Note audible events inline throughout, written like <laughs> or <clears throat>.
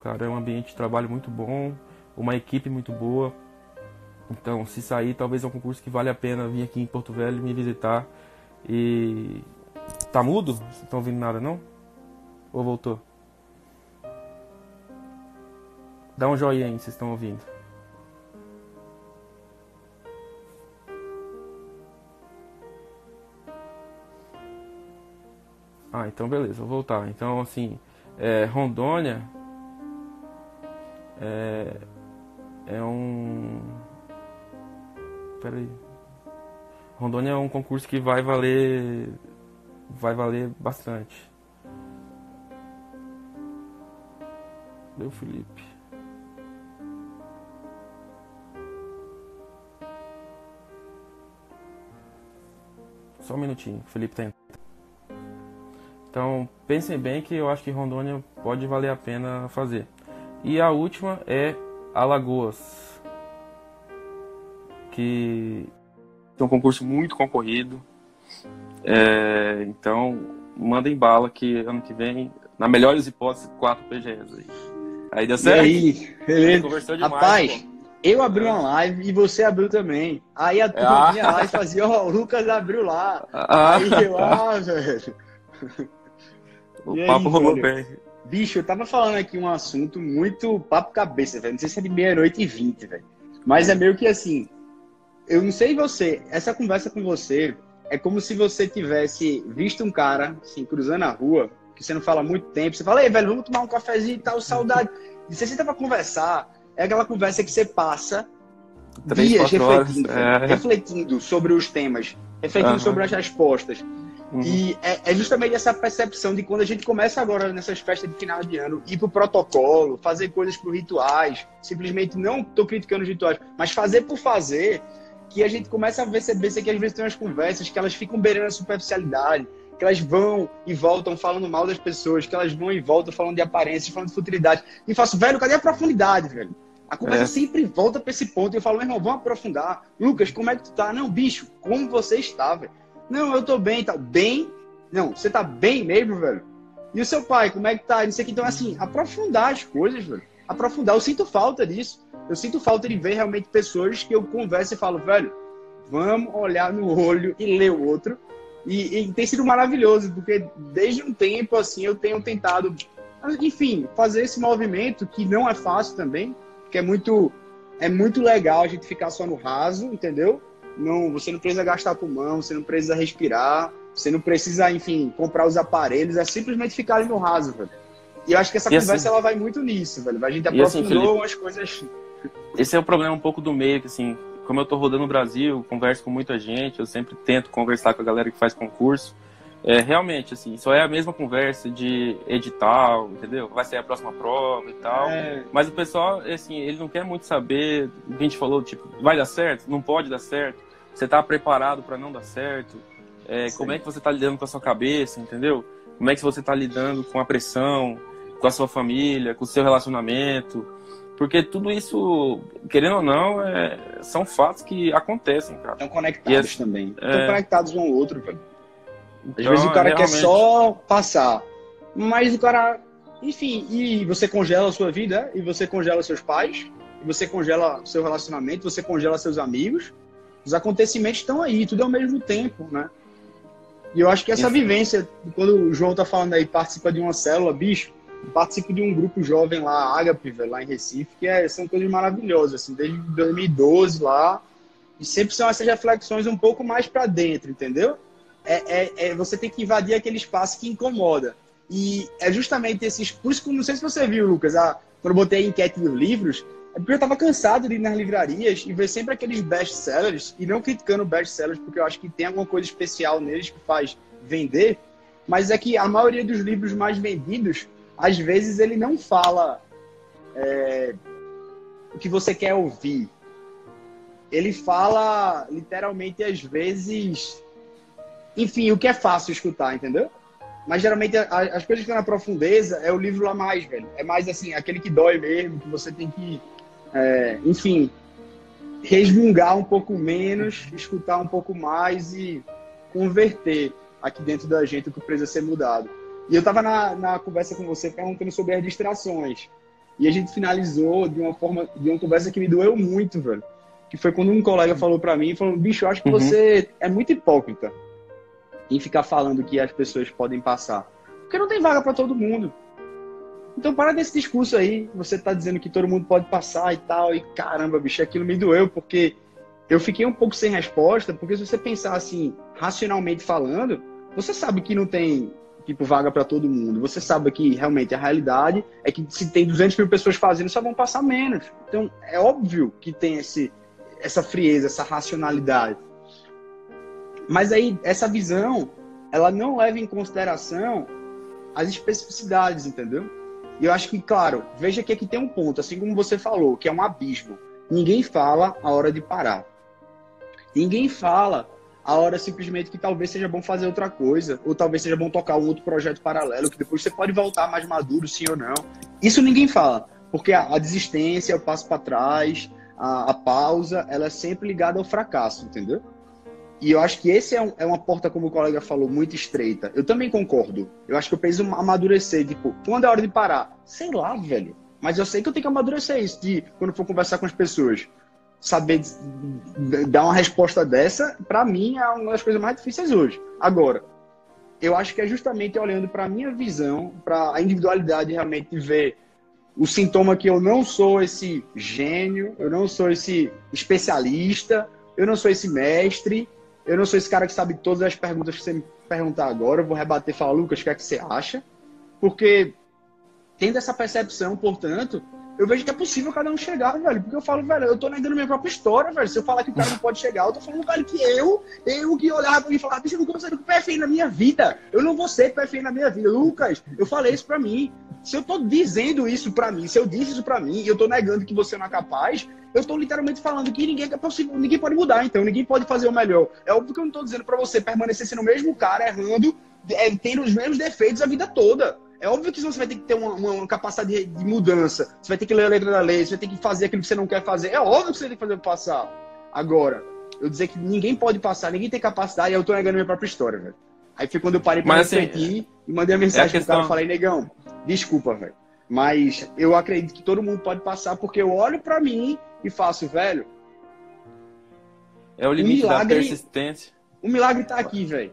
Cara, é um ambiente de trabalho muito bom, uma equipe muito boa. Então, se sair, talvez é um concurso que vale a pena vir aqui em Porto Velho me visitar. E. Tá mudo? Não estão ouvindo nada, não? Ou voltou? Dá um joinha aí, vocês estão ouvindo. Ah, então beleza, vou voltar. Então, assim, é, Rondônia é, é um. Peraí. Rondônia é um concurso que vai valer. Vai valer bastante. Deu Felipe. Só um minutinho, o Felipe tá. Então, pensem bem que eu acho que Rondônia pode valer a pena fazer. E a última é Alagoas, que é um concurso muito concorrido. É, então, mandem bala que ano que vem, na melhores hipóteses, quatro PGs aí. Aí deu certo? E aí, beleza? Demais, Rapaz, pô. eu abri uma live e você abriu também. Aí a turminha ah. lá e fazia, ó, oh, o Lucas abriu lá. Ah. Aí eu, ah, velho. <laughs> O e papo aí, rolou bem. Bicho, eu tava falando aqui um assunto muito papo cabeça, velho. Não sei se é de meia-noite e vinte, velho. Mas é meio que assim. Eu não sei você, essa conversa com você é como se você tivesse visto um cara, assim, cruzando a rua, que você não fala há muito tempo. Você fala, ei, velho, vamos tomar um cafezinho e tal, saudade. E você senta pra conversar, é aquela conversa que você passa Três, dias refletindo, é... refletindo sobre os temas, refletindo uhum. sobre as respostas. Uhum. E é, é, justamente essa percepção de quando a gente começa agora nessas festas de final de ano, ir pro protocolo, fazer coisas por rituais, simplesmente não estou criticando os rituais, mas fazer por fazer, que a gente começa a perceber que às vezes tem umas conversas que elas ficam beirando a superficialidade, que elas vão e voltam falando mal das pessoas, que elas vão e voltam falando de aparência, falando de futilidade. E faço, velho, cadê a profundidade, velho? A conversa é. sempre volta para esse ponto. E eu falo, meu irmão, vamos aprofundar. Lucas, como é que tu tá? Não, bicho, como você está, velho? Não, eu tô bem, tá bem. Não, você tá bem mesmo, velho? E o seu pai, como é que tá? Não sei o que. Então, assim, aprofundar as coisas, velho. Aprofundar. Eu sinto falta disso. Eu sinto falta de ver realmente pessoas que eu converso e falo, velho, vamos olhar no olho e ler o outro. E, e tem sido maravilhoso, porque desde um tempo, assim, eu tenho tentado, enfim, fazer esse movimento que não é fácil também, que é muito, é muito legal a gente ficar só no raso, entendeu? Não, você não precisa gastar pulmão, você não precisa respirar, você não precisa, enfim, comprar os aparelhos, é simplesmente ficar ali no raso, velho. E eu acho que essa e conversa assim, ela vai muito nisso, velho. A gente assim, aprofundou assim, umas coisas. Esse é o problema um pouco do meio, que assim, como eu tô rodando no Brasil, converso com muita gente, eu sempre tento conversar com a galera que faz concurso. É, realmente, assim, só é a mesma conversa de edital, entendeu? Vai ser a próxima prova e tal. É... Mas o pessoal, assim, ele não quer muito saber o que a gente falou, tipo, vai dar certo? Não pode dar certo? Você está preparado para não dar certo? É, como é que você está lidando com a sua cabeça, entendeu? Como é que você está lidando com a pressão, com a sua família, com o seu relacionamento? Porque tudo isso, querendo ou não, é, são fatos que acontecem, cara. Estão conectados é, também. Estão é... conectados um ao outro, velho. Às então, vezes o cara realmente... quer só passar. Mas o cara, enfim, e você congela a sua vida, e você congela seus pais, e você congela seu relacionamento, você congela seus amigos, os acontecimentos estão aí, tudo ao mesmo tempo, né? E eu acho que essa vivência, quando o João tá falando aí, participa de uma célula, bicho, participo de um grupo jovem lá, Agape, lá em Recife, que é, são coisas maravilhosas, assim, desde 2012 lá, e sempre são essas reflexões um pouco mais para dentro, entendeu? É, é, é, você tem que invadir aquele espaço que incomoda. E é justamente esses. Por isso que não sei se você viu, Lucas, a, quando eu botei a enquete dos livros, é porque eu tava cansado de ir nas livrarias e ver sempre aqueles best-sellers, e não criticando best-sellers, porque eu acho que tem alguma coisa especial neles que faz vender, mas é que a maioria dos livros mais vendidos, às vezes ele não fala é, o que você quer ouvir. Ele fala, literalmente, às vezes, enfim, o que é fácil escutar, entendeu? Mas geralmente as coisas que estão na profundeza é o livro lá mais, velho. É mais assim, aquele que dói mesmo, que você tem que é, enfim, resmungar um pouco menos, escutar um pouco mais e converter aqui dentro da gente o que precisa ser mudado. E eu estava na, na conversa com você perguntando sobre as distrações. E a gente finalizou de uma forma, de uma conversa que me doeu muito, velho. Que foi quando um colega falou para mim, falou, bicho, eu acho que uhum. você é muito hipócrita em ficar falando que as pessoas podem passar. Porque não tem vaga para todo mundo. Então para desse discurso aí, você tá dizendo que todo mundo pode passar e tal, e caramba, bicho, aquilo me doeu, porque eu fiquei um pouco sem resposta, porque se você pensar assim, racionalmente falando, você sabe que não tem tipo vaga para todo mundo. Você sabe que realmente a realidade é que se tem 200 mil pessoas fazendo, só vão passar menos. Então é óbvio que tem esse, essa frieza, essa racionalidade. Mas aí essa visão, ela não leva em consideração as especificidades, entendeu? E eu acho que, claro, veja que aqui tem um ponto, assim como você falou, que é um abismo. Ninguém fala a hora de parar. Ninguém fala a hora simplesmente que talvez seja bom fazer outra coisa, ou talvez seja bom tocar um outro projeto paralelo, que depois você pode voltar mais maduro, sim ou não. Isso ninguém fala, porque a, a desistência, o passo para trás, a, a, pausa, ela é sempre ligada ao fracasso, entendeu? E eu acho que esse é, um, é, uma porta, como o colega falou, muito estreita. Eu também concordo. Eu acho que eu preciso amadurecer, tipo, quando é hora de parar? Sei lá, velho. Mas eu sei que eu tenho que amadurecer isso, de quando for conversar com as pessoas saber dar uma resposta dessa, para mim, é uma das coisas mais difíceis hoje. Agora, eu acho que é justamente olhando para a minha visão, para a individualidade realmente ver o sintoma que eu não sou esse gênio, eu não sou esse especialista, eu não sou esse mestre, eu não sou esse cara que sabe todas as perguntas que você me perguntar agora, eu vou rebater e falar, Lucas, o que é que você acha? Porque tendo essa percepção, portanto, eu vejo que é possível cada um chegar, velho. Porque eu falo, velho, eu tô negando minha própria história, velho. Se eu falar que o cara não pode chegar, eu tô falando, velho, que eu, eu que olhava pra mim e falava, bicho, eu não consigo ser pé feio na minha vida. Eu não vou ser pé feio na minha vida. Lucas, eu falei isso pra mim. Se eu tô dizendo isso pra mim, se eu disse isso pra mim e eu tô negando que você não é capaz, eu tô literalmente falando que ninguém é possível, ninguém pode mudar, então ninguém pode fazer o melhor. É óbvio que eu não tô dizendo pra você permanecer sendo o mesmo cara, errando, é, tendo os mesmos defeitos a vida toda. É óbvio que você vai ter que ter uma, uma capacidade de, de, mudança. Você vai ter que ler a letra da lei, você vai ter que fazer aquilo que você não quer fazer. É óbvio que você tem que fazer passar. Agora, eu dizer que ninguém pode passar, ninguém tem capacidade, eu tô negando minha própria história, velho. Aí foi quando eu parei pra Mas, refletir assim, e mandei a mensagem é a questão... pro cara e falei, negão, desculpa, velho. Mas eu acredito que todo mundo pode passar, porque eu olho para mim e faço, velho. É o limite milagre, da persistência. O milagre tá aqui, velho.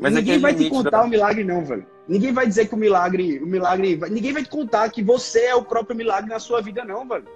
Mas ninguém é vai te contar da... o milagre, não, velho. Ninguém vai dizer que o milagre, o milagre, ninguém vai te contar que você é o próprio milagre na sua vida, não, velho.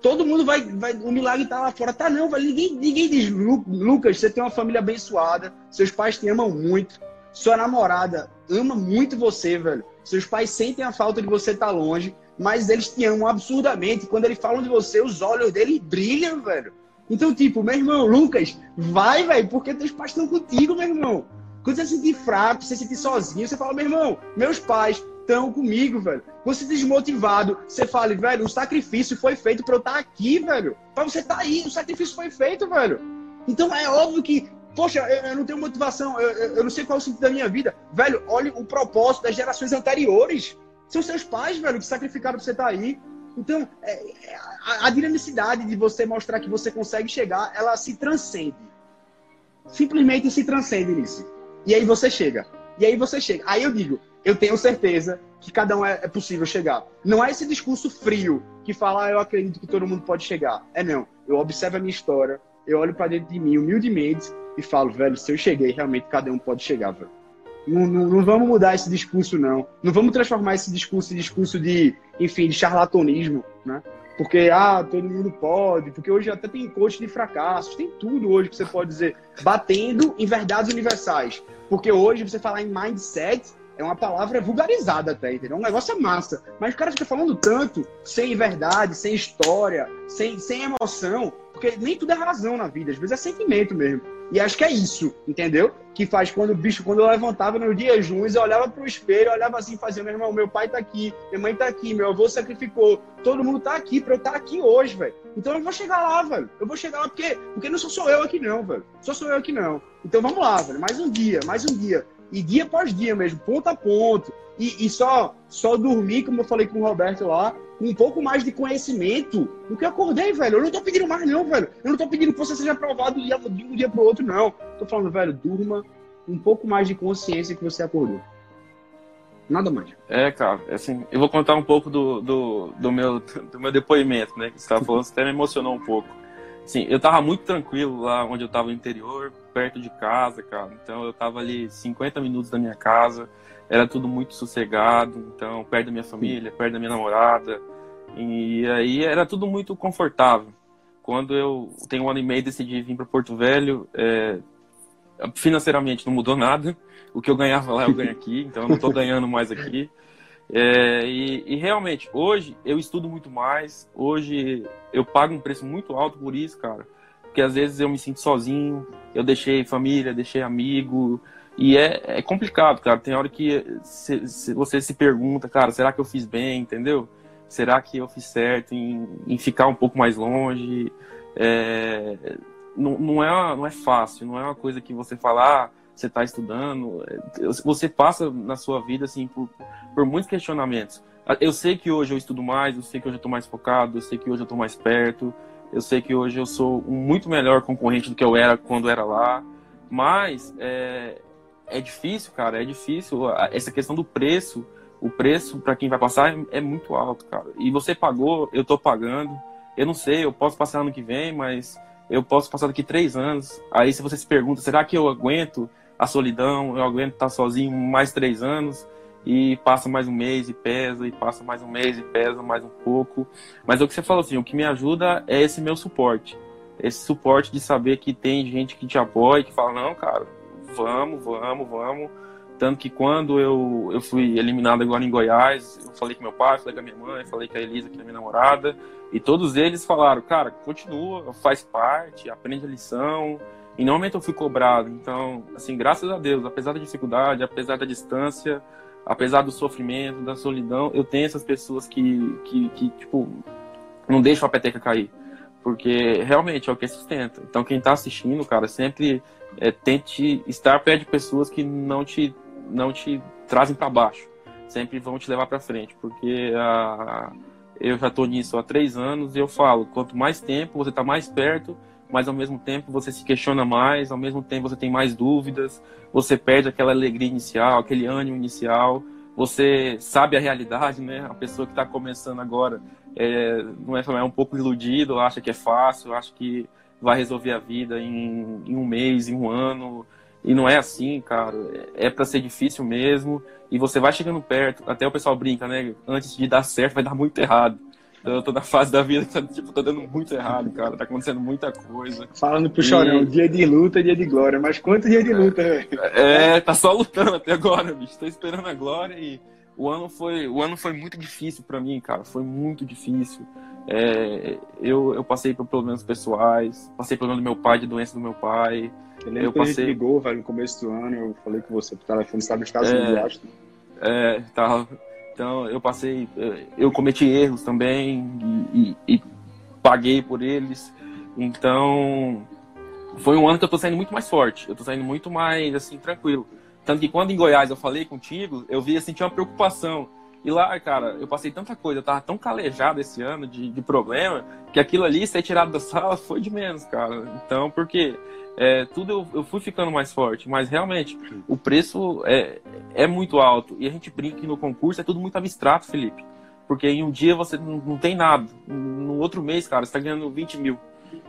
Todo mundo vai, vai o milagre tá lá fora, tá não, velho. Ninguém, ninguém diz, Lucas, você tem uma família abençoada, seus pais te amam muito, sua namorada ama muito você, velho. Seus pais sentem a falta de você estar tá longe, mas eles te amam absurdamente. Quando eles falam de você, os olhos dele brilham, velho. Então, tipo, meu irmão, Lucas, vai, velho, porque teus pais estão contigo, meu irmão. Quando você se sentir fraco, você se sentir sozinho, você fala, meu irmão, meus pais estão comigo, velho. Você desmotivado, você fala, velho, o sacrifício foi feito para eu estar tá aqui, velho. Para você estar tá aí, o sacrifício foi feito, velho. Então é óbvio que, poxa, eu, eu não tenho motivação, eu, eu, não sei qual é o sentido da minha vida. Velho, olhe o propósito das gerações anteriores. São seus pais, velho, que sacrificaram para você estar tá aí. Então, é, é, a, a dinamicidade de você mostrar que você consegue chegar, ela se transcende. Simplesmente se transcende nisso. E aí você chega. E aí você chega. Aí eu digo, eu tenho certeza que cada um é, é possível chegar. Não é esse discurso frio que fala, ah, eu acredito que todo mundo pode chegar. É não. Eu observo a minha história, eu olho para dentro de mim humildemente e falo, velho, se eu cheguei, realmente cada um pode chegar, velho. Não, não, não, vamos mudar esse discurso, não. Não vamos transformar esse discurso em discurso de, enfim, de charlatanismo, né? Porque, ah, todo mundo pode, porque hoje até tem coach de fracassos, tem tudo hoje que você pode dizer, batendo em verdades universais. Porque hoje você falar em mindset é uma palavra vulgarizada até, entendeu? Um negócio é massa. Mas o cara fica falando tanto, sem verdade, sem história, sem, sem emoção, porque nem tudo é razão na vida, às vezes é sentimento mesmo. E acho que é isso, entendeu? Que faz quando o bicho, quando eu levantava no dia juntos, eu olhava pro espelho, olhava assim, fazia, meu irmão, meu pai tá aqui, minha mãe tá aqui, meu avô sacrificou, todo mundo tá aqui pra eu estar tá aqui hoje, velho. Então eu vou chegar lá, velho. Eu vou chegar lá porque, porque não sou só eu aqui não, velho. Só sou eu aqui não. Então vamos lá, velho. Mais um dia, mais um dia. E dia após dia mesmo, ponto a ponto. E, e só, só dormir, como eu falei com o Roberto lá, um pouco mais de conhecimento do que eu acordei, velho. Eu não tô pedindo mais, não, velho. Eu não tô pedindo que você seja aprovado de um dia pro outro, não. Tô falando, velho, durma um pouco mais de consciência que você acordou. Nada mais. É, cara, assim, eu vou contar um pouco do, do, do meu, do meu depoimento, né? Que você estava falando, você até me emocionou um pouco. Assim, eu tava muito tranquilo lá onde eu tava no interior, perto de casa, cara. Então eu tava ali 50 minutos da minha casa, era tudo muito sossegado, então perto da minha família, perto da minha namorada. E aí era tudo muito confortável. Quando eu tenho um ano e meio decidi vir para Porto Velho, é, financeiramente não mudou nada. O que eu ganhava lá eu ganho aqui, <laughs> então eu não estou ganhando mais aqui. É, e, e, realmente, hoje eu estudo muito mais. Hoje eu pago um preço muito alto por isso, cara. Porque às vezes eu me sinto sozinho, eu deixei família, deixei amigo. E é, é complicado, cara. Tem hora que se, se você se pergunta, cara, será que eu fiz bem, entendeu? Será que eu fiz certo em, em ficar um pouco mais longe? É, não, não, é, não é fácil, não é uma coisa que você fala, ah, você está estudando. Você passa na sua vida assim por, por muitos questionamentos. Eu sei que hoje eu estudo mais, eu sei que hoje eu estou mais focado, eu sei que hoje eu estou mais perto, eu sei que hoje eu sou um muito melhor concorrente do que eu era quando era lá, mas é, é difícil, cara, é difícil. Essa questão do preço, o preço para quem vai passar é, é, muito alto, cara. E você pagou, eu estou pagando. Eu não sei, eu posso passar ano que vem, mas eu posso passar daqui três anos. Aí se você se pergunta, será que eu aguento a solidão? Eu aguento estar sozinho mais três anos? E passa mais um mês e pesa, e passa mais um mês e pesa mais um pouco. Mas é o que você falou assim, o que me ajuda é esse meu suporte. Esse suporte de saber que tem gente que te apoia, que fala, não, cara, vamos, vamos, vamos. Tanto que quando eu, eu fui eliminado agora em Goiás, eu falei com meu pai, falei com a minha mãe, falei com a Elisa, que é minha namorada, e todos eles falaram, cara, continua, faz parte, aprende a lição. E normalmente eu fui cobrado. Então, assim, graças a Deus, apesar da dificuldade, apesar da distância, apesar do sofrimento, da solidão, eu tenho essas pessoas que, que, que tipo, não deixam a peteca cair. Porque realmente é o que sustenta. Então, quem está assistindo, cara, sempre é, tente estar perto de pessoas que não te, não te trazem para baixo. Sempre vão te levar para frente. Porque a, eu já estou nisso há três anos e eu falo: quanto mais tempo você está mais perto, mas ao mesmo tempo você se questiona mais, ao mesmo tempo você tem mais dúvidas, você perde aquela alegria inicial, aquele ânimo inicial, você sabe a realidade, né? A pessoa que está começando agora é, não é, é um pouco iludido, acha que é fácil, acha que vai resolver a vida em, em um mês, em um ano, e não é assim, cara. É para ser difícil mesmo. E você vai chegando perto. Até o pessoal brinca, né? Antes de dar certo, vai dar muito errado. Eu tô na fase da vida que tá, tipo, tá dando muito errado, cara. Tá acontecendo muita coisa. Falando pro chorão, e... dia de luta, dia de glória. Mas quanto dia de luta, velho? É, tá só lutando até agora, bicho. Tô esperando a glória e o ano foi, o ano foi muito difícil para mim, cara. Foi muito difícil. É, eu, eu passei por problemas pessoais, passei por problema do meu pai, de doença do meu pai. Eu lembro eu que passei... a ligou, velho, no começo do ano, eu falei com você por telefone, estava nos Estados Unidos, é, acho. É, tava. Então eu passei, eu cometi erros também e, e, e, paguei por eles. Então foi um ano que eu tô saindo muito mais forte, eu tô saindo muito mais assim tranquilo. Tanto que quando em Goiás eu falei contigo, eu vi assim tinha uma preocupação. E lá, cara, eu passei tanta coisa, eu tava tão calejado esse ano de, de problema, que aquilo ali, ser tirado da sala, <laughs> foi de menos, cara. Então, porque é, tudo eu, eu, fui ficando mais forte, mas realmente o preço é, é muito alto. E a gente brinca que no concurso é tudo muito abstrato, Felipe. Porque em um dia você não, não tem nada. No outro mês, cara, você tá ganhando 20 mil.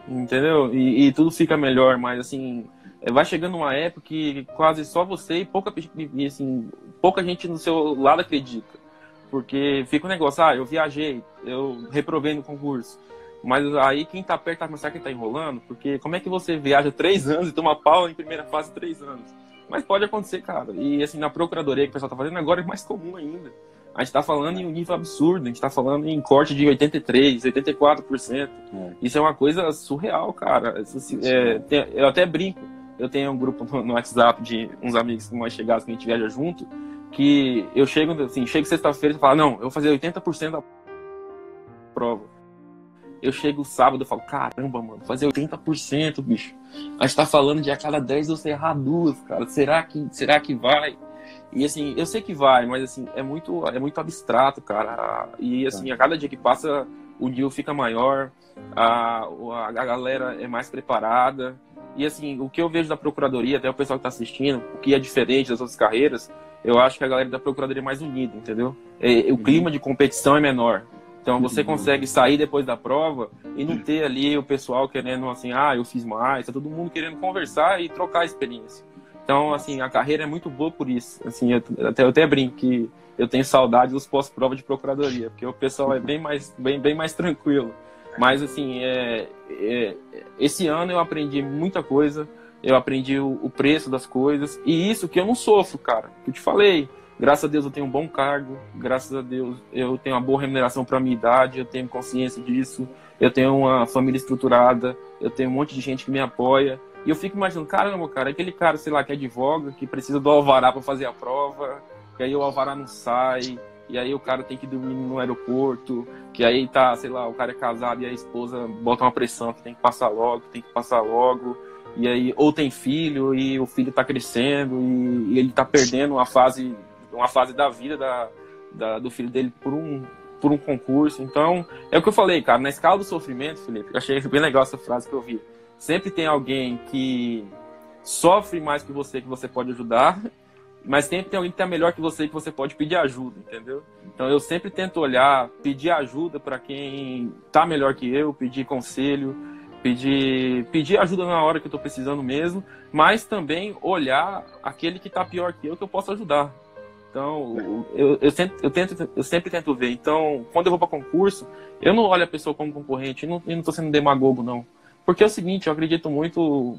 Entendeu? E, e tudo fica melhor, mas assim, é, vai chegando uma época que quase só você e pouca, assim, pouca gente no seu lado acredita. Porque fica um negócio, ah, eu viajei, eu reprovei no concurso. Mas aí quem tá perto tá pensando que tá enrolando, porque como é que você viaja três anos e toma pau em primeira fase três anos? Mas pode acontecer, cara. E assim, na procuradoria que o pessoal tá fazendo agora é mais comum ainda. A gente tá falando em um nível absurdo, a gente tá falando em corte de 83%, 84%. É. Isso é uma coisa surreal, cara. Isso, assim, é, tem, eu até brinco. Eu tenho um grupo no, no WhatsApp de uns amigos mais chegados que a gente viaja junto, que eu chego, assim, chego sexta-feira e falo, não, eu vou fazer 80% da prova. Eu chego sábado e falo, caramba, mano, fazer 80%, bicho. A gente tá falando de a cada 10 eu errar duas, cara. Será que, será que vai? E assim, eu sei que vai, mas assim, é muito, é muito abstrato, cara. E assim, a cada dia que passa, o nível fica maior, a, a, a galera é mais preparada. E assim, o que eu vejo da procuradoria, até o pessoal que tá assistindo, o que é diferente das outras carreiras, eu acho que a galera da Procuradoria é mais unida, entendeu? É, o uhum. clima de competição é menor. Então você uhum. consegue sair depois da prova e não ter ali o pessoal querendo assim, ah, eu fiz mais, tá todo mundo querendo conversar e trocar experiência. Então, assim, a carreira é muito boa por isso. Assim, eu, até, eu até brinco que eu tenho saudade dos pós-prova de procuradoria, porque o pessoal é bem mais, bem, bem mais tranquilo. Mas, assim, é, é, esse ano eu aprendi muita coisa, eu aprendi o, o, preço das coisas, e isso que eu não sofro, cara. Que eu te falei, graças a Deus eu tenho um bom cargo, graças a Deus eu tenho uma boa remuneração para minha idade, eu tenho consciência disso, eu tenho uma família estruturada, eu tenho um monte de gente que me apoia. E eu fico imaginando, caramba, cara, aquele cara, sei lá, que advoga, que precisa do alvará para fazer a prova, que aí o alvará não sai, e aí o cara tem que dormir no aeroporto, que aí tá, sei lá, o cara é casado e a esposa bota uma pressão que tem que passar logo, tem que passar logo, e aí ou tem filho e o filho tá crescendo e, e ele tá perdendo uma fase, uma fase da vida da, da, do filho dele por um por um concurso. Então, é o que eu falei, cara, na escala do sofrimento, Felipe, eu achei bem legal essa frase que eu vi. Sempre tem alguém que sofre mais que você, que você pode ajudar, mas sempre tem alguém que está melhor que você que você pode pedir ajuda, entendeu? Então eu sempre tento olhar, pedir ajuda para quem está melhor que eu, pedir conselho, pedir, pedir ajuda na hora que eu estou precisando mesmo, mas também olhar aquele que está pior que eu que eu posso ajudar. Então, eu, eu, sempre, eu, tento, eu sempre tento ver. Então, quando eu vou para concurso, eu não olho a pessoa como concorrente, e não estou sendo demagogo, não. Porque é o seguinte, eu acredito muito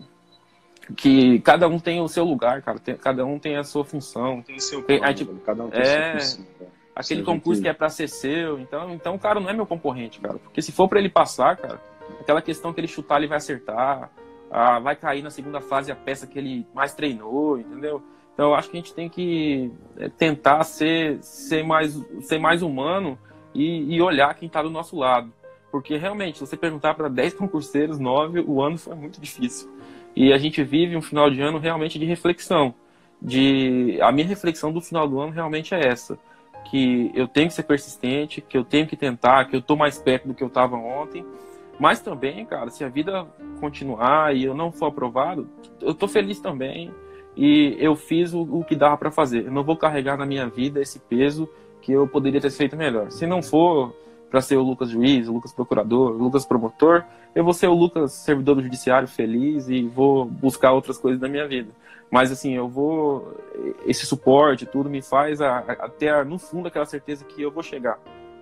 que cada um tem o seu lugar, cara. Tem, cada um tem a sua função. Tem o seu plano, tem, gente, cada um tem é, a sua função. Aquele concurso que é para ser seu, então, então o cara não é meu concorrente, cara. Porque se for para ele passar, cara, aquela questão que ele chutar, ele vai acertar. Ah, vai cair na segunda fase a peça que ele mais treinou, entendeu? Então eu acho que a gente tem que é, tentar ser, ser, mais, ser mais humano e, e olhar quem está do nosso lado. Porque realmente, se você perguntar para 10 <laughs> concurseiros, 9, o ano foi muito difícil. E a gente vive um final de ano realmente de reflexão. De a minha reflexão do final do ano realmente é essa, que eu tenho que ser persistente, que eu tenho que tentar, que eu estou mais perto do que eu estava ontem. Mas também, cara, se a vida continuar e eu não for aprovado, eu estou feliz também e eu fiz o, o que dava para fazer. Eu não vou carregar na minha vida esse peso que eu poderia ter feito melhor. Se não for para ser o Lucas juiz, o Lucas procurador, o Lucas promotor, eu vou ser o Lucas servidor do judiciário feliz e vou buscar outras coisas da minha vida. Mas assim, eu vou esse suporte, tudo me faz a, a ter no fundo aquela certeza que eu vou chegar.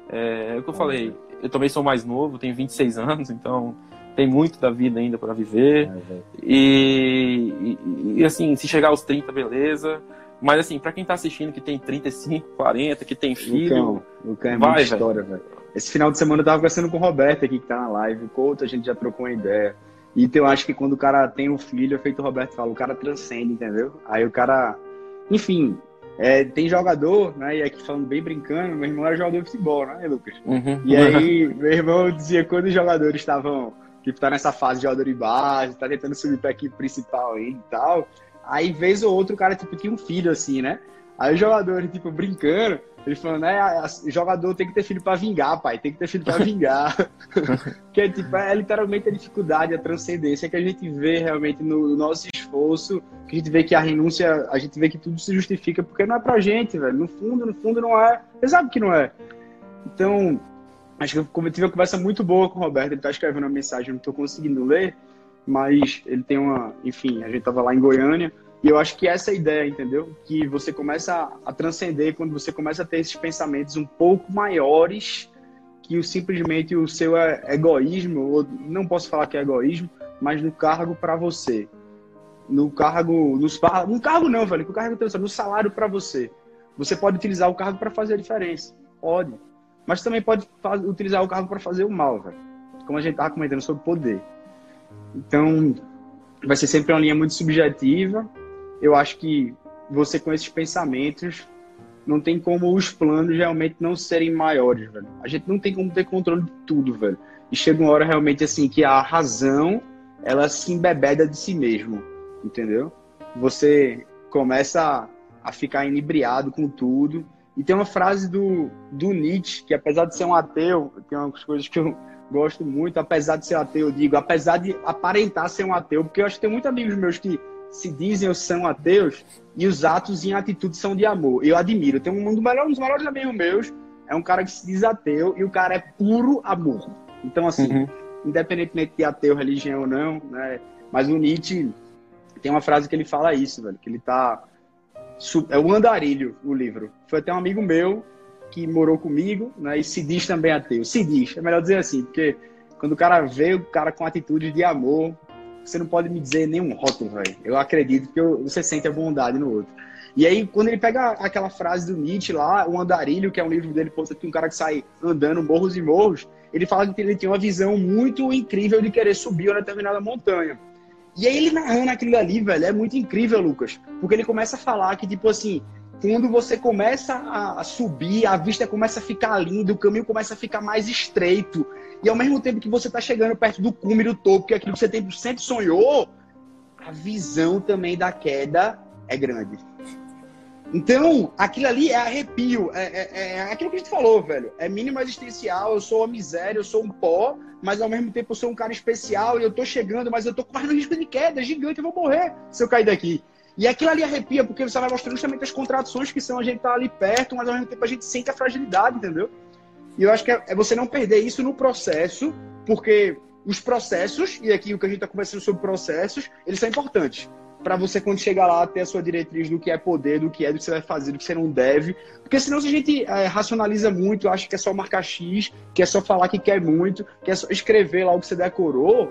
É, é o que eu falei, eu também sou mais novo, tenho 26 anos, então tem muito da vida ainda para viver. É, e, e, e, assim, se chegar aos 30, beleza. Mas assim, para quem tá assistindo que tem 35, 40, que tem filho, Lucão, é vai, história, velho. Esse final de semana eu tava conversando com o Roberto aqui, que tá na live. O Couto, a gente já trocou uma ideia. E então, eu acho que quando o cara tem um filho, é feito o Roberto fala, o cara transcende, entendeu? Aí o cara. Enfim, é, tem jogador, né? E aqui falando bem brincando, meu irmão era jogador de futebol, né, Lucas? Uhum. E aí, meu irmão dizia quando os jogadores estavam, tipo, tá nessa fase de jogador base, tá tentando subir pra equipe principal aí e tal. Aí, vez ou outro, o cara, tipo, tinha um filho, assim, né? Aí os jogadores, tipo, brincando, ele falando, né, jogador tem que ter filho para vingar, pai, tem que ter filho para vingar. <laughs> que é, tipo, é literalmente a dificuldade, a transcendência que a gente vê realmente no nosso esforço, que a gente vê que a renúncia, a gente vê que tudo se justifica, porque não é pra gente, velho. No fundo, no fundo não é. Você sabe que não é. Então, acho que eu tive uma conversa muito boa com o Roberto, ele tá escrevendo uma mensagem, não tô conseguindo ler, mas ele tem uma, enfim, a gente tava lá em Goiânia, e eu acho que essa é a ideia, entendeu? Que você começa a transcender quando você começa a ter esses pensamentos um pouco maiores que o, simplesmente o seu é egoísmo, ou não posso falar que é egoísmo, mas no cargo para você. No cargo, nos, no cargo não, velho, no cargo no salário para você. Você pode utilizar o cargo para fazer a diferença. Pode. Mas também pode utilizar o cargo para fazer o mal, velho. Como a gente estava comentando sobre poder. Então, vai ser sempre uma linha muito subjetiva, eu acho que você com esses pensamentos não tem como os planos realmente não serem maiores, velho. A gente não tem como ter controle de tudo, velho. E chega uma hora realmente assim que a razão ela se embebeda de si mesmo, entendeu? Você começa a ficar inebriado com tudo. E tem uma frase do, do Nietzsche, que apesar de ser um ateu, tem umas coisas que eu gosto muito, apesar de ser ateu, eu digo, apesar de aparentar ser um ateu, porque eu acho que tem muitos amigos meus que se dizem ou são ateus e os atos e atitudes são de amor. Eu admiro. Tem um, um dos melhores, um dos melhores amigos meus, é um cara que se diz ateu e o cara é puro amor. Então, assim, uhum. independentemente de ateu, religião ou não, né? Mas o Nietzsche tem uma frase que ele fala isso, velho, que ele tá. É o Andarilho, o livro. Foi até um amigo meu que morou comigo, né? E se diz também ateu. Se diz, é melhor dizer assim, porque quando o cara vê o cara com atitude de amor, você não pode me dizer nenhum rótulo, velho. Eu acredito que você sente a bondade no outro. E aí, quando ele pega aquela frase do Nietzsche lá, o Andarilho, que é um livro dele, posta que um cara que sai andando morros e morros, ele fala que ele tem uma visão muito incrível de querer subir uma determinada montanha. E aí ele narrando aquilo ali, velho, é muito incrível, Lucas. Porque ele começa a falar que, tipo assim, quando você começa a subir, a vista começa a ficar linda, o caminho começa a ficar mais estreito. E ao mesmo tempo que você está chegando perto do cume, do topo, que é aquilo que você sempre sonhou, a visão também da queda é grande. Então, aquilo ali é arrepio. É, é, é, aquilo que a gente falou, velho. É mínimo existencial, eu sou uma miséria, eu sou um pó, mas ao mesmo tempo eu sou um cara especial e eu tô chegando, mas eu tô correndo risco de queda, é gigante, eu vou morrer se eu cair daqui. E aquilo ali arrepia, porque você vai mostrando justamente as contradições que são a gente tá ali perto, mas ao mesmo tempo a gente sente a fragilidade, entendeu? E eu acho que é, é você não perder isso no processo, porque os processos, e aqui o que a gente está conversando sobre processos, eles são importantes. Para você, quando chegar lá, ter a sua diretriz do que é poder, do que é, do que você vai fazer, do que você não deve. Porque senão, se a gente é, racionaliza muito, acha que é só marcar X, que é só falar que quer muito, que é só escrever lá o que você decorou,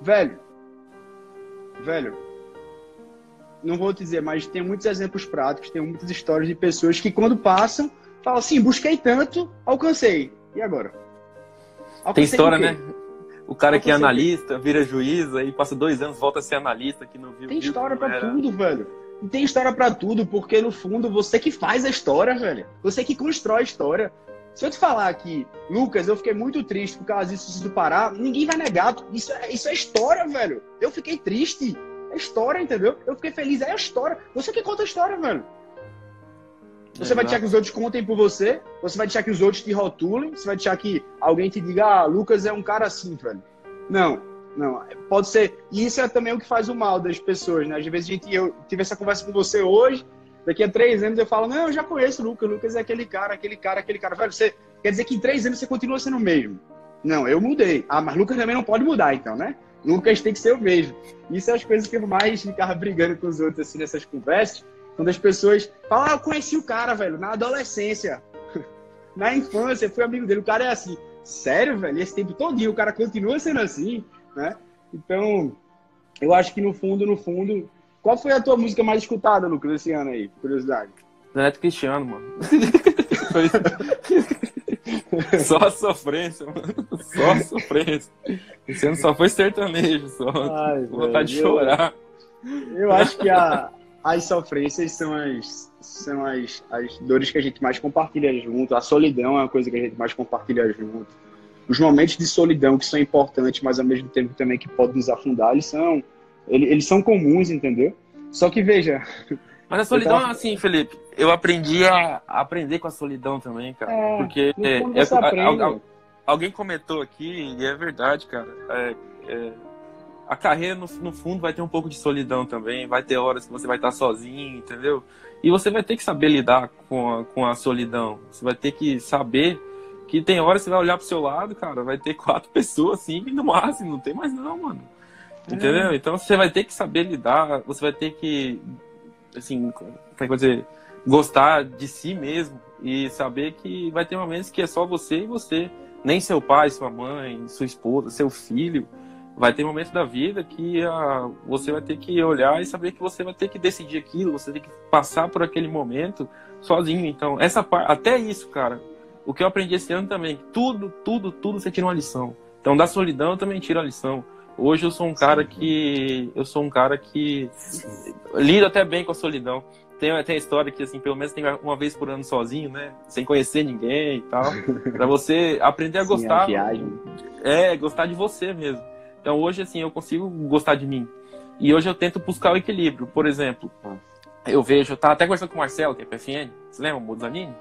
velho, velho, não vou dizer, mas tem muitos exemplos práticos, tem muitas histórias de pessoas que quando passam, falam assim, busquei tanto, alcancei. E agora? Alcancei tem história, né? O cara que é analista, vira juiz, aí passa dois anos, volta a ser analista, que não viu. Tem história para tudo, velho. Tem história para tudo, porque no fundo você que faz a história, velho. Você que constrói a história. Se eu te falar que, Lucas, eu fiquei muito triste por causa disso do Pará, ninguém vai negar. Isso é, isso é história, velho. Eu fiquei triste. É história, entendeu? Eu fiquei feliz, é a história. Você que conta a história, velho. Você é vai deixar que os outros contem por você, você vai deixar que os outros te rotulem, você vai deixar que alguém te diga, ah, Lucas é um cara assim, velho. Não, não. Pode ser. E isso é também o que faz o mal das pessoas, né? Às vezes a gente, eu tive essa conversa com você hoje, daqui a três anos eu falo, não, eu já conheço o Lucas, o Lucas é aquele cara, aquele cara, aquele cara. Velho, você quer dizer que em três anos você continua sendo o mesmo. Não, eu mudei. Ah, mas Lucas também não pode mudar, então, né? Lucas tem que ser o mesmo. Isso é as coisas que eu mais ficava brigando com os outros assim nessas conversas. Quando as pessoas falam, ah, eu conheci o cara, velho, na adolescência. <laughs> na infância, fui amigo dele. O cara é assim. Sério, velho? Esse tempo todinho o cara continua sendo assim, né? Então, eu acho que no fundo, no fundo. Qual foi a tua música mais escutada, Lucas, esse ano aí? Curiosidade. Neto Cristiano, mano. <laughs> Só sofrência, mano. Só sofrência. Esse ano só foi sertanejo, só. Ai, vontade de chorar. Eu acho que a, as sofrências são as, são as, as dores que a gente mais compartilha junto. A solidão é uma coisa que a gente mais compartilha junto. Os momentos de solidão que são importantes, mas ao mesmo tempo também que podem nos afundar, eles são, eles, eles são comuns, entendeu? Só que veja, <laughs> mas a solidão tava... é assim, Felipe. Eu aprendi a, aprender com a solidão também, cara. É, porque é, é, alguém comentou aqui, e é verdade, cara. É, é, a carreira, no, no, fundo, vai ter um pouco de solidão também. Vai ter horas que você vai estar sozinho, entendeu? E você vai ter que saber lidar com a, com a solidão. Você vai ter que saber que tem horas que você vai olhar pro seu lado, cara, vai ter <laughs> quatro pessoas, cinco no máximo. Não tem mais não, mano. Entendeu? É. Então você vai ter que saber lidar, você vai ter que assim, como é que dizer, gostar de si mesmo e saber que vai ter momentos que é só você e você, nem seu pai, sua mãe, sua esposa, seu filho. Vai ter momentos da vida que uh, você vai ter que olhar e saber que você vai ter que decidir aquilo, você tem que passar por aquele momento sozinho. Então, essa parte, até isso, cara, o que eu aprendi esse ano também, tudo, tudo, tudo você tira uma lição. Então, da solidão eu também tiro a lição. Hoje eu sou um cara que. Eu sou um cara que lido até bem com a solidão. Tem até a história que, assim, pelo menos tem uma vez por ano sozinho, né? Sem conhecer ninguém e tal. <laughs> para você aprender a Sim, gostar. A é, gostar de você mesmo. Então hoje, assim, eu consigo gostar de mim. E hoje eu tento buscar o equilíbrio. Por exemplo, eu vejo, eu tava até conversando com o Marcelo, que é PFN, você lembra, o Moduzanini?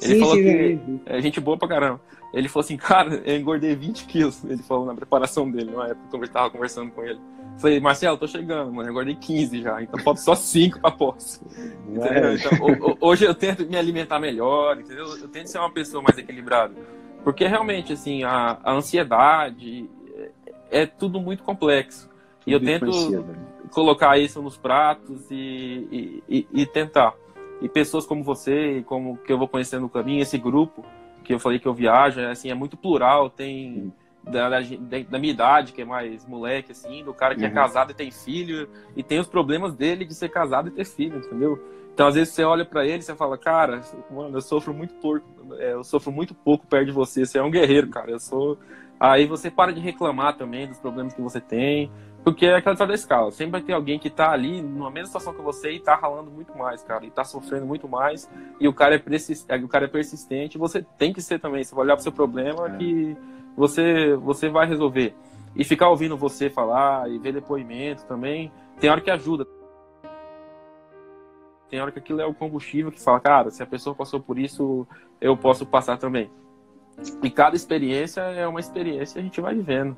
Ele sim, falou sim, que sim. é gente boa pra caramba. Ele falou assim, <laughs> cara, eu engordei 20 quilos. Ele falou na preparação dele, na época que eu tava conversando com ele. Falei, Marcelo, tô chegando, mano. Eu guardei 15 já, então falta só 5 pra posse. <laughs> É. Então, hoje eu tento me alimentar melhor, entendeu? Eu tento ser uma pessoa mais equilibrada. Porque realmente, assim, a, a ansiedade é, tudo muito complexo. Tudo e eu tento né? colocar isso nos pratos e, e, e, e tentar. E pessoas como você, como que eu vou conhecendo no caminho, esse grupo que eu falei que eu viajo, é, assim, é muito plural, tem da, da, da, minha idade, que é mais moleque, assim, do cara que é uhum. é casado e tem filho, e tem os problemas dele de ser casado e ter filho, entendeu? Então, às vezes, você olha para ele e você fala, cara, mano, eu sofro muito pouco, é, eu sofro muito pouco perto de você, você é um guerreiro, cara, eu sou... Aí você para de reclamar também dos problemas que você tem, porque é aquela história da escala. Sempre vai ter alguém que tá ali numa mesma situação que você e tá ralando muito mais, cara. E tá sofrendo muito mais. E o cara é, persistente, o cara é persistente. Você tem que ser também. Você vai olhar pro seu problema é. que você, você vai resolver. E ficar ouvindo você falar e ver depoimento também. Tem hora que ajuda. Tem hora que aquilo é o combustível que fala, cara, se a pessoa passou por isso, eu posso passar também. E cada experiência é uma experiência e a gente vai vivendo.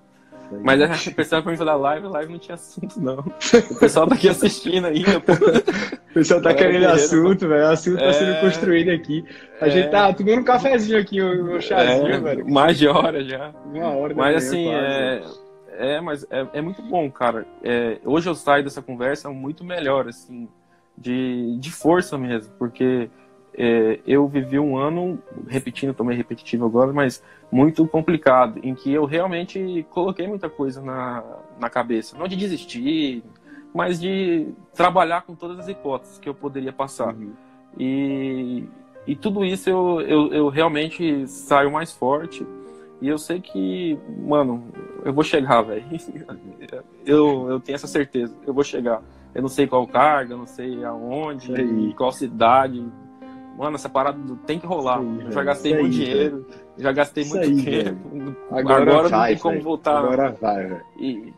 Mas a pessoa pra mim da live, a live não tinha assunto, não. O pessoal tá aqui assistindo ainda, pô. O pessoal tá é, querendo assunto, velho. O assunto é... tá sendo é. construído aqui. A é... gente tá tomando um cafezinho aqui, o um chazinho, é... velho. Mais de hora já. Uma hora Mas assim, é... é. mas é, é muito bom, cara. É, hoje eu saio dessa conversa muito melhor, assim, de, de força mesmo, porque é, eu vivi um ano, repetindo, também repetitivo agora, mas muito complicado, em que eu realmente coloquei muita coisa na, na cabeça. Não de desistir, mas de trabalhar com todas as hipóteses que eu poderia passar. Uhum. E, e tudo isso eu, eu, eu realmente saio mais forte. E eu sei que, mano, eu vou chegar, velho. <laughs> Eu, eu tenho essa certeza, eu vou chegar. Eu não sei qual carga, eu não sei aonde, qual cidade, mano, essa parada tem que rolar. Aí, eu já gastei muito aí, dinheiro, já gastei muito aí, tempo. Agora, agora vai, não tem como voltar. Agora vai, velho. E,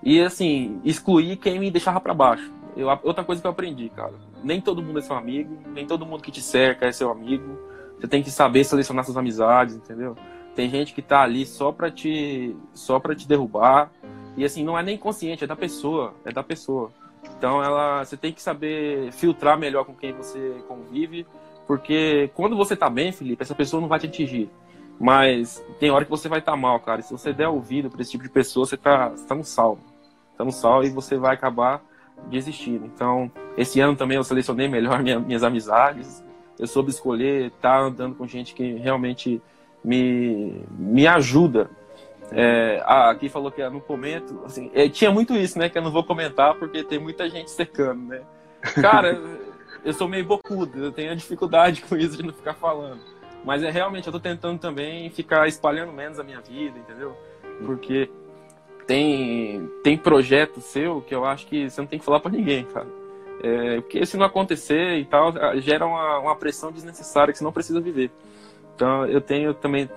e assim, excluir quem me deixava para baixo. Eu, outra coisa que eu aprendi, cara. Nem todo mundo é seu amigo, nem todo mundo que te cerca é seu amigo. Você tem que saber selecionar suas amizades, entendeu? Tem gente que tá ali só pra te, só pra te derrubar. E assim, não é nem consciente, é da pessoa. É da pessoa. Então ela, você tem que saber filtrar melhor com quem você convive porque quando você tá bem, Felipe, essa pessoa não vai te atingir. Mas tem hora que você vai estar tá mal, cara. E se você der ouvido para esse tipo de pessoa, você tá, você tá no sal. Tá no sal e você vai acabar desistindo. Então, esse ano também eu selecionei melhor <laughs> minha, minhas amizades. Eu soube escolher estar tá andando com gente que realmente me, me ajuda. É, aqui falou que eu não comento. Assim, é, tinha muito isso, né? Que eu não vou comentar porque tem muita gente secando, né? Cara <laughs> eu sou meio bocudo, eu tenho dificuldade <laughs> com isso de não ficar falando. Mas é realmente, eu tô tentando também ficar espalhando menos a minha vida, entendeu? Porque tem, tem projeto seu que eu acho que você não tem que falar para ninguém, cara. É, porque se não acontecer e tal, gera uma, uma pressão desnecessária que você não precisa viver. Então eu tenho também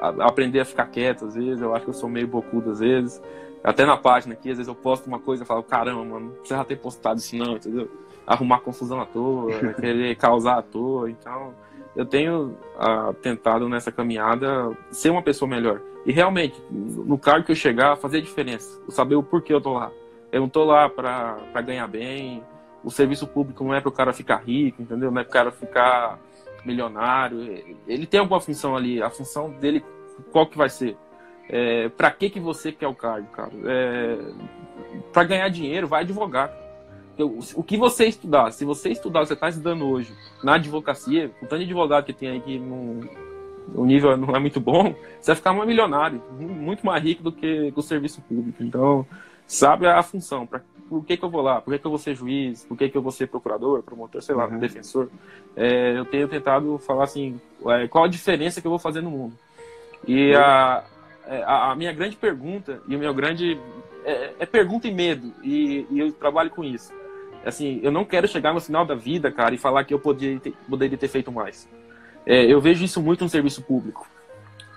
a, aprender a ficar quieto às vezes, eu acho que eu sou meio bocudo às vezes. Até na página aqui, às vezes eu posto uma coisa e falo, caramba, mano, não precisa ter postado isso não, entendeu? Arrumar confusão à toa, <laughs> querer causar à toa. Então, eu tenho ah, tentado nessa caminhada ser uma pessoa melhor. E realmente, no cargo que eu chegar, fazer diferença. Saber o porquê eu tô lá. Eu não tô lá para ganhar bem. O serviço público não é para o cara ficar rico, entendeu? Não é para o cara ficar milionário. Ele tem alguma função ali. A função dele, qual que vai ser? É, para que que você quer o cargo, cara? É, para ganhar dinheiro, vai advogar o que você estudar, se você estudar, você está estudando hoje na advocacia, o tanto de advogado que tem aí que não, o nível não é muito bom, você vai ficar um milionário, muito mais rico do que, o serviço público. Então, sabe a função, para por que, que eu vou lá, por que, que eu vou ser juiz, por que, que eu vou ser procurador, promotor, sei lá, uhum. defensor. É, eu tenho tentado falar assim, é, qual a diferença que eu vou fazer no mundo. E a, é, a, a minha grande pergunta, e o meu grande. É, é pergunta e medo, e, e eu trabalho com isso assim, eu não quero chegar no final da vida, cara, e falar que eu poderia ter, poderia ter feito mais. É, eu vejo isso muito no serviço público.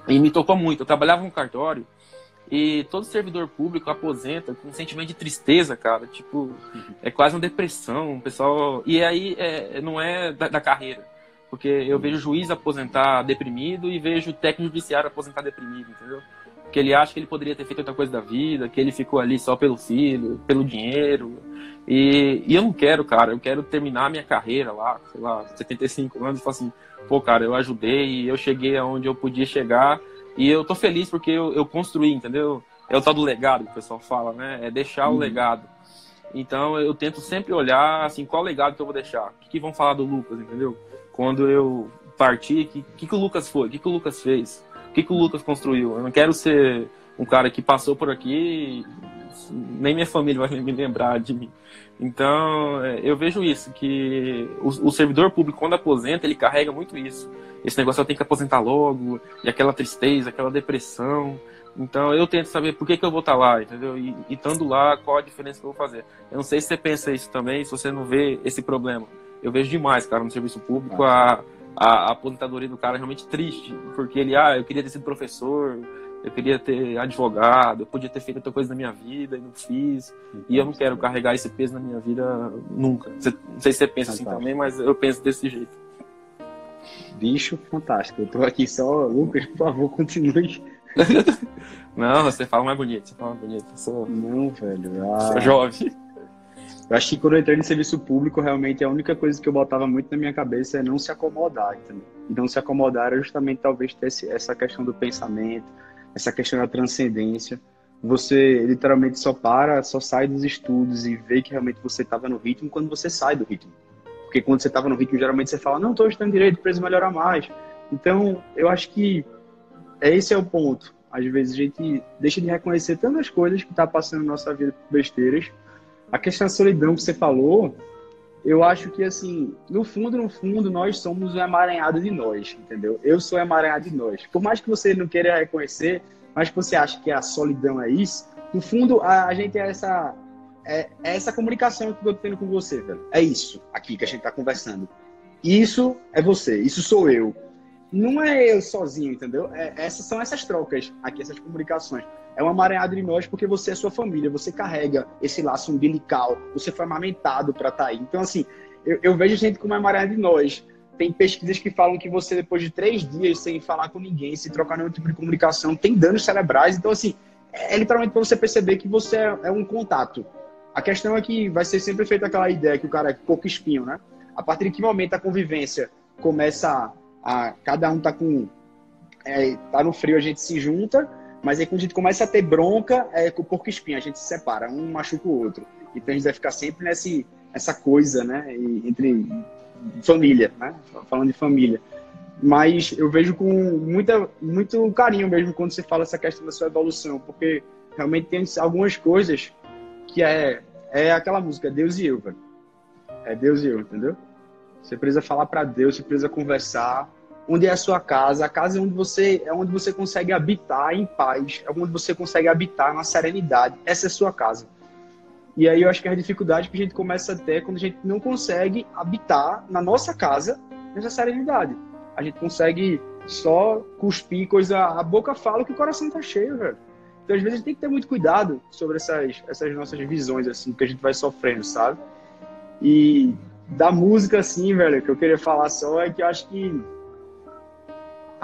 E me tocou muito. Eu trabalhava no cartório e todo servidor público aposenta com um sentimento de tristeza, cara. Tipo, é quase uma depressão, o pessoal. E aí é, não é da, da, carreira. Porque eu vejo juiz aposentar deprimido e vejo técnico judiciário aposentar deprimido, entendeu? Porque ele acha que ele poderia ter feito outra coisa da vida, que ele ficou ali só pelo filho, pelo dinheiro. E, e eu não quero, cara, eu quero terminar minha carreira lá, sei lá, 75 anos e falar assim, pô, cara, eu ajudei, eu cheguei aonde eu podia chegar e eu tô feliz porque eu, eu construí, entendeu? É o tal do legado que o pessoal fala, né? É deixar uhum. o legado. Então eu tento sempre olhar assim, qual legado que eu vou deixar? O que, que vão falar do Lucas, entendeu? Quando eu partir, o que, que, que o Lucas foi? O que, que o Lucas fez? O que, que o Lucas construiu? Eu não quero ser um cara que passou por aqui nem minha família vai me lembrar de mim. Então, é, eu vejo isso, que o, o, servidor público, quando aposenta, ele carrega muito isso. Esse negócio eu tenho que aposentar logo, e aquela tristeza, aquela depressão. Então, eu tento saber por que, que eu vou estar lá, entendeu? E, e estando lá, qual a diferença que eu vou fazer. Eu não sei se você pensa isso também, se você não vê esse problema. Eu vejo demais, cara, no serviço público, a, a, a aposentadoria do cara é realmente triste, porque ele, ah, eu queria ter sido professor, eu queria ter advogado, eu podia ter feito outra coisa na minha vida e não fiz. E eu não quero carregar esse peso na minha vida nunca. Não sei se você pensa assim fantástico. assim também, mas eu penso desse jeito. Bicho, fantástico. Eu tô aqui só, Lucas, por favor, continue. <laughs> não, você fala mais bonito, você fala mais bonito. Eu sou... Não, velho. Ah... Sou jovem. Eu acho que quando eu entrei no serviço público, realmente a única coisa que eu botava muito na minha cabeça é não se acomodar, entendeu? E não se acomodar era justamente talvez ter essa questão do pensamento, essa questão da transcendência. Você literalmente só para, só sai dos estudos e vê que realmente você estava no ritmo quando você sai do ritmo. Porque quando você estava no ritmo, geralmente você fala, não, estou estudando direito, preciso melhorar mais. Então, eu acho que esse é o ponto. Às vezes a gente deixa de reconhecer tantas coisas que está passando na nossa vida por besteiras. A questão da solidão que você falou, eu acho que, assim, no fundo, no fundo, nós somos um emaranhado de nós, entendeu? Eu sou emaranhado de nós. Por mais que você não queira reconhecer, mas que você acha que a solidão é isso, no fundo, a, a gente é essa, é, é, essa comunicação que eu tô tendo com você, velho. É isso aqui que a gente tá conversando. Isso é você, isso sou eu. Não é eu sozinho, entendeu? É, essas são essas trocas aqui, essas comunicações é uma emaranhado de nós porque você é sua família, você carrega esse laço umbilical, você foi amamentado para estar tá aí. Então, assim, eu, eu vejo gente como uma emaranhado de nós. Tem pesquisas que falam que você, depois de três dias sem falar com ninguém, sem trocar nenhum tipo de comunicação, tem danos cerebrais. Então, assim, é, é literalmente para você perceber que você é, é, um contato. A questão é que vai ser sempre feita aquela ideia que o cara é pouco espinho, né? A partir de que momento a convivência começa a, a cada um tá com é, tá no frio, a gente se junta, mas aí quando a gente começa a ter bronca, é com porco espinho, a gente se separa, um machuca o outro. Então a gente vai ficar sempre nessa coisa, né? Entre família, né? Falando de família. Mas eu vejo com muita, muito carinho mesmo quando você fala essa questão da sua evolução, porque realmente tem algumas coisas que é, é aquela música, Deus e eu, velho. É Deus e eu, entendeu? Você precisa falar para Deus, você precisa conversar, onde é a sua casa. A casa é onde você é onde você consegue habitar em paz, é onde você consegue habitar na serenidade. Essa é a sua casa. E aí eu acho que é a dificuldade que a gente começa a ter quando a gente não consegue habitar na nossa casa nessa serenidade. A gente consegue só cuspir coisa, a boca fala que o coração tá cheio, velho. Então às vezes a gente tem que ter muito cuidado sobre essas essas nossas visões assim que a gente vai sofrendo, sabe? E da música assim, velho, que eu queria falar só é que eu acho que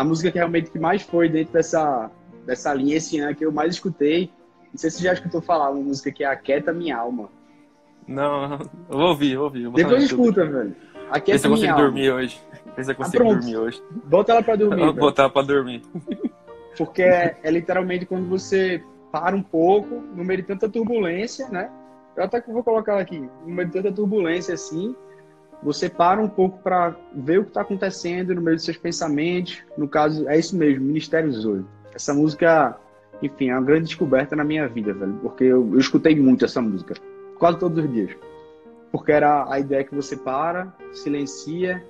a música que realmente que mais foi dentro dessa, dessa linha esse ano que eu mais escutei. Não sei se você já escutou falar, uma música que é Aquieta Minha Alma. Não, eu vou ouvir, eu vou ouvir. Depois escuta, velho. Aquieta Minha Alma. dormir hoje. Vê se eu consigo ah, dormir hoje. Bota ela pra dormir. Vou botar pra dormir. Porque é, é, literalmente quando você para um pouco, no meio de tanta turbulência, né? Eu até vou colocar ela aqui. No meio de tanta turbulência assim, você para um pouco para ver o que está acontecendo no meio dos seus pensamentos. No caso, é isso mesmo, Ministério Zoe. Essa música, enfim, é uma grande descoberta na minha vida, velho, porque eu, eu escutei muito essa música, quase todos os dias. Porque era a ideia que você para, silencia,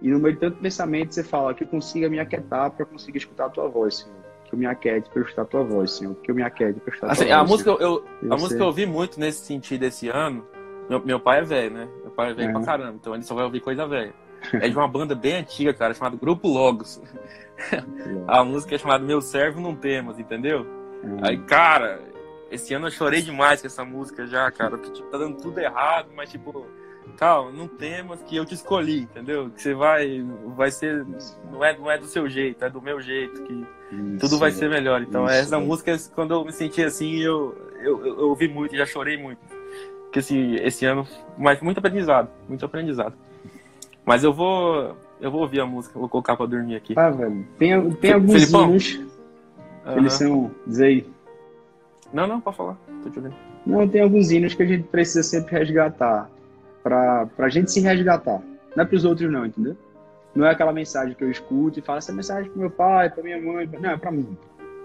e no meio de tanto pensamento você fala que eu consiga me aquietar para conseguir escutar a tua voz, Senhor. Que eu me aquiete para escutar a tua voz, Senhor. Que eu me aquiete para escutar a tua assim, voz. A música, eu, a música eu ouvi muito nesse sentido esse ano meu, meu pai é velho, né? Meu pai é velho é. pra caramba, então ele só vai ouvir coisa velha. É de uma banda bem antiga, cara, chamada Grupo Logos. <laughs> a música é chamada Meu Servo Não Temos, entendeu? É. Aí, cara, esse ano eu chorei demais com essa música já, cara. Porque, tipo, tá dando tudo errado, mas, tipo, calma, não temas que eu te escolhi, entendeu? Que você vai, vai ser, não é, não é do seu jeito, é do meu jeito, que isso, tudo vai ser melhor. Então, isso, essa música, quando eu me senti assim, eu, eu, eu ouvi muito, já chorei muito. Porque assim, esse ano, mas muito aprendizado, muito aprendizado. Mas eu vou, eu vou ouvir a música, vou colocar pra dormir aqui. Ah, velho, tem, tem alguns hinos, uhum. eles são, diz aí. Não, não, pode falar, tô te ouvindo. Não, tem alguns hinos que a gente precisa sempre resgatar para a gente se resgatar. Não é para os outros, não, entendeu? Não é aquela mensagem que eu escuto e falo essa mensagem para meu pai, para minha mãe. Não, é para mim.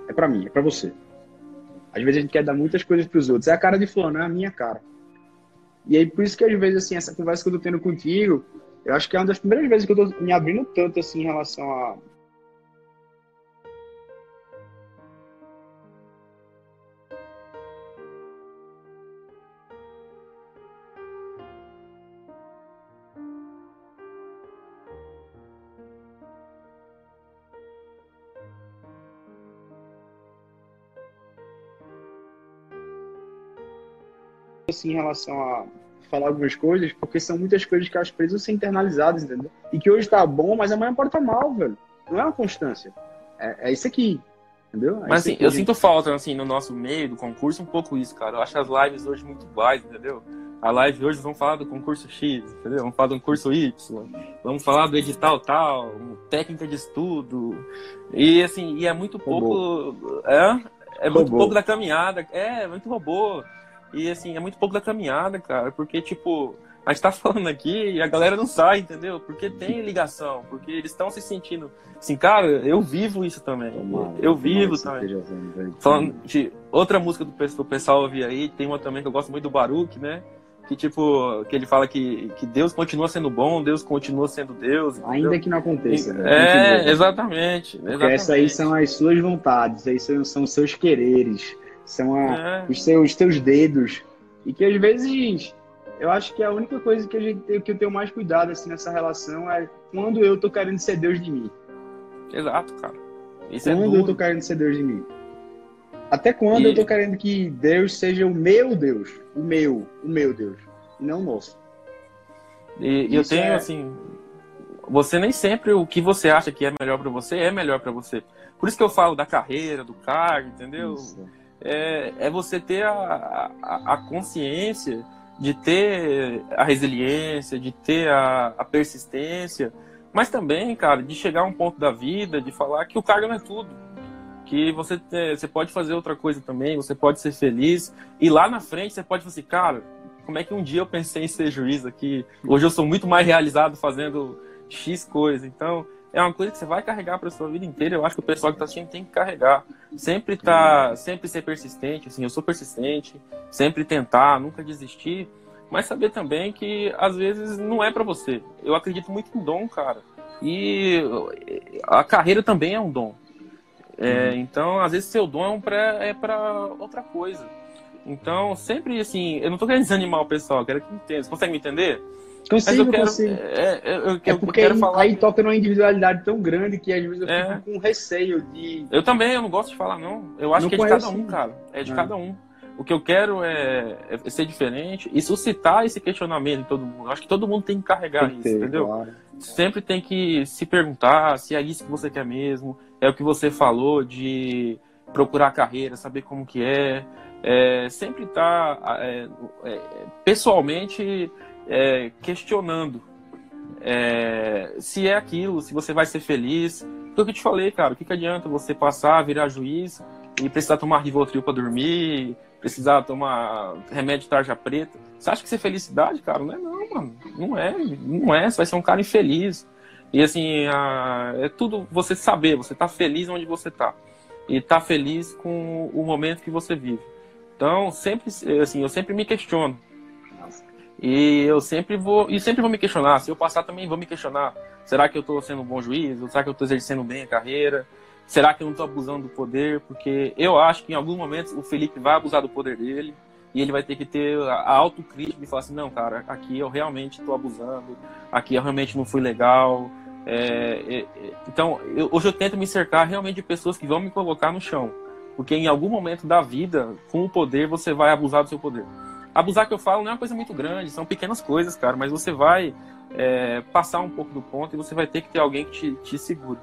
É para mim, é para você. Às vezes a gente quer dar muitas coisas para os outros. É a cara de fulano, é a minha cara. E aí, por isso que às vezes, assim, essa conversa que eu tô tendo contigo, eu acho que é uma das primeiras vezes que eu tô me abrindo tanto, assim, em relação a assim, em relação a falar algumas coisas, porque são muitas coisas que elas precisam ser internalizadas, entendeu? E que hoje tá bom, mas amanhã pode estar tá mal, velho. Não é uma constância. É, é isso aqui, entendeu? É mas assim, eu sinto falta, assim, no nosso meio do concurso, um pouco isso, cara. Eu acho as lives hoje muito baixas, entendeu? A live hoje vamos falar do concurso X, entendeu? Vamos falar do concurso Y, vamos falar do edital tal, técnica de estudo. E assim, e é muito robô. pouco. É, é muito pouco da caminhada. É, é muito robô. E assim, é muito pouco da caminhada, cara, porque, tipo, a gente tá <laughs> falando aqui e a galera não sai, entendeu? Porque tem ligação, porque eles estão se sentindo. Assim, cara, eu vivo isso também. eu vivo também. Falando de outra música do pessoal, ouvir aí, tem uma também que eu gosto muito do Baruch, né? Que tipo, que ele fala que, que Deus continua sendo bom, Deus continua sendo Deus. Ainda entendeu? que não aconteça, né? É, exatamente. Porque exatamente. essas aí são as suas vontades, aí são, são os seus quereres são a, é. os, seus, os teus dedos. E que às vezes eu acho que a única coisa que, a gente, que eu tenho mais cuidado assim, nessa relação é quando eu tô querendo ser Deus de mim. Exato, cara. Isso é quando é eu tô querendo ser Deus de mim. Até quando e... eu tô querendo que Deus seja o meu Deus. O meu, o meu Deus. E não o nosso. E, e eu tenho, é... assim. Você nem sempre o que você acha que é melhor para você é melhor para você. Por isso que eu falo da carreira, do cargo, entendeu? Isso é, é você ter a, a, a, consciência de ter a resiliência, de ter a, a, persistência, mas também, cara, de chegar a um ponto da vida, de falar que o cargo não é tudo. Que você, você pode fazer outra coisa também, você pode ser feliz, e lá na frente você pode falar assim, cara, como é que um dia eu pensei em ser juiz aqui? Hoje eu sou muito mais realizado fazendo X coisa. Então, é uma coisa que você vai carregar para sua vida inteira. Eu acho que o pessoal que está assistindo tem que carregar. Sempre tá, sempre ser persistente, assim, eu sou persistente, sempre tentar, nunca desistir, mas saber também que às vezes não é para você. Eu acredito muito em dom, cara. E a carreira também é um dom. É, uhum. Então, às vezes, seu dom é, um pra, é para outra coisa. Então, sempre assim, eu não tô querendo desanimar o pessoal, quero que entenda. Você consegue me entender? Consigo, eu quero, consigo. É, é, eu, é porque eu aí, falar... aí, toca numa individualidade tão grande que às vezes eu é. fico com receio de. Eu também, eu não gosto de falar, não. Eu acho não que é de cada um, cara. É de é. cada um. O que eu quero é, é, ser diferente e suscitar esse questionamento em todo mundo. Eu acho que todo mundo tem que carregar tem isso, ter, entendeu? Claro. Sempre tem que se perguntar se é isso que você quer mesmo, é o que você falou de procurar carreira, saber como que é. é sempre estar tá, pessoalmente é, questionando é, se é aquilo, se você vai ser feliz. Foi o que eu te falei, cara. O que, que adianta você passar, virar juiz e precisar tomar Rivotril para dormir, precisar tomar remédio tarja preta? Você acha que isso é felicidade, cara? Não é não, mano. Não é. Não é. Você vai ser um cara infeliz. E assim, a, é tudo você saber, você tá feliz onde você tá. E tá feliz com o momento que você vive. Então, sempre, assim, eu sempre me questiono. E eu sempre vou, e sempre vou me questionar. Se eu passar também vou me questionar. Será que eu estou sendo um bom juiz? Será que eu estou exercendo bem a carreira? Será que eu não estou abusando do poder? Porque eu acho que em algum momento o Felipe vai abusar do poder dele e ele vai ter que ter a autocrítica de falar assim, não, cara, aqui eu realmente estou abusando, aqui eu realmente não fui legal. É, é, é, então, eu, hoje eu tento me cercar realmente de pessoas que vão me colocar no chão. Porque em algum momento da vida, com o poder, você vai abusar do seu poder abusar que eu falo não é uma coisa muito grande, são pequenas coisas, cara, mas você vai é, passar um pouco do ponto e você vai ter que ter alguém que te, te segure.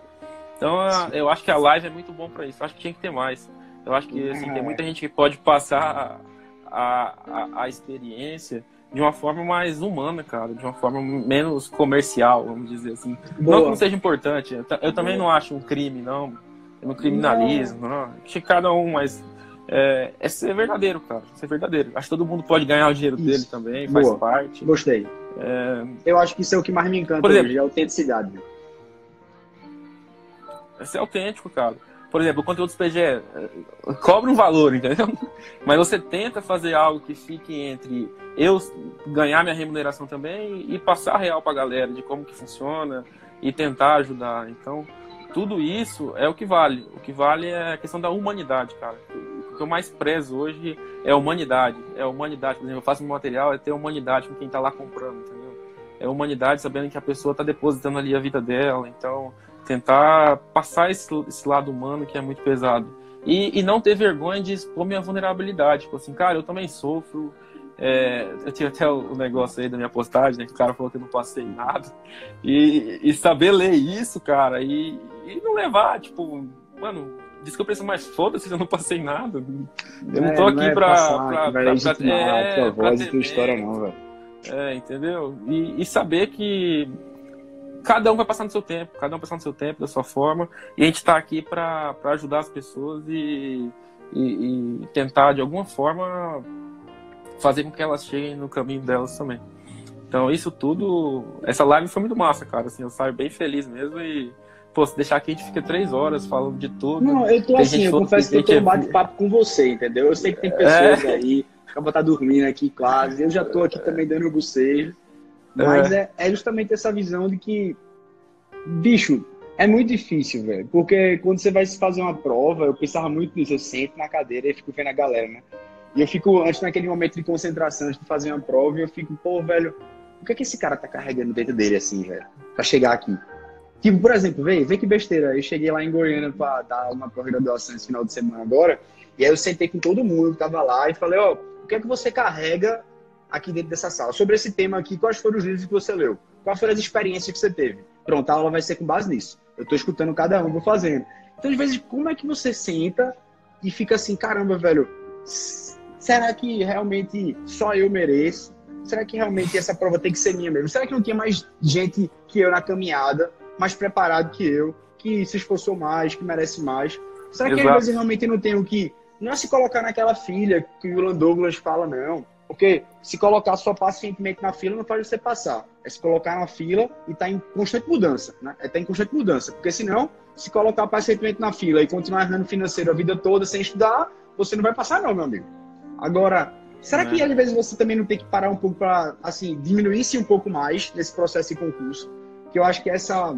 Então, eu acho que a live é muito bom para isso. Eu acho que tinha que ter mais. Eu acho que assim, tem muita gente que pode passar a, a, a experiência de uma forma mais humana, cara, de uma forma menos comercial, vamos dizer assim. Boa. Não que não seja importante, eu, também não acho um crime, não. Eu não criminalizo, não. não. Acho que cada um, mas é, é, ser verdadeiro, cara. Ser verdadeiro. Acho que todo mundo pode ganhar o dinheiro isso. dele também, faz Boa. parte. Gostei. É... Eu acho que isso é o que mais me encanta Por exemplo, hoje, é a autenticidade. É ser autêntico, cara por exemplo, o conteúdo do PGE é, cobra um valor, entendeu? <laughs> Mas você tenta fazer algo que fique entre eu ganhar minha remuneração também e passar real para a galera de como que funciona e tentar ajudar. Então, tudo isso é o que vale. O que vale é a questão da humanidade, cara. O que eu mais prezo hoje é a humanidade. É a humanidade. Por exemplo, eu faço meu material, é ter humanidade com quem está lá comprando, entendeu? É a humanidade sabendo que a pessoa está depositando ali a vida dela. Então, tentar passar esse, esse lado humano que é muito pesado. E, e não ter vergonha de expor minha vulnerabilidade. Tipo assim, cara, eu também sofro. É, eu tinha até o, negócio aí da minha postagem, né? Que o cara falou que eu não passei nada. E, e saber ler isso, cara, e, e não levar, tipo, mano, desculpa isso, mas foda-se, eu não passei nada. Eu não é, tô aqui não é pra, passar, pra, pra, pra, pra, é, tua voz e tua história, não, velho. É, entendeu? E, e saber que cada um vai passar no seu tempo, cada um vai passar no seu tempo, da sua forma, e a gente está aqui para ajudar as pessoas e, e, e, tentar, de alguma forma, fazer com que elas cheguem no caminho delas também. Então, isso tudo, essa live foi muito massa, cara, assim, eu saio bem feliz mesmo e, pô, se deixar aqui a gente fica três horas falando de tudo. Não, eu tô assim, eu confesso que eu tô um bate-papo com você, entendeu? Eu sei que tem pessoas é... aí, acaba tá dormindo aqui quase, eu já tô aqui também dando um bucejo, mas é. é, é justamente essa visão de que, bicho, é muito difícil, velho. Porque quando você vai fazer uma prova, eu pensava muito nisso. Eu sento na cadeira e fico vendo a galera, né? E eu fico, antes naquele momento de concentração, antes de fazer uma prova, eu fico, pô, velho, o que é que esse cara tá carregando dentro dele, assim, velho? Pra chegar aqui. Tipo, por exemplo, vê, vê que besteira. Eu cheguei lá em Goiânia pra dar uma pós-graduação esse final de semana agora. E aí eu sentei com todo mundo que tava lá e falei, ó, oh, o que é que você carrega aqui dentro dessa sala. Sobre esse tema aqui, quais foram os livros que você leu? Quais foram as experiências que você teve? Pronto, a aula vai ser com base nisso. Eu estou escutando cada um, vou fazendo. Então, às vezes, como é que você senta e fica assim, caramba, velho, será que realmente só eu mereço? Será que realmente essa prova tem que ser minha mesmo? Será que não tinha mais gente que eu na caminhada, mais preparado que eu, que se esforçou mais, que merece mais? Será que Exato. às vezes realmente não tenho que não é se colocar naquela filha que o Will Douglas fala, não. Porque se colocar só pacientemente na fila não faz você passar. É se colocar na fila e estar tá em constante mudança. Né? É estar tá em constante mudança. Porque senão, se colocar pacientemente na fila e continuar errando financeiro a vida toda sem estudar, você não vai passar, não, meu amigo. Agora, será que é. às vezes você também não tem que parar um pouco para, assim, diminuir-se um pouco mais nesse processo de concurso? Que eu acho que essa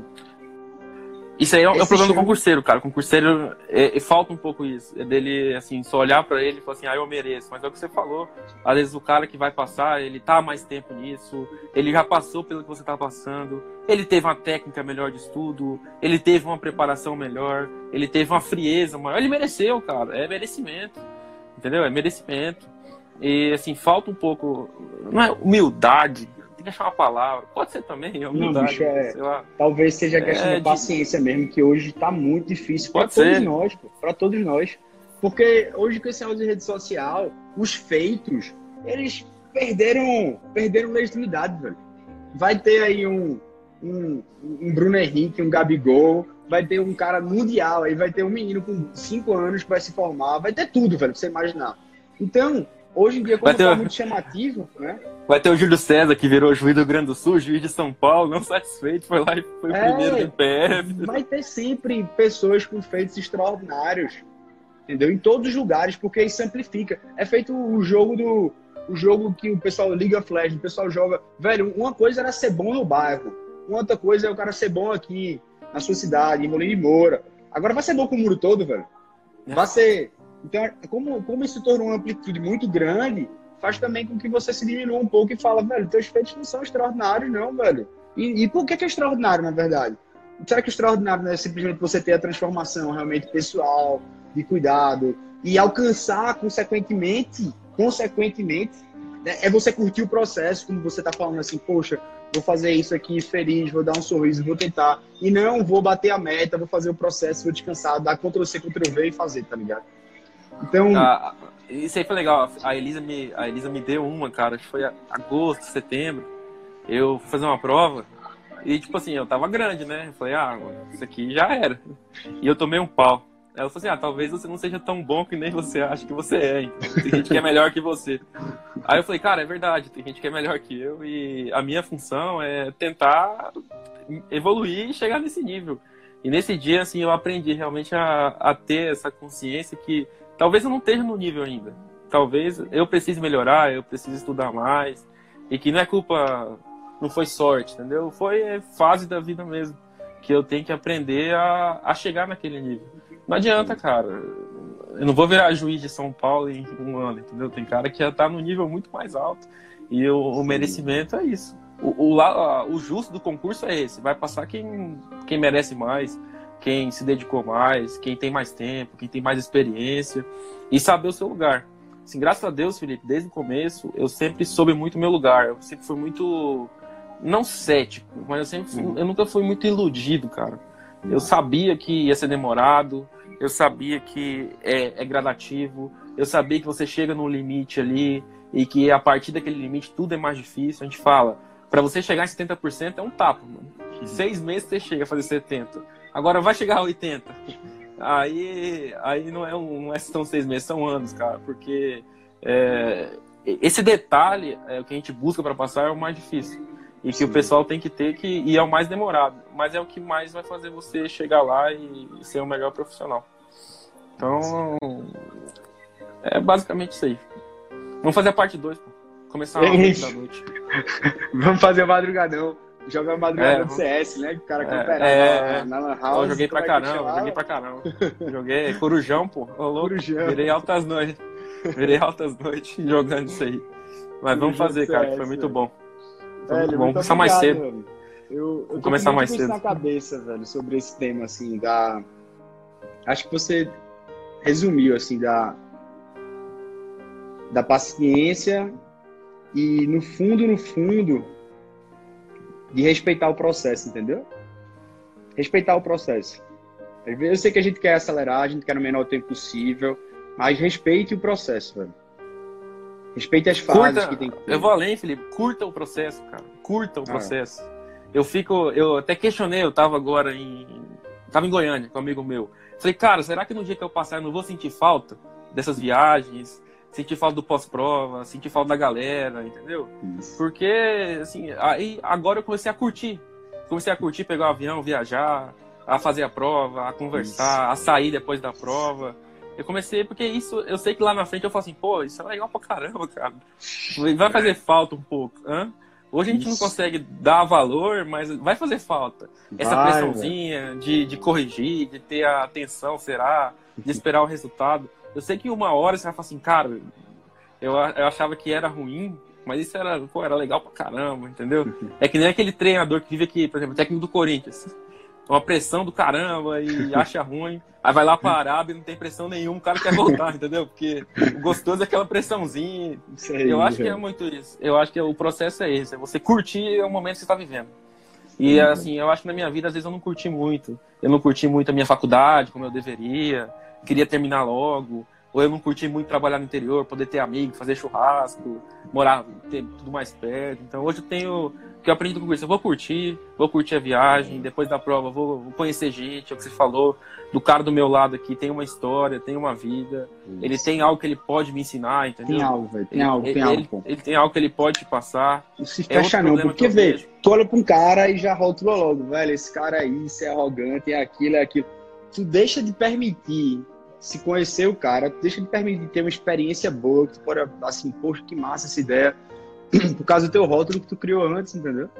isso aí é, é o problema do concurseiro, cara. O concurseiro, é, é, falta um pouco isso. É dele, assim, só olhar para ele e falar assim, ah, eu mereço. Mas é o que você falou. Às vezes o cara que vai passar, ele tá mais tempo nisso, ele já passou pelo que você tá passando, ele teve uma técnica melhor de estudo, ele teve uma preparação melhor, ele teve uma frieza maior. Ele mereceu, cara. É merecimento. Entendeu? É merecimento. E, assim, falta um pouco. Não é humildade, que achar uma palavra. Pode ser também, humildade, Não, bicho, é, sei lá. Talvez seja a questão é, da paciência de... mesmo, que hoje está muito difícil para todos nós, para todos nós. Porque hoje com esse negócio de rede social, os feitos, eles perderam, perderam legitimidade, velho. Vai ter aí um, um, um Bruno Henrique, um Gabigol, vai ter um cara mundial, aí vai ter um menino com 5 anos que vai se formar, vai ter tudo, velho, pra você imaginar. Então, hoje em dia, como está muito chamativo, né? Vai ter o Júlio César, que virou juiz do Rio Grande do Sul, juiz de São Paulo, não satisfeito, foi lá e foi é, o primeiro do PF. Vai ter sempre pessoas com feitos extraordinários, entendeu? Em todos os lugares, porque isso simplifica. É feito o jogo do. O jogo que o pessoal liga flash, o pessoal joga. Velho, uma coisa era ser bom no bairro, uma outra coisa é o cara ser bom aqui, na sua cidade, em Molina de Moura. Agora vai ser bom com o muro todo, velho. Vai ser. Então, como, como isso tornou uma amplitude muito grande, faz também com que você se diminua um pouco e fala, velho, teus feitos não são extraordinários, não, velho. E, e por que, que é extraordinário, na verdade? Será que extraordinário não é simplesmente você ter a transformação realmente pessoal, de cuidado, e alcançar, consequentemente, consequentemente, É você curtir o processo, como você tá falando assim, poxa, vou fazer isso aqui feliz, vou dar um sorriso, vou tentar. E não vou bater a meta, vou fazer o processo, vou descansar, dar Ctrl C, Ctrl V e fazer, tá ligado? Então. Ah, isso aí foi legal. A Elisa, me, a Elisa me deu uma, cara, que foi agosto, setembro. Eu fui fazer uma prova e, tipo assim, eu tava grande, né? Eu falei, ah, isso aqui já era. E eu tomei um pau. Eu falei assim, ah, talvez você não seja tão bom que nem você acha que você é. Tem gente que é melhor que você. Aí eu falei, cara, é verdade, tem gente que é melhor que eu e a minha função é tentar evoluir e chegar nesse nível. E nesse dia, assim, eu aprendi realmente a, a ter essa consciência que talvez eu não esteja no nível ainda. Talvez eu precise melhorar, eu preciso estudar mais. E que não é culpa, não foi sorte, entendeu? Foi fase da vida mesmo. Que eu tenho que aprender a, a chegar naquele nível. Não adianta, cara. Eu não vou virar juiz de São Paulo em um ano, entendeu? Tem cara que já tá no nível muito mais alto. E o, o merecimento é isso. O, o, o, justo do concurso é esse. Vai passar quem, quem merece mais, quem se dedicou mais, quem tem mais tempo, quem tem mais experiência. E saber o seu lugar. Assim, graças a Deus, Felipe, desde o começo, eu sempre soube muito o meu lugar. Eu sempre fui muito. Não cético, mas eu sempre fui, eu nunca fui muito iludido, cara. Eu sabia que ia ser demorado, eu sabia que é, é gradativo, eu sabia que você chega num limite ali e que a partir daquele limite tudo é mais difícil. A gente fala, para você chegar em 70% é um tapa, mano. Em seis meses você chega a fazer 70%. Agora vai chegar a 80%. Aí, aí não, é um, não é são seis meses, são anos, cara. Porque é, esse detalhe é o que a gente busca para passar é o mais difícil. E que Sim. o pessoal tem que ter que. E é o mais demorado. Mas é o que mais vai fazer você chegar lá e, e ser o melhor profissional. Então. É basicamente isso aí. Vamos fazer a parte 2, pô. Começar a é noite. <laughs> Vamos fazer o madrugadão. Jogar madrugadão é, no CS, né? O cara que é, é, na, na Lan House. Eu joguei pra caramba, joguei pra caramba. joguei Corujão, pô. Ô, louco. Corujão. Virei altas noites. Virei altas noites <laughs> jogando isso aí. Mas vamos fazer, cara, que foi muito bom. Velho, vamos começar mais cedo. Velho. Eu, eu começar mais cedo. na cabeça, velho, sobre esse tema, assim, da. Acho que você resumiu, assim, da. Da paciência e, no fundo, no fundo, de respeitar o processo, entendeu? Respeitar o processo. Eu sei que a gente quer acelerar, a gente quer no menor tempo possível, mas respeite o processo, velho. Respeite as fases curta, que tem que ter. Eu vou além, Felipe. Curta o processo, cara. Curta o ah. processo. Eu fico. Eu até questionei, eu tava agora em. Tava em Goiânia com um amigo meu. Falei, cara, será que no dia que eu passar eu não vou sentir falta dessas viagens? Sentir falta do pós-prova, sentir falta da galera, entendeu? Isso. Porque, assim, aí agora eu comecei a curtir. Comecei a curtir, pegar o avião, viajar, a fazer a prova, a conversar, Isso. a sair depois da prova. Eu comecei porque isso, eu sei que lá na frente eu falo assim, pô, isso é legal pra caramba, cara. Vai fazer falta um pouco. Hã? Hoje a gente isso. não consegue dar valor, mas vai fazer falta. Essa vai, pressãozinha de, de corrigir, de ter a atenção, será, de esperar o resultado. Eu sei que uma hora você vai falar assim, cara, eu, eu achava que era ruim, mas isso era, pô, era legal pra caramba, entendeu? <laughs> É que nem aquele treinador que vive aqui, por exemplo, o técnico do Corinthians uma pressão do caramba e <laughs> acha ruim. Aí vai lá pra Arábia e não tem pressão nenhuma, o cara quer voltar, <laughs> entendeu? Porque o gostoso é aquela pressãozinha. Aí, eu acho que é muito isso. Eu acho que o processo é esse, é você curtir o momento que você tá vivendo. E uhum. assim, eu acho que na minha vida, às vezes, eu não curti muito. Eu não curti muito a minha faculdade, como eu deveria. Queria terminar logo. Ou eu não curti muito trabalhar no interior, poder ter amigos, fazer churrasco, morar, ter tudo mais perto. Então hoje eu tenho que eu aprendi com isso. Eu vou curtir, vou curtir a viagem, depois da prova vou, vou, conhecer gente, é o que você falou, do cara do meu lado aqui tem uma história, tem uma vida, isso. ele tem algo que ele pode me ensinar, entendeu? Tem algo, velho, tem algo, ele, tem algo. Ele, ele, tem algo que ele pode te passar. Não se é fecha é não, porque, vê, tu olha pra um cara e já rotula logo, velho, esse cara é isso, é arrogante, é aquilo, é aquilo. Tu deixa de permitir se conhecer o cara, deixa de permitir ter uma experiência boa, que tu pode, assim, poxa, que massa essa ideia <clears throat> por causa do teu rótulo que tu criou antes, entendeu?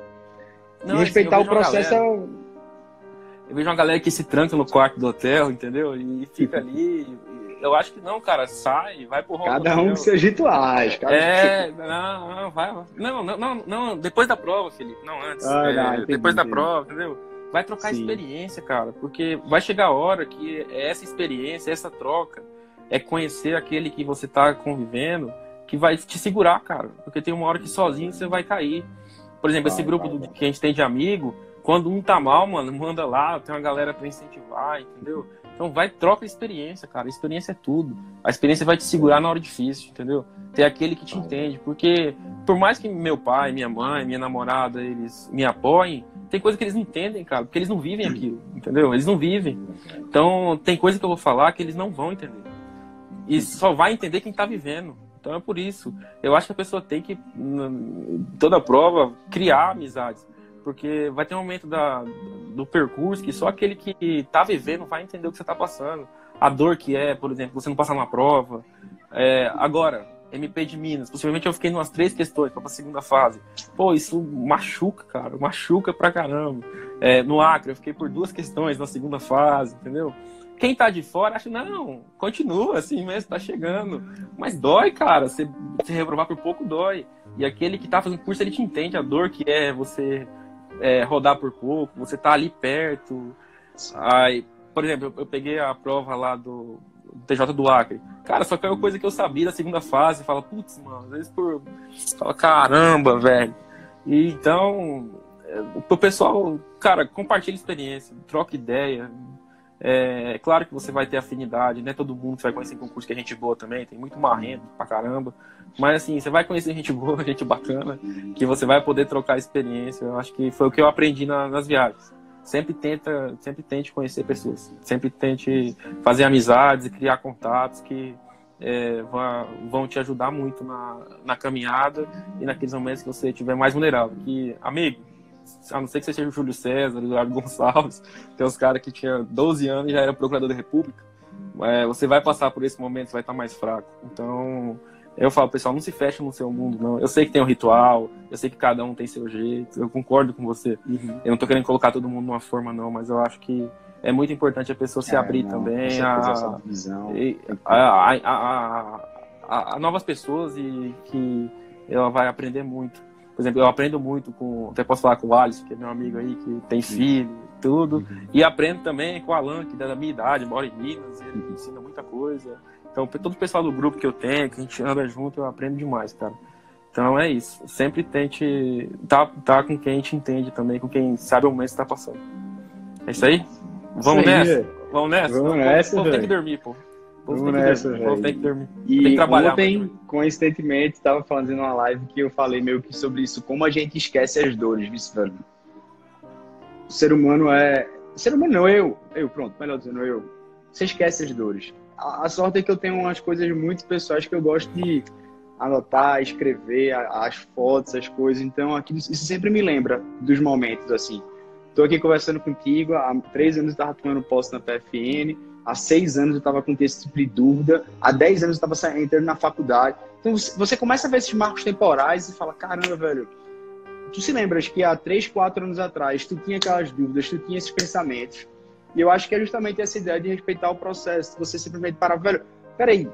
Não, e assim, respeitar assim, o processo é eu vejo uma galera que se tranca no quarto do hotel, entendeu? E fica ali. Eu acho que não, cara, sai, vai pro. Cada um com seus rituais, cara. É, não, não, vai. Não, não, não, não, depois da prova, Felipe, não antes. Ah, não, é, depois da prova, entendeu? Vai trocar Sim. experiência, cara, porque vai chegar a hora que essa experiência, essa troca, é conhecer aquele que você tá convivendo que vai te segurar, cara. Porque tem uma hora que sozinho você vai cair. Por exemplo, esse grupo do, que a gente tem de amigo, quando um tá mal, mano, manda lá, tem uma galera para incentivar, entendeu? Então vai, troca experiência, cara. A experiência é tudo. A experiência vai te segurar na hora difícil, entendeu? Ter aquele que te entende. Porque por mais que meu pai, minha mãe, minha namorada, eles me apoiem, tem coisa que eles não entendem, cara, porque eles não vivem aquilo, entendeu? Eles não vivem. Então tem coisa que eu vou falar que eles não vão entender. E só vai entender quem tá vivendo. Então é por isso. Eu acho que a pessoa tem que, toda prova, criar amizades porque vai ter um momento da, do percurso que só aquele que tá vivendo vai entender o que você tá passando. A dor que é, por exemplo, você não passar numa prova. É, agora, MP de Minas, possivelmente eu fiquei em umas três questões para a segunda fase. Pô, isso machuca, cara, machuca pra caramba. É, no Acre, eu fiquei por duas questões na segunda fase, entendeu? Quem tá de fora acha, não, continua assim mesmo, tá chegando. Mas dói, cara, você, você reprovar por pouco dói. E aquele que tá fazendo curso, ele te entende a dor que é você é, rodar por pouco, você tá ali perto. Aí, por exemplo, eu, eu peguei a prova lá do, TJ do Acre. Cara, só caiu coisa que eu sabia da segunda fase. Fala, putz, mano, às vezes por. Fala, caramba, velho. E então, é, o pessoal, cara, compartilha experiência, troca ideia. É, é, claro que você vai ter afinidade, né? Todo mundo vai conhecer concurso que é gente boa também, tem muito marrento pra caramba. Mas assim, você vai conhecer gente boa, <laughs> gente bacana, que você vai poder trocar experiência. Eu acho que foi o que eu aprendi na, nas viagens. Sempre tenta, sempre tente conhecer pessoas, sempre tente fazer amizades e criar contatos que é, vão, te ajudar muito na, na caminhada e naqueles momentos que você estiver mais vulnerável. Que, amigo, a não ser que você seja o Júlio César, o Eduardo Gonçalves, tem uns caras que tinha 12 anos e já era procurador da República, é, você vai passar por esse momento, vai estar mais fraco. Então, eu falo, pessoal, não se fecha no seu mundo, não. Eu sei que tem um ritual, eu sei que cada um tem seu jeito, eu concordo com você. Uhum. Eu não tô querendo colocar todo mundo numa forma, não, mas eu acho que é muito importante a pessoa se é, abrir não, também a, a, a, a, novas pessoas e que ela vai aprender muito. Por exemplo, eu aprendo muito com. Até posso falar com o Alisson, que é meu amigo aí, que tem filho, tudo. Uhum. E aprendo também com o Alan, que é da minha idade, mora em Minas, ele me ensina muita coisa. Então, todo o pessoal do grupo que eu tenho, que a gente anda junto, eu aprendo demais, cara. Então é isso. Sempre tente estar tá, tá com quem a gente entende também, com quem sabe o momento que está passando. É isso aí? Vamos isso aí, nessa? Vamos nessa? Vamos nessa, Vamos ter que dormir, pô. Vamos nessa, velho. Tem que dormir. E tem que trabalhar ontem, coincidentemente, estava fazendo uma live que eu falei meio que sobre isso, como a gente esquece as dores, vice velho. O ser humano é... O ser humano não, eu. Eu, pronto, melhor dizendo, eu. Você esquece as dores a, sorte é que eu tenho umas coisas muito pessoais que eu gosto de anotar, escrever as fotos, as coisas. Então, aquilo, isso sempre me lembra dos momentos, assim. Estou aqui conversando contigo, há três anos eu estava tomando posse na PFN, há seis anos eu estava com esse tipo de dúvida, há dez anos eu estava entrando na faculdade. Então, você começa a ver esses marcos temporais e fala, caramba, velho, tu se lembras que há três, quatro anos atrás tu tinha aquelas dúvidas, tu tinha esses pensamentos, e eu acho que é justamente essa ideia de respeitar o processo. Você simplesmente parar, velho, peraí,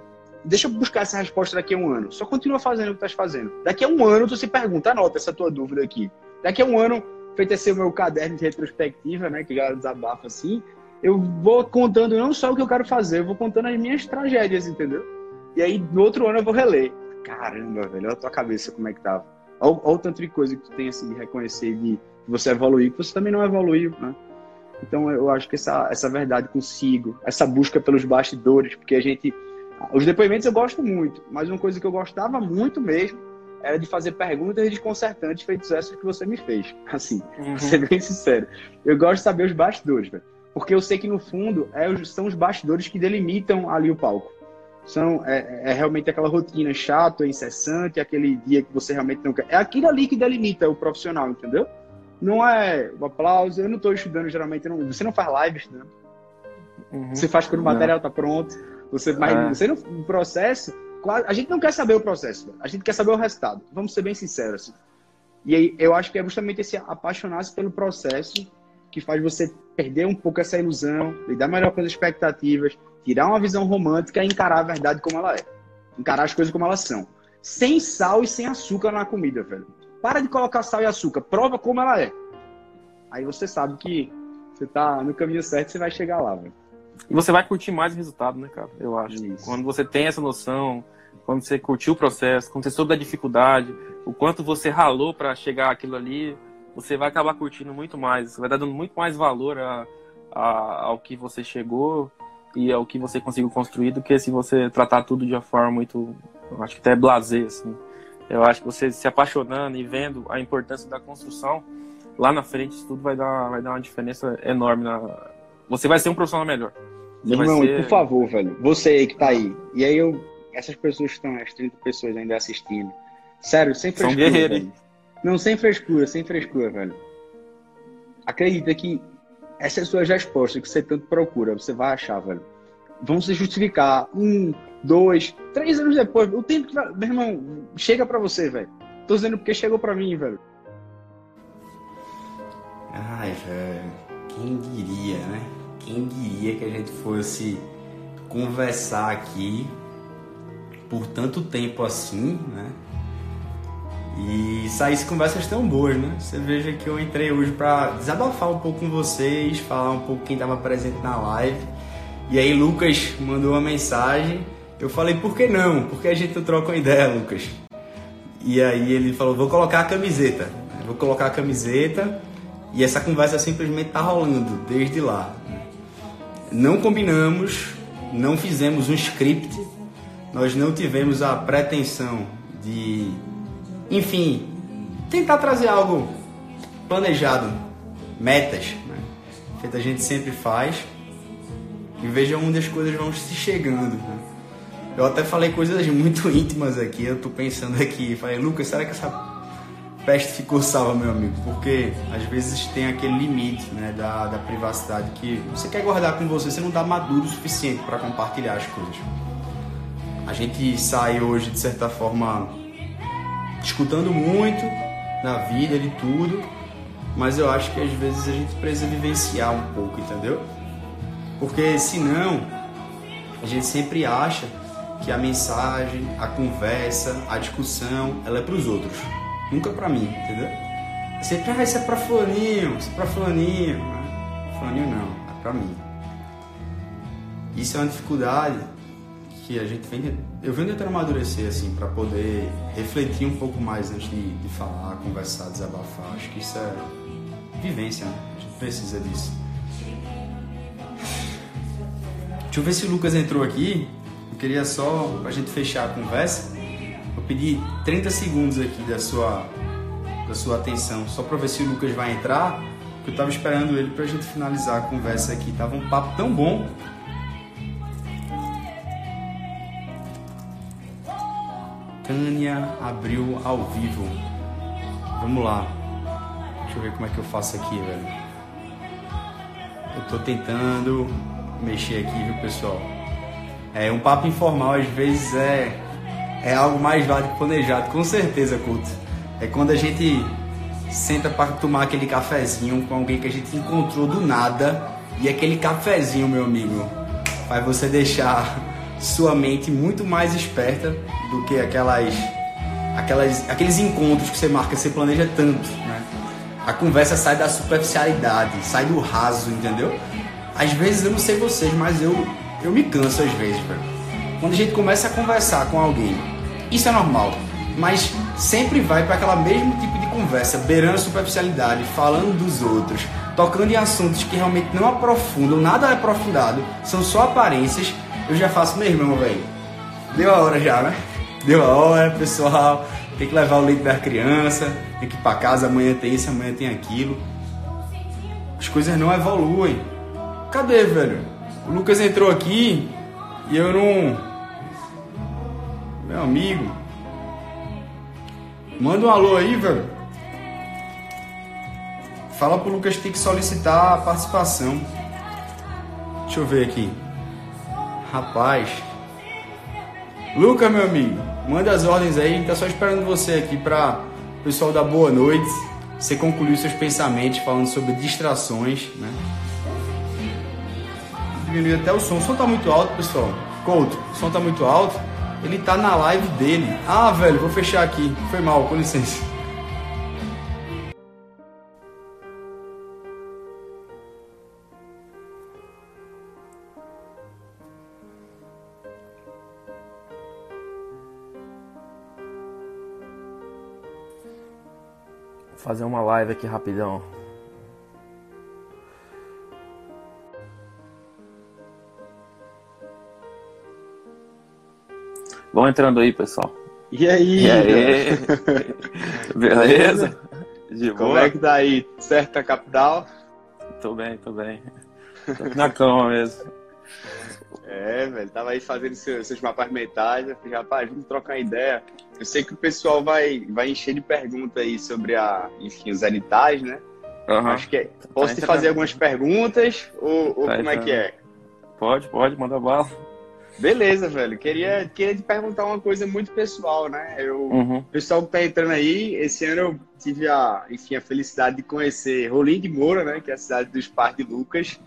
deixa eu buscar essa resposta daqui a um ano. Só continua fazendo o que estás fazendo. Daqui a um ano tu se pergunta, anota essa tua dúvida aqui. Daqui a um ano, feito esse meu caderno de retrospectiva, né, que já desabafa assim, eu vou contando não só o que eu quero fazer, eu vou contando as minhas tragédias, entendeu? E aí, no outro ano eu vou reler. Caramba, velho, olha a tua cabeça como é que tava. Olha, olha o tanto de coisa que tu tem, assim, de reconhecer, de você evoluir, que você também não evoluiu, né? Então eu acho que essa, essa verdade consigo, essa busca pelos bastidores, porque a gente. Os depoimentos eu gosto muito, mas uma coisa que eu gostava muito mesmo era de fazer perguntas desconcertantes feitas essas que você me fez. <laughs> Assim, uhum. ser bem sincero. Eu gosto de saber os bastidores, velho. Porque eu sei que no fundo é, são os bastidores que delimitam ali o palco. São, é, é realmente aquela rotina chata, incessante, aquele dia que você realmente não quer. É aquilo ali que delimita o profissional, entendeu? Não é o aplauso. Eu não estou estudando geralmente. Não, você não faz live estudando. Uhum. Você faz quando o material está pronto. Você, mas é. você no processo, a gente não quer saber o processo. A gente quer saber o resultado. Vamos ser bem sinceros. Assim. E aí, eu acho que é justamente esse apaixonar-se pelo processo que faz você perder um pouco essa ilusão, lidar melhor com as expectativas, tirar uma visão romântica e encarar a verdade como ela é. Encarar as coisas como elas são. Sem sal e sem açúcar na comida, velho. Para de colocar sal e açúcar, prova como ela é. Aí você sabe que você tá no caminho certo, você vai chegar lá, velho. E você vai curtir mais o resultado, né, cara? Eu acho. Isso. Quando você tem essa noção, quando você curtiu o processo, quando você soube da dificuldade, o quanto você ralou para chegar aquilo ali, você vai acabar curtindo muito mais. Você vai dar dando muito mais valor a, a, ao que você chegou e ao que você conseguiu construir do que se você tratar tudo de uma forma muito, acho que até blazer, assim. Eu acho que você se apaixonando e vendo a importância da construção, lá na frente isso tudo vai dar, vai dar uma diferença enorme. Na... Você vai ser um profissional melhor. Você Irmão, ser... por favor, velho, você aí que tá aí, e aí eu, essas pessoas que estão, as 30 pessoas ainda assistindo, sério, sem frescura. São guerreiros, Não, sem frescura, sem frescura, velho. Acredita que essas suas respostas que você tanto procura, você vai achar, velho. Vão se justificar um, dois, três anos depois. O tempo que. Meu irmão, chega pra você, velho. Tô dizendo porque chegou pra mim, velho. Ai, velho. Quem diria, né? Quem diria que a gente fosse conversar aqui por tanto tempo assim, né? E saísse conversas tão boas, né? Você veja que eu entrei hoje para desabafar um pouco com vocês, falar um pouco quem estava presente na live. E aí Lucas mandou uma mensagem. Eu falei, por que não? Por que a gente troca uma ideia, Lucas? E aí ele falou, vou colocar a camiseta. Vou colocar a camiseta e essa conversa simplesmente tá rolando desde lá. Não combinamos, não fizemos um script, nós não tivemos a pretensão de enfim, tentar trazer algo planejado, metas, né? que a gente sempre faz, e veja onde as coisas vão se chegando. Né? Eu até falei coisas muito íntimas aqui, eu tô pensando aqui, falei, Lucas, será que essa peste ficou salva, meu amigo? Porque às vezes tem aquele limite né, da, da privacidade que você quer guardar com você, você não está maduro o suficiente para compartilhar as coisas. A gente sai hoje, de certa forma, escutando muito na vida de tudo, mas eu acho que às vezes a gente precisa vivenciar um pouco, entendeu? Porque senão a gente sempre acha que a mensagem, a conversa, a discussão, ela é para os outros, nunca para mim, entendeu? Sempre, ah, isso é para fulaninho, isso é para fulaninho. Fulaninho não, é para mim. Isso é uma dificuldade que a gente vem, eu venho tentando amadurecer assim para poder refletir um pouco mais antes de, de, falar, conversar, desabafar. Acho que isso é vivência, né? A gente precisa disso. Deixa eu ver se o Lucas entrou aqui. Queria só, pra gente fechar a conversa, eu pedi 30 segundos aqui da sua, da sua atenção, só para ver se o Lucas vai entrar, eu tava esperando ele pra gente finalizar a conversa aqui. Tava um papo tão bom Tânia abriu ao vivo. Vamos lá. Deixa eu ver como é que eu faço aqui, velho. Eu tô tentando mexer aqui, viu, pessoal? É um papo informal, às vezes é é algo mais válido que planejado, com certeza, Couto. É quando a gente senta para tomar aquele cafezinho com alguém que a gente encontrou do nada e aquele cafezinho, meu amigo, vai você deixar sua mente muito mais esperta do que aquelas, aquelas, aqueles encontros que você marca, você planeja tanto, né? A conversa sai da superficialidade, sai do raso, entendeu? Às vezes eu não sei vocês, mas eu eu me canso às vezes, velho. Quando a gente começa a conversar com alguém, isso é normal, mas sempre vai para aquela mesmo tipo de conversa, beirando a superficialidade, falando dos outros, tocando em assuntos que realmente não aprofundam, nada é aprofundado, são só aparências eu já faço meu velho. Deu a hora já, né? Deu a hora, pessoal. Tem que levar o leite da criança, tem que ir pra casa, amanhã tem isso, amanhã tem aquilo. As coisas não evoluem. Cadê, velho? O Lucas entrou aqui e eu não. Meu amigo. Manda um alô aí, velho. Fala pro Lucas que tem que solicitar a participação. Deixa eu ver aqui. Rapaz. Lucas, meu amigo, manda as ordens aí. A gente tá só esperando você aqui para o pessoal dar boa noite. Você concluiu seus pensamentos falando sobre distrações, né? diminuir até o som. O som tá muito alto, pessoal. Couto, o som tá muito alto. Ele tá na live dele. Ah, velho, vou fechar aqui. Foi mal, com licença. Vou fazer uma live aqui rapidão. Vão entrando aí, pessoal. E aí? E aí? <laughs> Beleza? De Como boa? é que tá aí? Certo a capital? Tô bem, tô bem. Tô na cama mesmo. É, velho, tava aí fazendo seus, seus mapas mentais. Eu falei, rapaz, vamos trocar ideia. Eu sei que o pessoal vai, vai encher de perguntas aí sobre a, enfim, os editais, né? Uhum. Acho que é, posso tá te fazer algumas perguntas ou, ou tá como é que é? Pode, pode, manda bala. Beleza, velho. Queria, queria te perguntar uma coisa muito pessoal, né? Eu, uhum. O pessoal que tá entrando aí, esse ano eu tive a, enfim, a felicidade de conhecer Rolim de Moura, né? Que é a cidade dos pais de Lucas.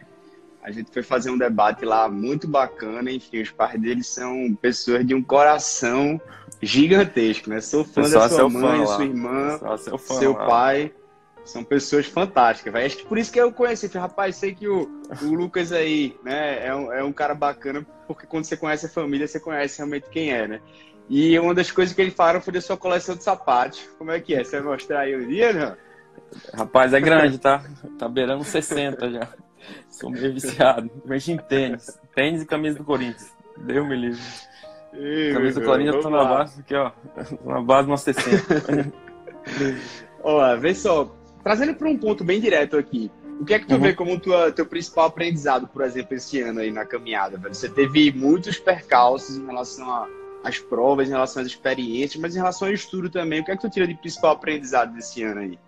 A gente foi fazer um debate lá muito bacana. Enfim, os pais deles são pessoas de um coração gigantesco, né? Sou fã da sua mãe, fã, sua irmã, seu, fã, seu pai. São pessoas fantásticas, velho. Acho que por isso que eu conheci. Falei, rapaz, sei que o, o Lucas aí, né, é um, é um cara bacana, porque quando você conhece a família, você conhece realmente quem é, né? E uma das coisas que ele falaram foi da sua coleção de sapatos. Como é que é? Você vai mostrar aí um dia, não? Rapaz, é grande, tá? Tá beirando 60 já. Sou meio viciado. Mexe em tênis. Tênis e camisa do Corinthians. Deu me livre. Camisa do Corinthians, eu tô na base aqui, ó. Na base umas <laughs> 60. ó, vê só. Trazendo para um ponto bem direto aqui. O que é que tu uhum. vê como tua, teu principal aprendizado, por exemplo, esse ano aí na caminhada, velho? Você teve muitos percalços em relação às provas, em relação às experiências, mas em relação ao estudo também. O que é que tu tira de principal aprendizado desse ano aí?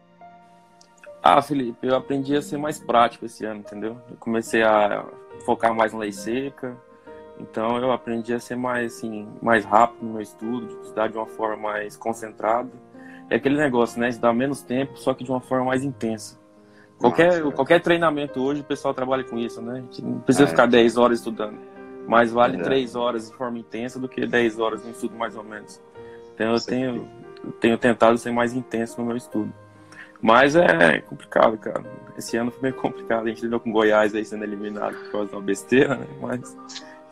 Ah, Felipe, eu aprendi a ser mais prático esse ano, entendeu? Eu comecei a focar mais na lei seca, então eu aprendi a ser mais assim, mais rápido no meu estudo, estudar de uma forma mais concentrada. É aquele negócio, né? Estudar menos tempo, só que de uma forma mais intensa. Qualquer, Nossa, qualquer treinamento hoje, o pessoal trabalha com isso, né? A gente não precisa é. ficar 10 horas estudando. Mais vale é. 3 horas de forma intensa do que 10 horas no estudo, mais ou menos. Então eu tenho, eu tenho tentado ser mais intenso no meu estudo. Mas é complicado, cara. Esse ano foi meio complicado. A gente lidou com Goiás aí sendo eliminado por causa de uma besteira, né? Mas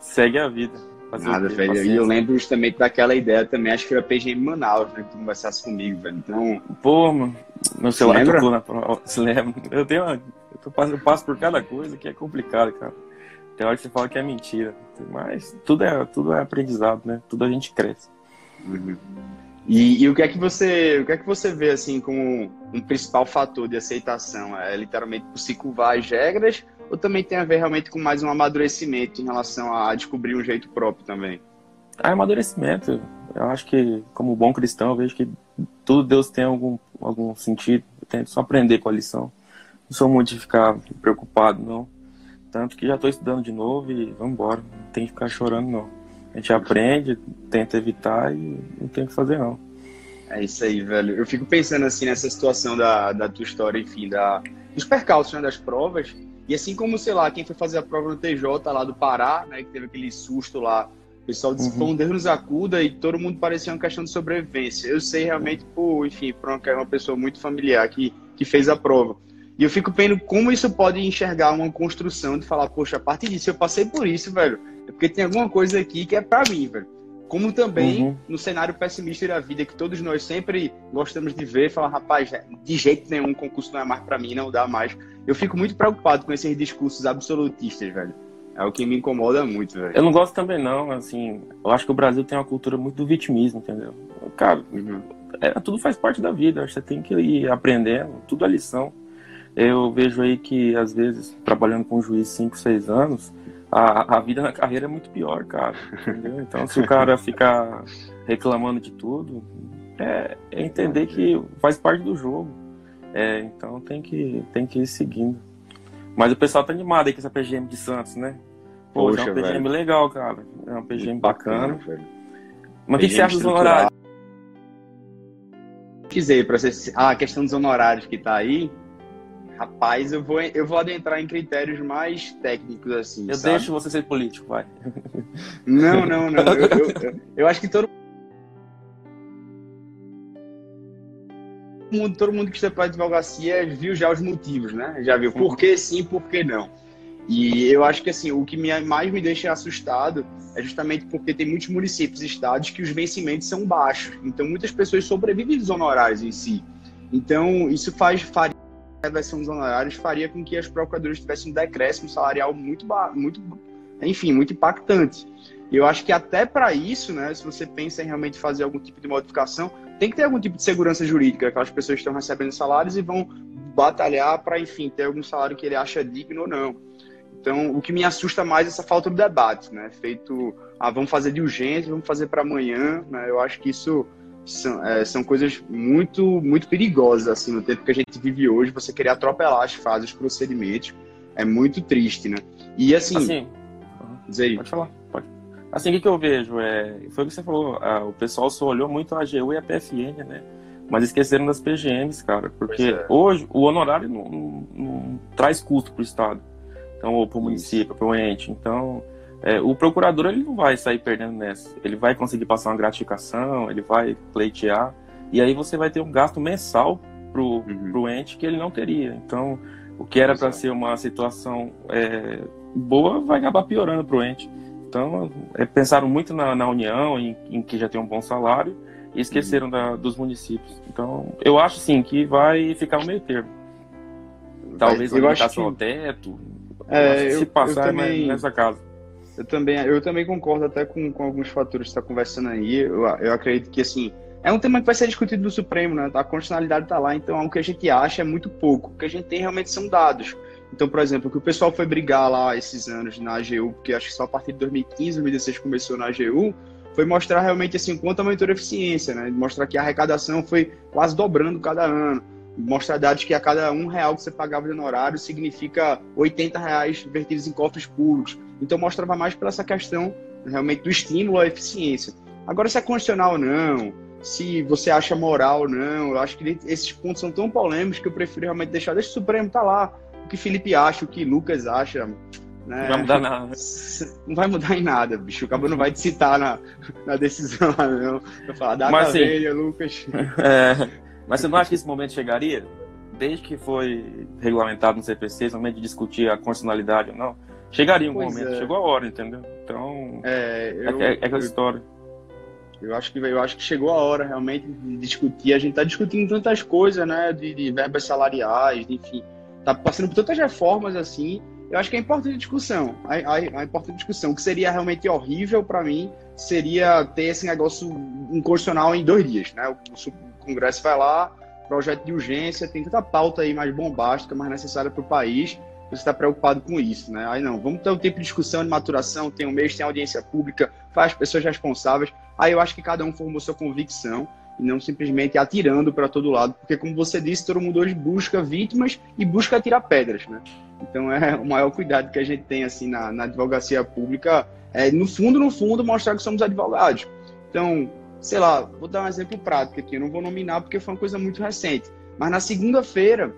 segue a vida. Fazer Nada, velho. E eu lembro justamente daquela ideia também, acho que era PGM Manaus, né? Que tu conversasse comigo, velho. Então. Pô, mano, meu celular lembra? tocou na prova. Se lembra? Eu tenho uma... eu, passo, eu passo por cada coisa que é complicado, cara. Tem hora que você fala que é mentira. Mas tudo é, tudo é aprendizado, né? Tudo a gente cresce. Uhum. E, e, o que é que você, o que é que você vê assim como um principal fator de aceitação? É literalmente se curvar as regras ou também tem a ver realmente com mais um amadurecimento em relação a descobrir um jeito próprio também? Ah, amadurecimento. Eu acho que como bom cristão eu vejo que tudo Deus tem algum algum sentido. Eu tento só aprender com a lição. Não sou muito de ficar preocupado não. Tanto que já estou estudando de novo e vamos embora. Não tem que ficar chorando não. A gente aprende, tenta evitar e não tem o que fazer, não. É isso aí, velho. Eu fico pensando assim nessa situação da, da tua história, enfim, da, dos percalços né, das provas. E assim como, sei lá, quem foi fazer a prova no TJ lá do Pará, né, que teve aquele susto lá, o pessoal disse, uhum. um Deus nos acuda e todo mundo parecia uma questão de sobrevivência. Eu sei realmente, por, enfim, por uma, uma pessoa muito familiar que, que fez a prova. E eu fico vendo como isso pode enxergar uma construção de falar, poxa, a partir disso eu passei por isso, velho é porque tem alguma coisa aqui que é para mim, velho. Como também uhum. no cenário pessimista da vida, que todos nós sempre gostamos de ver, falar, rapaz, de jeito nenhum, concurso não é mais para mim, não dá mais. Eu fico muito preocupado com esses discursos absolutistas, velho. É o que me incomoda muito, velho. Eu não gosto também, não, assim. Eu acho que o Brasil tem uma cultura muito do vitimismo, entendeu? Cara, uhum. é, tudo faz parte da vida, você tem que ir aprendendo, tudo é lição. Eu vejo aí que, às vezes, trabalhando com um juiz 5, 6 anos, a, a vida na carreira é muito pior, cara. Entendeu? Então, se o cara ficar reclamando de tudo, é, é entender que faz parte do jogo. É, então tem que, tem que ir seguindo. Mas o pessoal tá animado aí com essa PGM de Santos, né? Pô, Poxa, é uma PGM velho. legal, cara. É uma PGM bacana. bacana Mas o que, que você acha dos honorários? Quiser, para você. Ah, a questão dos honorários que tá aí. Rapaz, eu vou, eu vou adentrar em critérios mais técnicos, assim. Eu sabe? deixo você ser político, vai. Não, não, não. Eu, eu, eu, acho que todo mundo, todo mundo que está para a advocacia viu já os motivos, né? Já viu por que sim, por que não. E eu acho que assim, o que me, mais me deixa assustado é justamente porque tem muitos municípios e estados que os vencimentos são baixos. Então muitas pessoas sobrevivem dos honorários em si. Então, isso faz faria reversão dos honorários faria com que as procuradoras tivessem um decréscimo salarial muito, muito enfim, muito impactante. E eu acho que até para isso, né, se você pensa em realmente fazer algum tipo de modificação, tem que ter algum tipo de segurança jurídica, aquelas pessoas estão recebendo salários e vão batalhar para, enfim, ter algum salário que ele acha digno ou não. Então, o que me assusta mais é essa falta de debate, né? Feito, ah, vamos fazer de urgência, vamos fazer para amanhã, né? Eu acho que isso são, é, são coisas muito, muito perigosas, assim, no tempo que a gente vive hoje, você querer atropelar as fases, os procedimentos, é muito triste, né? E, assim... assim dizer Pode falar, pode. Assim, o que, que eu vejo? É, foi o que você falou, ah, o pessoal só olhou muito a AGU e a PFN, né? Mas esqueceram das PGMs, cara, porque é. hoje o honorário não, não, não traz custo para o Estado, então, ou para o município, para o ente. Então, é, o procurador ele não vai sair perdendo nessa. Ele vai conseguir passar uma gratificação, ele vai pleitear, e aí você vai ter um gasto mensal para o uhum. ente que ele não teria. Então, o que era para ser uma situação é, boa vai acabar piorando para o ente. Então, é, pensaram muito na, na União, em, em, que já tem um bom salário, e esqueceram uhum. da, dos municípios. Então, eu acho sim que vai ficar um meio termo. Talvez uma limitação que... ao teto. É, se passar também... nessa casa. Eu também, eu também concordo até com, com alguns fatores que você está conversando aí. Eu, eu acredito que, assim, é um tema que vai ser discutido no Supremo, né? A constitucionalidade está lá, então o que a gente acha é muito pouco. O que a gente tem realmente são dados. Então, por exemplo, o que o pessoal foi brigar lá esses anos na AGU, porque acho que só a partir de 2015, 2016 começou na AGU, foi mostrar realmente assim quanto aumentou a eficiência, né? Mostrar que a arrecadação foi quase dobrando cada ano mostrar dados que a cada um real que você pagava de honorário significa 80 reais vertidos em cofres públicos. Então mostrava mais pela essa questão realmente do estímulo à eficiência. Agora, se é constitucional ou não, se você acha moral ou não, eu acho que esses pontos são tão polêmicos que eu prefiro realmente deixar. Deixa o Supremo tá lá, o que Felipe acha, o que Lucas acha. Né? Não vai mudar nada. Não vai mudar em nada, bicho. O cabo não vai te citar na, na decisão, não. Eu falar, data Mas, velha, Lucas. É, mas você não acha que esse momento chegaria? Desde que foi regulamentado no CPC, esse momento de discutir a constitucionalidade ou não, chegaria um pois momento, é. chegou a hora, entendeu? Então, é, eu, é, é aquela eu, história. Eu acho, que, eu acho que chegou a hora realmente de discutir. A gente está discutindo tantas coisas, né? De, de verbas salariais, enfim. Tá passando por tantas reformas assim. Eu acho que é importante a discussão. A, a, a importante discussão. O que seria realmente horrível para mim seria ter esse negócio inconstitucional em dois dias, né? O, o, Congresso vai lá, projeto de urgência, tem tanta pauta aí mais bombástica, mais necessária para o país, você está preocupado com isso, né? Aí não, vamos ter um tempo de discussão, de maturação, tem um mês, tem audiência pública, faz pessoas responsáveis. Aí eu acho que cada um formou sua convicção e não simplesmente atirando para todo lado, porque como você disse, todo mundo hoje busca vítimas e busca atirar pedras, né? Então é <laughs> o maior cuidado que a gente tem assim na, na advocacia pública é no fundo, no fundo, mostrar que somos advogados. Então, sei lá, vou dar um exemplo prático aqui, eu não vou nominar porque foi uma coisa muito recente, mas na segunda-feira,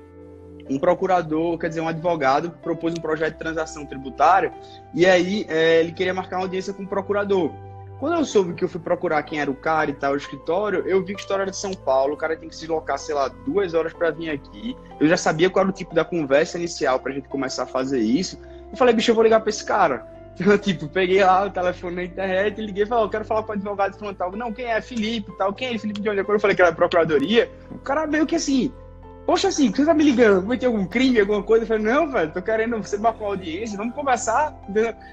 um procurador, quer dizer, um advogado, propôs um projeto de transação tributária e aí é, ele queria marcar uma audiência com o procurador. Quando eu soube que eu fui procurar quem era o cara e tal, o escritório, eu vi que a história de São Paulo, o cara tem que se deslocar, sei lá, duas horas para vir aqui. Eu já sabia qual era o tipo da conversa inicial pra gente começar a fazer isso. Eu falei, bicho, eu vou ligar pra esse cara. Então, <laughs> tipo, peguei lá o telefone na internet e liguei e falei, eu quero falar com o advogado frontal. Não, quem é? Felipe tal. Quem é Felipe de onde? Quando eu falei que era procuradoria, o cara meio que assim, poxa, assim, você tá me ligando? Cometeu algum crime, alguma coisa? Eu falei, não, velho, tô querendo você marcar uma audiência, vamos conversar.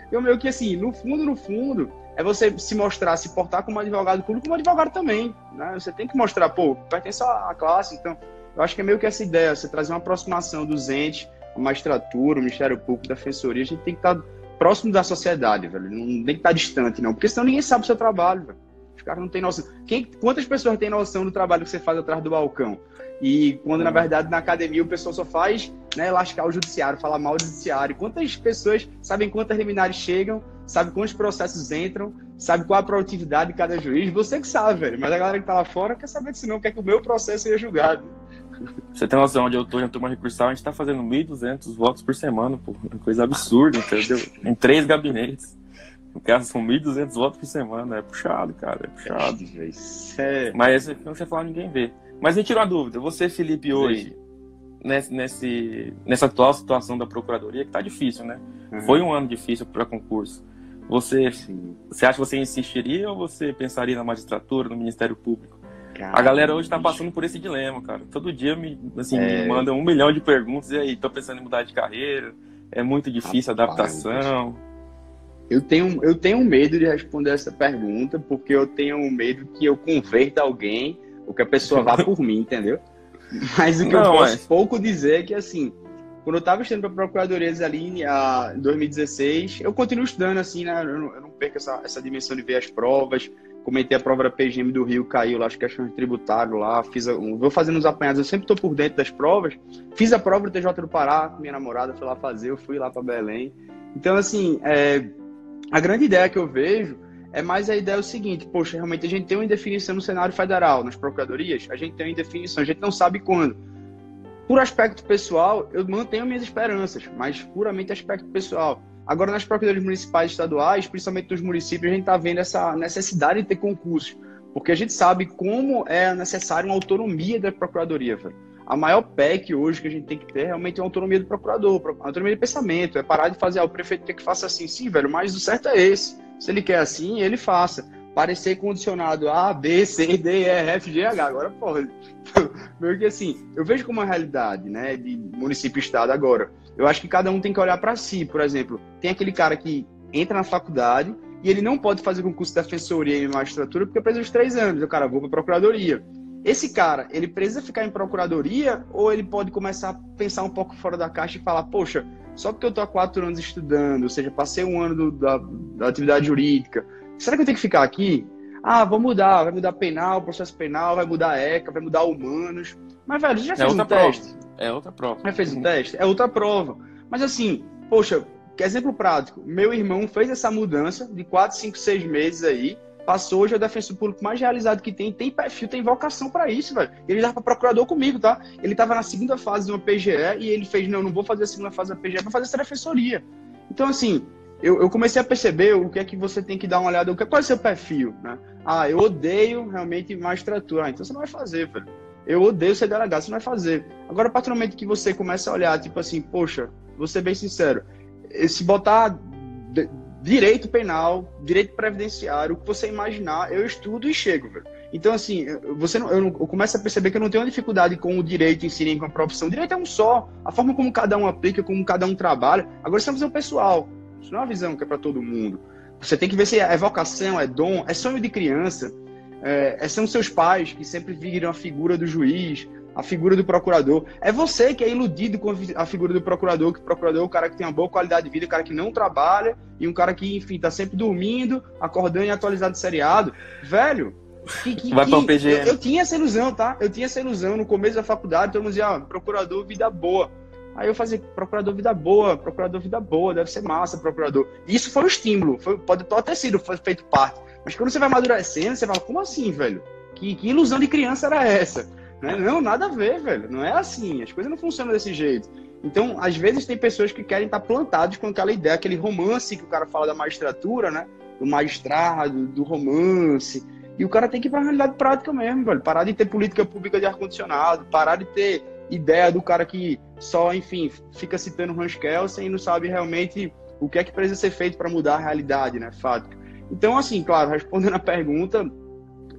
Eu meio que assim, no fundo, no fundo, é você se mostrar, se portar como advogado público, como advogado também. Né? Você tem que mostrar, pô, pertence à classe. Então, eu acho que é meio que essa ideia, você trazer uma aproximação dos entes, a magistratura, o Ministério Público, a Defensoria, a gente tem que estar tá próximo da sociedade, velho. Não tem que estar distante, não. Porque senão ninguém sabe o seu trabalho, velho. Os caras não têm noção. Quem, quantas pessoas têm noção do trabalho que você faz atrás do balcão? E quando, na uhum. verdade, na academia o pessoal só faz né, lascar o judiciário, falar mal do judiciário. Quantas pessoas sabem quantas liminares chegam, sabe quantos processos entram, sabe qual a produtividade de cada juiz? Você que sabe, velho. Mas a galera que tá lá fora quer saber disso não, quer que o meu processo seja julgado. Você tem noção, onde eu tô, na turma recursal, a gente tá fazendo 1.200 votos por semana, pô. Coisa absurda, entendeu? em três gabinetes. No caso, são 1.200 votos por semana. É puxado, cara, é puxado. É... Mas esse, quando você fala, ninguém vê. Mas me tira uma dúvida. Você, Felipe, hoje, nesse, nesse, nessa atual situação da Procuradoria, que tá difícil, né? Uhum. Foi um ano difícil para concurso. Você, você acha que você insistiria ou você pensaria na magistratura, no Ministério Público? A galera hoje tá passando por esse dilema, cara. Todo dia me, assim, é... me manda um milhão de perguntas e aí, tô pensando em mudar de carreira, é muito difícil a adaptação. Eu tenho, eu tenho medo de responder essa pergunta, porque eu tenho medo que eu converta alguém ou que a pessoa vá por mim, entendeu? Mas o que Não, eu posso mas... pouco dizer é que, assim, quando eu estava estudando para procuradorias ali em 2016, eu continuo estudando, assim, né? Eu não, eu não perco essa, essa dimensão de ver as provas, comentei a prova da PGM do Rio, caiu lá, as questões de tributário lá, fiz vou fazendo os apanhados, eu sempre estou por dentro das provas. Fiz a prova do TJ do Pará, com minha namorada foi lá fazer, eu fui lá para Belém. Então, assim, é, a grande ideia que eu vejo é mais a ideia é o seguinte, poxa, realmente a gente tem uma indefinição no cenário federal, nas procuradorias, a gente tem uma indefinição, a gente não sabe quando. Por aspecto pessoal, eu mantenho minhas esperanças, mas puramente aspecto pessoal. Agora, nas procuradorias municipais e estaduais, principalmente nos municípios, a gente está vendo essa necessidade de ter concursos, porque a gente sabe como é necessário uma autonomia da procuradoria. Velho. A maior PEC hoje que a gente tem que ter realmente é a autonomia do procurador, a autonomia de pensamento, é parar de fazer, ah, o prefeito quer que faça assim, sim, velho, mas o certo é esse. Se ele quer assim, ele faça. Parecer condicionado A, B, C, D, E, F, G, H. Agora, porra, <laughs> meio que assim, eu vejo como uma realidade, né, de município e estado agora. Eu acho que cada um tem que olhar para si, por exemplo. Tem aquele cara que entra na faculdade e ele não pode fazer concurso de defensoria e magistratura porque precisa de três anos. O cara, vou para procuradoria. Esse cara, ele precisa ficar em procuradoria ou ele pode começar a pensar um pouco fora da caixa e falar, poxa, só porque eu tô há quatro anos estudando, ou seja, passei um ano do, da, da atividade jurídica, será que eu tenho que ficar aqui? Ah, vou mudar, vai mudar penal, processo penal, vai mudar ECA, vai mudar humanos. Mas, velho, você já é fez um teste? Prova. É outra prova. Já fez um teste? É outra prova. Mas assim, poxa, que exemplo prático. Meu irmão fez essa mudança de 4, 5, 6 meses aí. Passou hoje é o defensor público mais realizado que tem, tem perfil, tem vocação para isso, velho. Ele já para procurador comigo, tá? Ele tava na segunda fase de uma PGE e ele fez, não, não vou fazer a segunda fase da PGE, vou fazer essa defensoria. Então, assim, eu, eu, comecei a perceber o que é que você tem que dar uma olhada, o que, qual é o seu perfil, né? Ah, eu odeio realmente magistratura. Ah, então você não vai fazer, velho. Eu odeio ser delegado, você não vai fazer. Agora, a partir momento que você começa a olhar, tipo assim, poxa, vou ser bem sincero, se botar direito penal, direito previdenciário, o que você imaginar, eu estudo e chego, velho. Então, assim, você não, eu, não, eu, começo a perceber que eu não tenho dificuldade com o direito em si, nem com a profissão. O direito é um só. A forma como cada um aplica, como cada um trabalha. Agora, isso é uma visão pessoal. Isso não é uma visão que é para todo mundo. Você tem que ver se é vocação, é dom, é sonho de criança. É, são seus pais que sempre viram a figura do juiz, a figura do procurador. É você que é iludido com a figura do procurador, que o procurador é o cara que tem uma boa qualidade de vida, o cara que não trabalha e um cara que, enfim, tá sempre dormindo, acordando e atualizado de seriado. Velho, que, que, Vai para o PGM. Eu, eu, tinha essa ilusão, tá? Eu tinha essa ilusão no começo da faculdade, todo mundo dizia, ah, procurador, vida boa. Aí eu fazia, procurador, vida boa, procurador, vida boa, deve ser massa, procurador. Isso foi um estímulo, foi, pode até sido foi feito parte. Mas quando você vai amadurecendo, você fala, como assim, velho? Que, que ilusão de criança era essa? Né? Não, nada a ver, velho. Não é assim. As coisas não funcionam desse jeito. Então, às vezes, tem pessoas que querem estar plantados com aquela ideia, aquele romance que o cara fala da magistratura, né? Do magistrado, do romance. E o cara tem que ir para a realidade prática mesmo, velho. Parar de ter política pública de ar-condicionado, parar de ter ideia do cara que só, enfim, fica citando Hans Kelsen e não sabe realmente o que é que precisa ser feito para mudar a realidade, né? Fato. Então, assim, claro, respondendo a pergunta,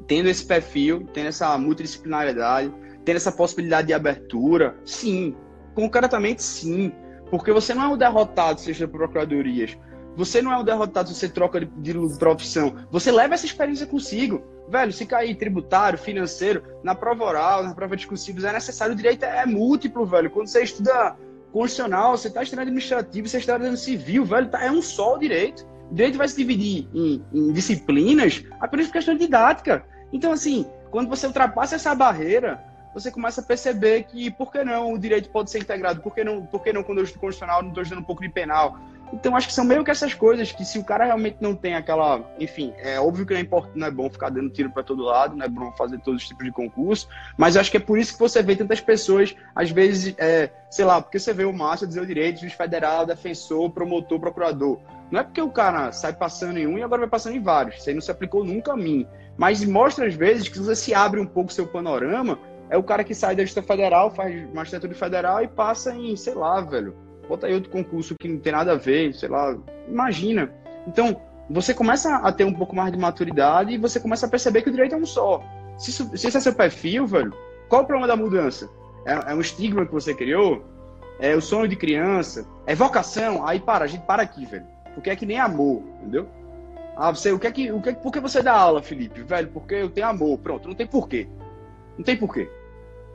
tendo esse perfil, tendo essa multidisciplinaridade, tendo essa possibilidade de abertura, sim. Concretamente, sim. Porque você não é um derrotado, seja por procuradorias. Você não é um derrotado se você troca de, de profissão. Você leva essa experiência consigo. Velho, se cair tributário, financeiro, na prova oral, na prova discursiva, é necessário. O direito é múltiplo, velho. Quando você estuda constitucional, você está estudando administrativo, você está estudando civil, velho, tá, é um só o direito. O direito vai se dividir em, em disciplinas apenas por questão didática. Então, assim, quando você ultrapassa essa barreira, você começa a perceber que por que não o direito pode ser integrado? Por que não, por que não quando eu estudo constitucional, não estou estudando um pouco de penal? Então, acho que são meio que essas coisas que se o cara realmente não tem aquela. Enfim, é óbvio que não é, importante, não é bom ficar dando tiro para todo lado, não é bom fazer todos os tipos de concurso, mas acho que é por isso que você vê tantas pessoas, às vezes, é, sei lá, porque você vê o Márcio dizer o direito, juiz federal, defensor, promotor, procurador. Não é porque o cara sai passando em um e agora vai passando em vários. Isso aí não se aplicou nunca a mim. Mas mostra às vezes que você se abre um pouco seu panorama, é o cara que sai da Justiça Federal, faz magistratura federal e passa em, sei lá, velho, bota aí outro concurso que não tem nada a ver, sei lá, imagina. Então, você começa a ter um pouco mais de maturidade e você começa a perceber que o direito é um só. Se, se esse é seu perfil, velho, qual o problema da mudança? É, é um estigma que você criou? É o sonho de criança? É vocação? Aí para, a gente para aqui, velho. Porque é que nem amor, entendeu? Ah, você, o que é que, o que, por que você dá aula, Felipe? Velho, porque eu tenho amor. Pronto, não tem porquê. Não tem porquê.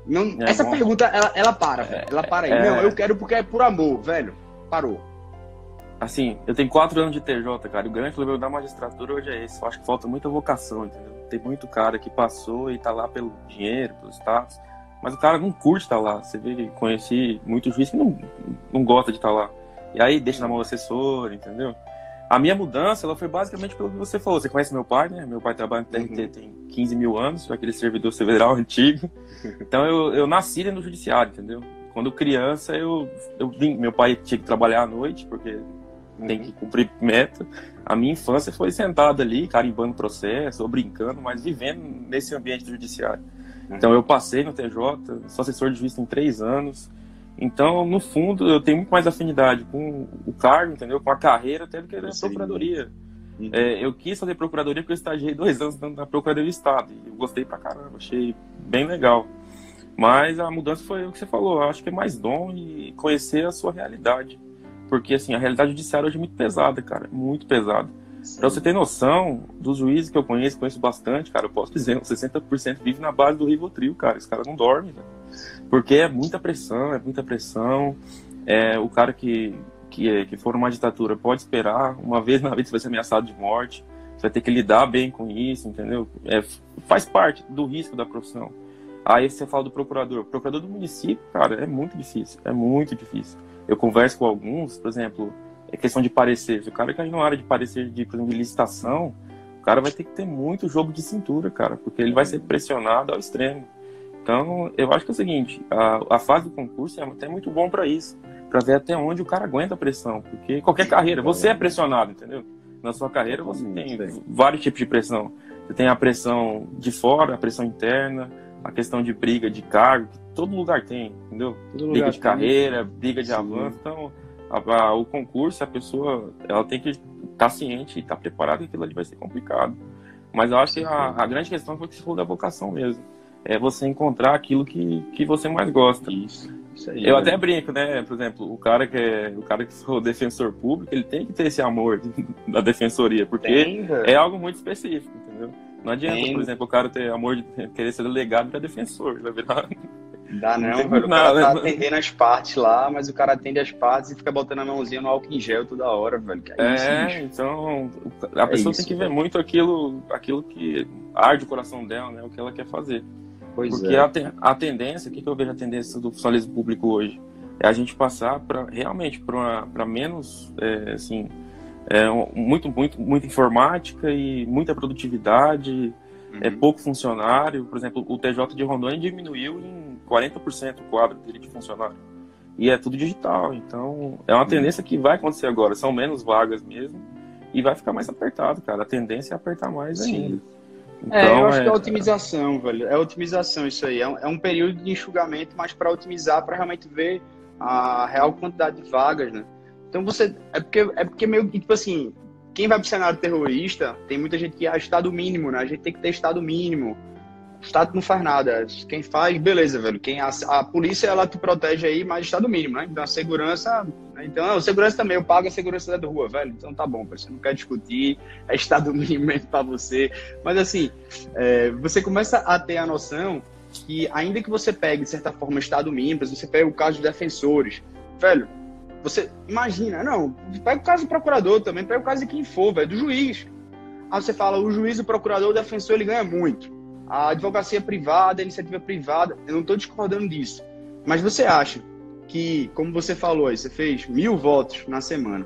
Não, é essa bom. pergunta, ela, ela para, velho. Ela para aí. É... Não, eu quero porque é por amor, velho. Parou. Assim, eu tenho quatro anos de TJ, cara. O grande problema da magistratura hoje é esse. Eu acho que falta muita vocação, entendeu? Tem muito cara que passou e tá lá pelo dinheiro, pelo status. Mas o cara não curte estar tá lá. Você vê que conheci muito juiz que não, não gosta de estar tá lá. E aí deixa na mão do assessor, entendeu? A minha mudança, ela foi basicamente pelo que você falou. Você conhece meu pai, né? Meu pai trabalha no TRT uhum. tem 15 mil anos, aquele servidor federal <laughs> antigo. Então eu, eu nasci no judiciário, entendeu? Quando criança, eu, eu vim, meu pai tinha que trabalhar à noite, porque uhum. tem que cumprir meta. A minha infância foi sentada ali, carimbando processo, ou brincando, mas vivendo nesse ambiente do judiciário. Uhum. Então eu passei no TJ, sou assessor de juiz em três anos. Então, no fundo, eu tenho muito mais afinidade com o cargo, entendeu? Com a carreira, até do que a procuradoria. Uhum. É, eu quis fazer procuradoria porque eu estagiei dois anos na Procuradoria do Estado. E eu gostei pra caramba, achei bem legal. Mas a mudança foi o que você falou. Eu acho que é mais dom e conhecer a sua realidade. Porque, assim, a realidade judiciária hoje é muito pesada, cara. Muito pesada. Pra você ter noção, dos juízes que eu conheço, conheço bastante, cara, eu posso dizer, 60% vive na base do Rivotril, cara. Esse cara não dorme, velho. Porque é muita pressão, é muita pressão. É, o cara que, que, que for uma ditadura pode esperar, uma vez na vida você vai ser ameaçado de morte, você vai ter que lidar bem com isso, entendeu? É, faz parte do risco da profissão. Aí você fala do procurador. Procurador do município, cara, é muito difícil, é muito difícil. Eu converso com alguns, por exemplo, é questão de parecer. Se o cara cair na área de parecer de, por exemplo, de licitação, o cara vai ter que ter muito jogo de cintura, cara, porque ele vai ser pressionado ao extremo. Então, eu acho que é o seguinte, a, a fase do concurso é até muito bom para isso, para ver até onde o cara aguenta a pressão, porque qualquer carreira, você é pressionado, entendeu? Na sua carreira você tem vários tipos de pressão. Você tem a pressão de fora, a pressão interna, a questão de briga de cargo, que todo lugar tem, entendeu? Briga de carreira, briga de Sim. avanço. Então, a, a, o concurso, a pessoa, ela tem que estar tá ciente e estar tá preparada que aquilo ali vai ser complicado. Mas eu acho que a, a grande questão foi que se falou da vocação mesmo é você encontrar aquilo que, que você mais gosta. Isso. Isso aí, eu né? até brinco, né? Por exemplo, o cara que é o cara que for defensor público, ele tem que ter esse amor <laughs> da defensoria, porque tem, é algo muito específico, entendeu? Não adianta, tem. por exemplo, o cara ter amor de <laughs> querer ser delegado para defensor, vai virar <laughs> Dá não, não velho. O cara nada, tá atendendo as partes lá, mas o cara atende as partes e fica botando a mãozinha no álcool em gel toda hora, velho. é, é isso, então a é pessoa isso, tem que ver muito aquilo, aquilo que arde o coração dela, né? O que ela quer fazer. Pois Porque é. a, a tendência, o que, que eu vejo a tendência do funcionalismo público hoje? É a gente passar para realmente para menos, é, assim, é, muito, muito, muita informática e muita produtividade, é uhum. é pouco funcionário. Por exemplo, o TJ de Rondônia diminuiu em 40% o quadro dele de funcionário. E é tudo digital. Então, é uma uhum. tendência que vai acontecer agora. São menos vagas mesmo. E vai ficar mais apertado, cara. A tendência é apertar mais Sim. ainda. Então, é, eu acho é... que é otimização, velho. É otimização isso aí. É um, é um período de enxugamento, mas para otimizar, para realmente ver a real quantidade de vagas, né? Então você. É porque, é porque meio que, tipo assim, quem vai para o cenário terrorista, tem muita gente que é estado mínimo, né? A gente tem que ter estado mínimo. O Estado não faz nada. Quem faz, beleza, velho. Quem a, a polícia ela te protege aí, mas estado mínimo, né? Então a segurança, né? então a segurança também eu pago a segurança da rua, velho. Então tá bom, você não quer discutir, é estado <laughs> mínimo para você. Mas assim, é, você começa a ter a noção que ainda que você pegue de certa forma estado mínimo, você pega o caso de defensores, velho. Você imagina, não, pega o caso do procurador também, pega o caso de quem for, velho, do juiz. Aí você fala, o juiz, o procurador, o defensor, ele ganha muito a advocacia privada, a iniciativa privada, eu não estou discordando disso. Mas você acha que, como você falou você fez mil votos na semana,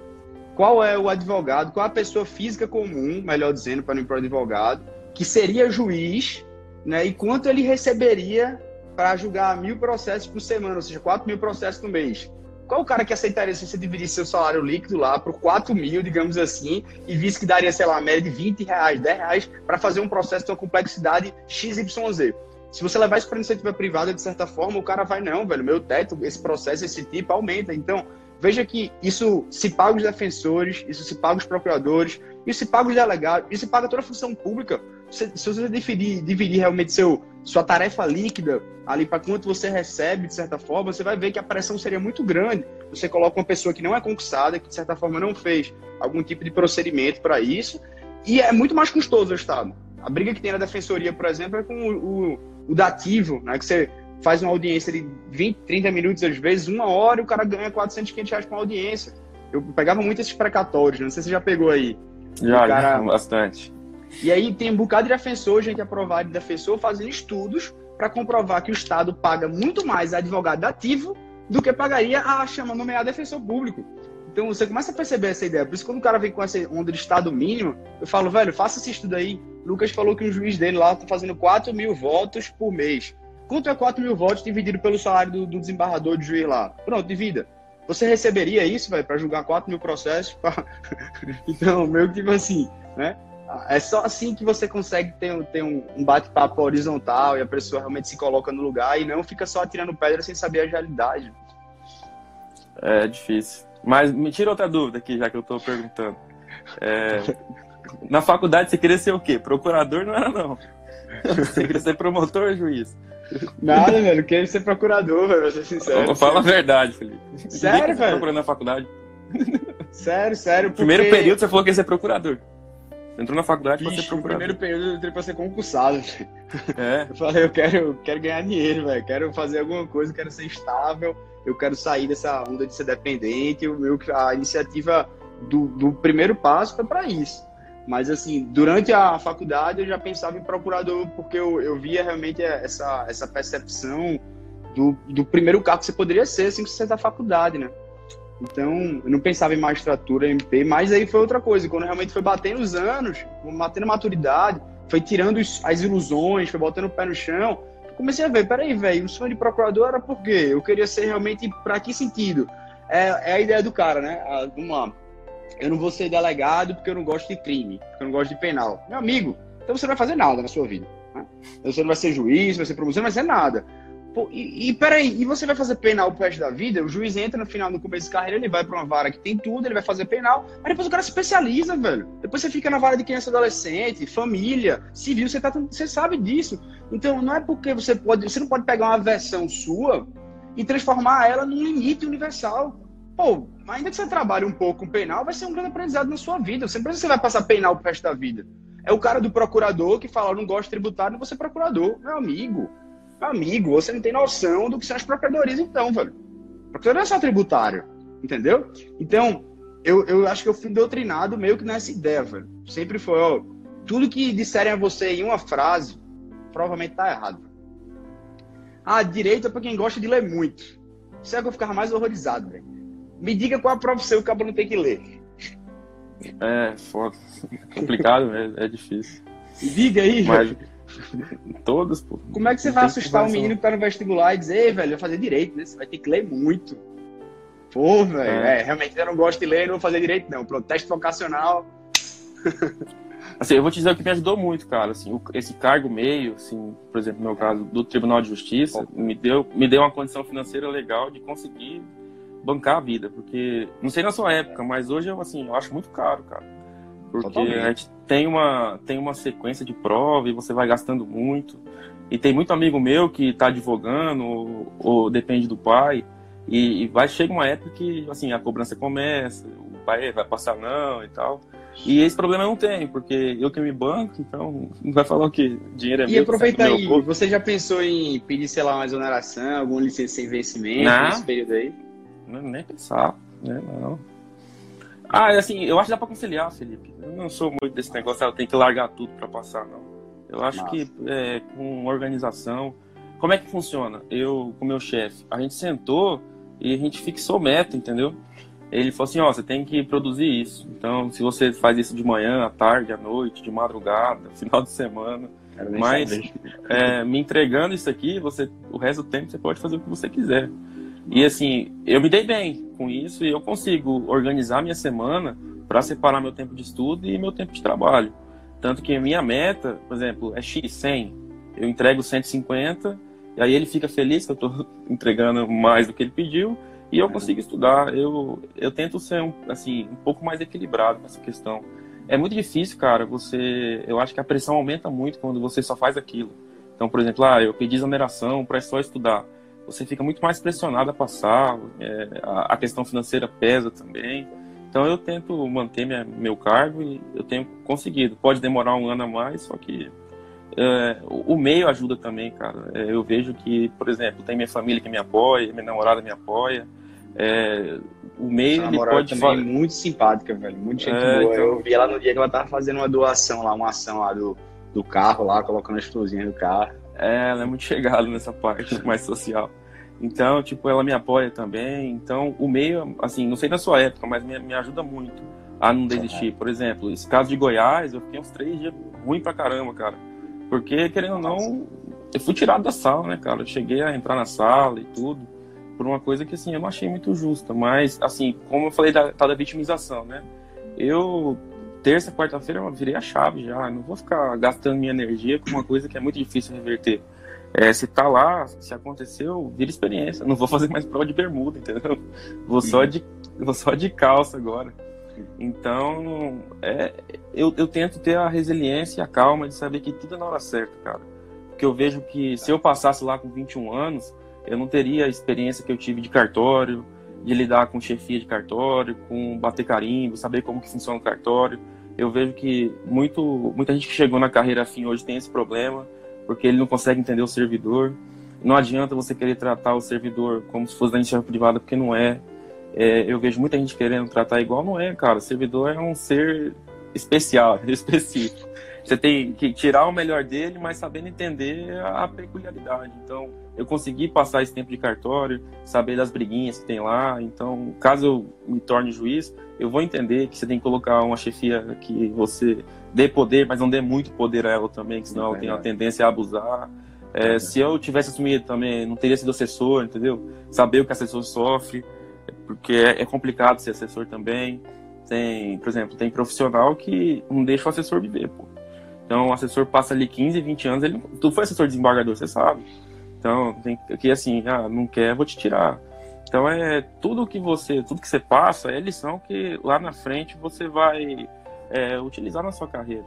qual é o advogado, qual é a pessoa física comum, melhor dizendo, para não ir para o advogado, que seria juiz, né, e quanto ele receberia para julgar mil processos por semana, ou seja, quatro mil processos no mês? Qual o cara que aceitaria se você dividisse seu salário líquido lá por 4 mil, digamos assim, e visse que daria, sei lá, a média de 20 reais, 10 reais, para fazer um processo de uma complexidade XYZ? Se você levar isso para iniciativa privada, de certa forma, o cara vai, não, velho, meu teto, esse processo, esse tipo, aumenta. Então, veja que isso se paga os defensores, isso se paga os procuradores, isso se paga os delegados, isso se paga toda a função pública. Se, se você dividir, dividir realmente seu, sua tarefa líquida ali para quanto você recebe, de certa forma, você vai ver que a pressão seria muito grande. Você coloca uma pessoa que não é concursada, que de certa forma não fez algum tipo de procedimento para isso, e é muito mais custoso o Estado. A briga que tem na defensoria, por exemplo, é com o, o, o dativo, né? Que você faz uma audiência de 20, 30 minutos, às vezes, uma hora, e o cara ganha 400, 500 reais com a audiência. Eu pegava muito esses precatórios, não sei se você já pegou aí. Já, cara... bastante. E aí tem um bocado de defensor, gente aprovada de defensor, fazendo estudos para comprovar que o Estado paga muito mais advogado ativo do que pagaria a chama nomear defensor público. Então você começa a perceber essa ideia. Por isso, quando o cara vem com essa onda de Estado mínimo, eu falo, velho, faça esse estudo aí. Lucas falou que um juiz dele lá tá fazendo 4 mil votos por mês. Quanto é 4 mil votos dividido pelo salário do, do desembargador de juiz lá? Pronto, divida. Você receberia isso, velho, para julgar 4 mil processos? Pra... <laughs> então, meio que tipo assim, né? É só assim que você consegue ter, ter um, bate-papo horizontal e a pessoa realmente se coloca no lugar e não fica só atirando pedra sem saber a realidade. É difícil. Mas me tira outra dúvida aqui, já que eu estou perguntando. É, <laughs> na faculdade você queria ser o quê? Procurador não era, não. <laughs> Você queria ser promotor ou juiz? Nada, velho. Queria ser procurador, velho, pra ser sincero. Fala a verdade, Felipe. Sério, velho? procurando na faculdade. <laughs> Sério, sério. Porque... Primeiro período você falou que ia ser procurador. Entrou na faculdade para ser procurador. No primeiro período eu entrei para ser concursado. <laughs> É. Eu falei, eu quero, eu quero ganhar dinheiro, velho. Quero fazer alguma coisa, quero ser estável. Eu quero sair dessa onda de ser dependente. O meu, a iniciativa do, do primeiro passo foi para isso. Mas, assim, durante a faculdade eu já pensava em procurador, porque eu, eu via realmente essa, essa percepção do, do primeiro cargo que você poderia ser, assim, que você da faculdade, né? Então, eu não pensava em magistratura, MP, mas aí foi outra coisa. Quando realmente foi batendo os anos, batendo maturidade, foi tirando as ilusões, foi botando o pé no chão, comecei a ver, peraí, velho, o sonho de procurador era por quê? Eu queria ser realmente, para que sentido? É, é, a ideia do cara, né? Ah, vamos lá. Eu não vou ser delegado porque eu não gosto de crime, porque eu não gosto de penal. Meu amigo, então você não vai fazer nada na sua vida. Né? Você não vai ser juiz, vai ser promoção, não vai ser nada. E, e peraí, e você vai fazer penal pro resto da vida? O juiz entra no final, no começo de carreira, ele vai pra uma vara que tem tudo, ele vai fazer penal, mas depois o cara se especializa, velho. Depois você fica na vara de criança adolescente, família, civil, você, tá, você sabe disso. Então não é porque você pode. Você não pode pegar uma versão sua e transformar ela num limite universal. Pô, ainda que você trabalhe um pouco com penal, vai ser um grande aprendizado na sua vida. Você não precisa você vai passar penal pro resto da vida. É o cara do procurador que fala, não gosto de tributário, não vou ser procurador. Meu amigo. Amigo, você não tem noção do que são as procuradorias, então, velho. Procuradoria é só tributário, entendeu? Então, eu, eu acho que eu fui doutrinado meio que nessa ideia, velho. Sempre foi, ó, tudo que disserem a você em uma frase, provavelmente tá errado. Ah, direito é pra quem gosta de ler muito. Isso é que eu ficava mais horrorizado, velho. Me diga qual a profissão que o cabo não tem que ler. É, foda. É complicado, <laughs> é, é difícil. Me diga aí, Mas... velho. Todos, pô. Como é que você vai assustar um menino que tá no vestibular e dizer, velho, vai fazer direito, né? Você vai ter que ler muito. Pô, velho, é. é, realmente eu não gosto de ler, não vou fazer direito, não. Pronto, teste vocacional. <laughs> Assim, eu vou te dizer o que me ajudou muito, cara. Assim, esse cargo meio, assim, por exemplo, no meu caso, do Tribunal de Justiça, me deu, me deu uma condição financeira legal de conseguir bancar a vida. Porque, não sei na sua época, mas hoje eu, assim, eu acho muito caro, cara. Porque Totalmente. a gente tem uma, tem uma sequência de prova e você vai gastando muito. E tem muito amigo meu que está advogando ou, ou, depende do pai. E, e, vai chega uma época que assim a cobrança começa, o pai vai passar não e tal. E esse problema eu não tenho, porque eu que me banco, então não <laughs> vai falar o que dinheiro é e meu. E aproveita aí, corpo. você já pensou em pedir, sei lá, uma exoneração, algum licença sem vencimento não, nesse período aí? Não, nem pensar, né? Não. Ah, assim, eu acho que dá pra conciliar, Felipe. Eu não sou muito desse negócio, eu tenho que largar tudo para passar, não. Eu acho Nossa. que é, com organização. Como é que funciona? Eu, com meu chefe, a gente sentou e a gente fixou meta, entendeu? Ele falou assim: ó, você tem que produzir isso. Então, se você faz isso de manhã, à tarde, à noite, de madrugada, <laughs> final de semana, mas é, me entregando isso aqui, você, o resto do tempo você pode fazer o que você quiser. E assim, eu me dei bem com isso e eu consigo organizar minha semana para separar meu tempo de estudo e meu tempo de trabalho. Tanto que a minha meta, por exemplo, é X 100. Eu entrego 150 e aí ele fica feliz que eu estou <laughs> entregando mais do que ele pediu e eu consigo estudar. Eu, eu tento ser um, assim, um pouco mais equilibrado nessa questão. é muito difícil, cara, você. Eu acho que a pressão aumenta muito quando você só faz aquilo. Então, por exemplo, ah, eu pedi exoneração para só estudar. Você fica muito mais pressionado a passar, é, a, a, questão financeira pesa também. Então, eu tento manter minha, meu cargo e eu tenho conseguido. Pode demorar um ano a mais, só que é, o meio ajuda também, cara. É, eu vejo que, por exemplo, tem minha família que me apoia, minha namorada me apoia. É, o meio ele pode também muito simpática, velho, muito gente é, boa. Então... Eu vi ela no dia que ela tava fazendo uma doação lá, uma ação lá do, do carro lá, colocando as florzinhas do carro. É, ela é muito chegada nessa parte <laughs> mais social. Então, tipo, ela me apoia também. Então, o meio, assim, não sei da sua época, mas me, me ajuda muito a não desistir. Por exemplo, esse caso de Goiás, eu fiquei uns três dias ruim pra caramba, cara. Porque, querendo ou não, eu fui tirado da sala, né, cara? Eu cheguei a entrar na sala e tudo por uma coisa que assim eu não achei muito justa, mas assim, como eu falei da tal da vitimização, né? Eu terça, quarta-feira eu virei a chave já, não vou ficar gastando minha energia com uma coisa que é muito difícil reverter. É, se tá lá, se aconteceu, vira experiência. Não vou fazer mais prova de bermuda, entendeu? Vou só de, vou só de calça agora. Então, é, eu, eu tento ter a resiliência e a calma de saber que tudo é na hora certa, cara. Porque eu vejo que se eu passasse lá com 21 anos, eu não teria a experiência que eu tive de cartório, de lidar com chefia de cartório, com bater carimbo, saber como que funciona o cartório. Eu vejo que muito, muita gente que chegou na carreira afim hoje tem esse problema, porque ele não consegue entender o servidor. Não adianta você querer tratar o servidor como se fosse da iniciativa privada, porque não é. é. Eu vejo muita gente querendo tratar igual, não é, cara. O servidor é um ser especial, <laughs> específico. Você tem que tirar o melhor dele, mas sabendo entender a peculiaridade. Então, eu consegui passar esse tempo de cartório, saber das briguinhas que tem lá. Então, caso eu me torne juiz, eu vou entender que você tem que colocar uma chefia que você dê poder, mas não dê muito poder a ela também, que senão ela tem a tendência a abusar. É, se eu tivesse assumido também, não teria sido assessor, entendeu? Saber o que assessor sofre, porque é, é complicado ser assessor também. Tem, por exemplo, tem profissional que não deixa o assessor viver, pô. Então, o assessor passa ali 15, 20 anos, ele, tu foi assessor desembargador, você sabe. Então, tem que assim, ah, não quer, vou te tirar. Então é tudo que você, tudo que você passa é lição que lá na frente você vai é, utilizar na sua carreira.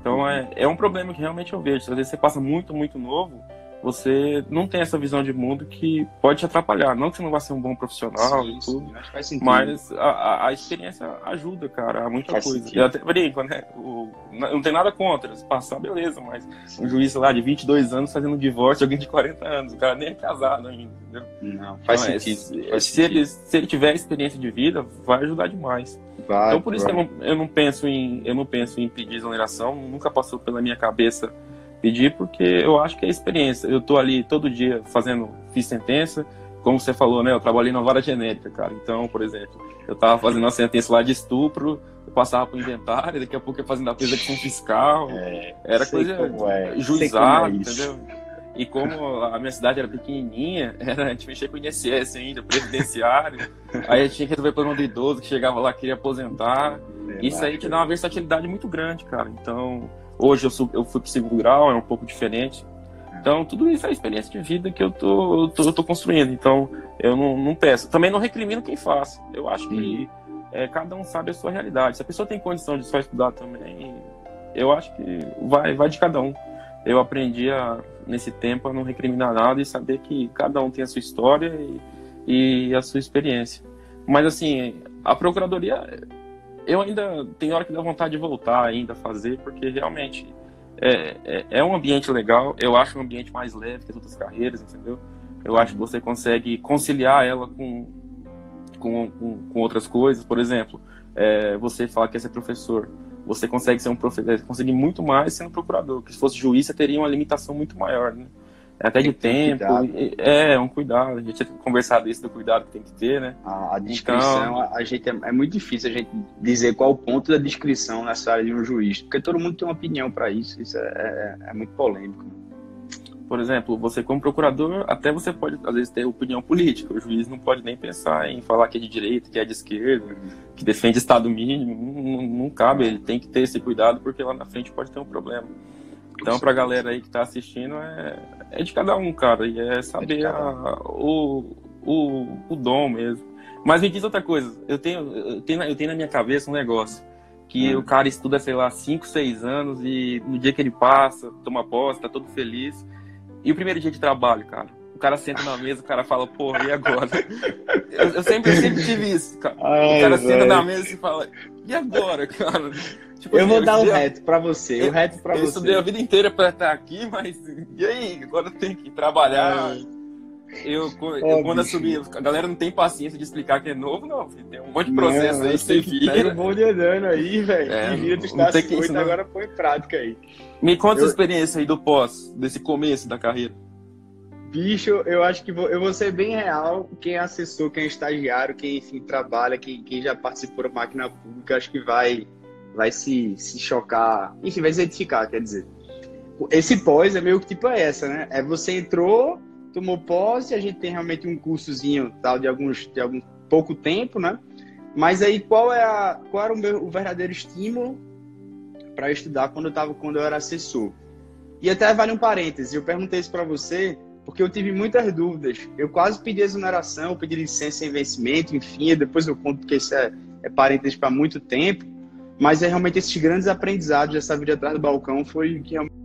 Então é, é um problema que realmente eu vejo. Às vezes você passa muito, muito novo, você não tem essa visão de mundo que pode te atrapalhar. Não que você não vá ser um bom profissional sim, e tudo, mas a, a, experiência ajuda, cara, a muita faz coisa. Sentido. Eu até brinco, né? O, não tem nada contra, se passar, beleza, mas sim. um juiz lá de 22 anos fazendo um divórcio, alguém de 40 anos, o cara nem é casado ainda, entendeu? Não, faz então, sentido. É, faz se, sentido. Ele, se ele tiver experiência de vida, vai ajudar demais. Vai, então por isso que eu não, eu não penso em eu não penso em pedir exoneração, nunca passou pela minha cabeça pedir porque eu acho que é experiência. Eu tô ali todo dia fazendo, fiz sentença, como você falou, né? Eu trabalhei na vara genérica, cara. Então, por exemplo, eu tava fazendo uma sentença lá de estupro, eu passava pro inventário, daqui a pouco eu fazendo a com fiscal. É, era coisa é, juizado, é entendeu? E como a minha cidade era pequenininha, <laughs> era, a gente mexia com o INSS ainda, previdenciário. aí a gente tinha que resolver problema do idoso que chegava lá, queria aposentar. É, Isso aí te dá uma versatilidade muito grande, cara. Então, Hoje eu, sou, eu fui pro segundo grau, é um pouco diferente. Então, tudo isso é experiência de vida que eu tô, tô, eu tô construindo. Então, eu não, não peço. Também não recrimino quem faz. Eu acho que é, cada um sabe a sua realidade. Se a pessoa tem condição de só estudar também, eu acho que vai, vai de cada um. Eu aprendi a, nesse tempo a não recriminar nada e saber que cada um tem a sua história e, e a sua experiência. Mas, assim, a procuradoria eu ainda tenho hora que dá vontade de voltar ainda fazer, porque realmente é, é, é, um ambiente legal. Eu acho um ambiente mais leve que as outras carreiras, entendeu? Eu acho que você consegue conciliar ela com, com, com, com outras coisas. Por exemplo, é, você fala que quer ser professor. Você consegue ser um professor, conseguir muito mais sendo procurador. Que se fosse juiz, você teria uma limitação muito maior, né? Até de tempo. É, é, um cuidado. A gente tinha conversado isso do cuidado que tem que ter, né? A, a descrição, então... a, a, gente é, é, muito difícil a gente dizer qual o ponto da descrição nessa área de um juiz, porque todo mundo tem uma opinião para isso. Isso é, é, é, muito polêmico. Por exemplo, você como procurador, até você pode às vezes ter opinião política. O juiz não pode nem pensar em falar que é de direita, que é de esquerda, que defende Estado mínimo. Não, não cabe. Ele tem que ter esse cuidado porque lá na frente pode ter um problema. Então, pra galera aí que tá assistindo, é, é de cada um, cara. E é saber é a, o, o, o dom mesmo. Mas me diz outra coisa. Eu tenho, eu tenho, eu tenho na minha cabeça um negócio. que hum. o cara estuda, sei lá, 5, 6 anos e no dia que ele passa, toma posse, tá todo feliz. E o primeiro dia de trabalho, cara? O cara senta na mesa, o cara fala, porra, e agora? <laughs> eu, eu, sempre, eu sempre tive isso, cara. Ai, o cara véio. senta na mesa e fala, e agora, cara? Tipo, eu assim, vou dar o um reto pra você, o reto pra eu você. Eu estudei a vida inteira pra estar aqui, mas e aí? Agora tem que trabalhar. Eu, eu quando assumi, a galera não tem paciência de explicar que é novo, não. Tem um monte de processo não, aí você vira. Pega o bonde andando aí, velho. É, vira do Estácio 8, agora põe em prática aí. Me conta eu... a experiência aí do pós, desse começo da carreira. Bicho, eu acho que vou, eu vou ser bem real. Quem é assessor, quem é estagiário, quem enfim trabalha, quem, quem já participou da máquina pública, acho que vai, vai se, se chocar. Enfim, vai se identificar, quer dizer. Esse pós é meio que tipo essa, né? É você entrou, tomou posse, a gente tem realmente um cursozinho tal de alguns de algum pouco tempo, né? Mas aí qual é a qual era o meu o verdadeiro estímulo para estudar quando eu tava quando eu era assessor? E até vale um parêntese, eu perguntei isso para você porque eu tive muitas dúvidas. Eu quase pedi exoneração, pedi licença sem vencimento, enfim, depois eu conto que isso é, é parênteses para muito tempo. Mas é realmente esses grandes aprendizados dessa vida atrás do balcão foi que realmente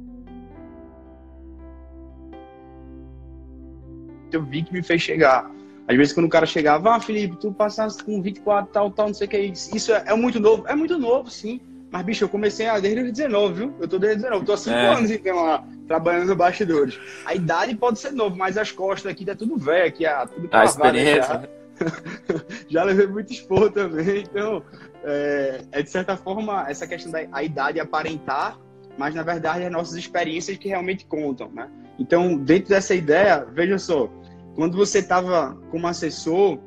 eu vi que me fez chegar. Às vezes, quando o cara chegava, ah, Felipe, tu passaste com 24, tal, tal, não sei o que. Isso é, é muito novo. É muito novo, sim. Mas, bicho, eu comecei a, desde os 19, viu? Eu tô desde 19. Tô há 5 é. anos, então, lá, trabalhando no bastidores. A idade pode ser nova, mas as costas aqui tá tudo velho, aqui, ah, tudo A experiência. Já. Né? <laughs> já levei muito expor também. Então, é, é, de certa forma, essa questão da idade aparentar, mas, na verdade, as nossas experiências que realmente contam, né? Então, dentro dessa ideia, veja só, quando você estava como assessor,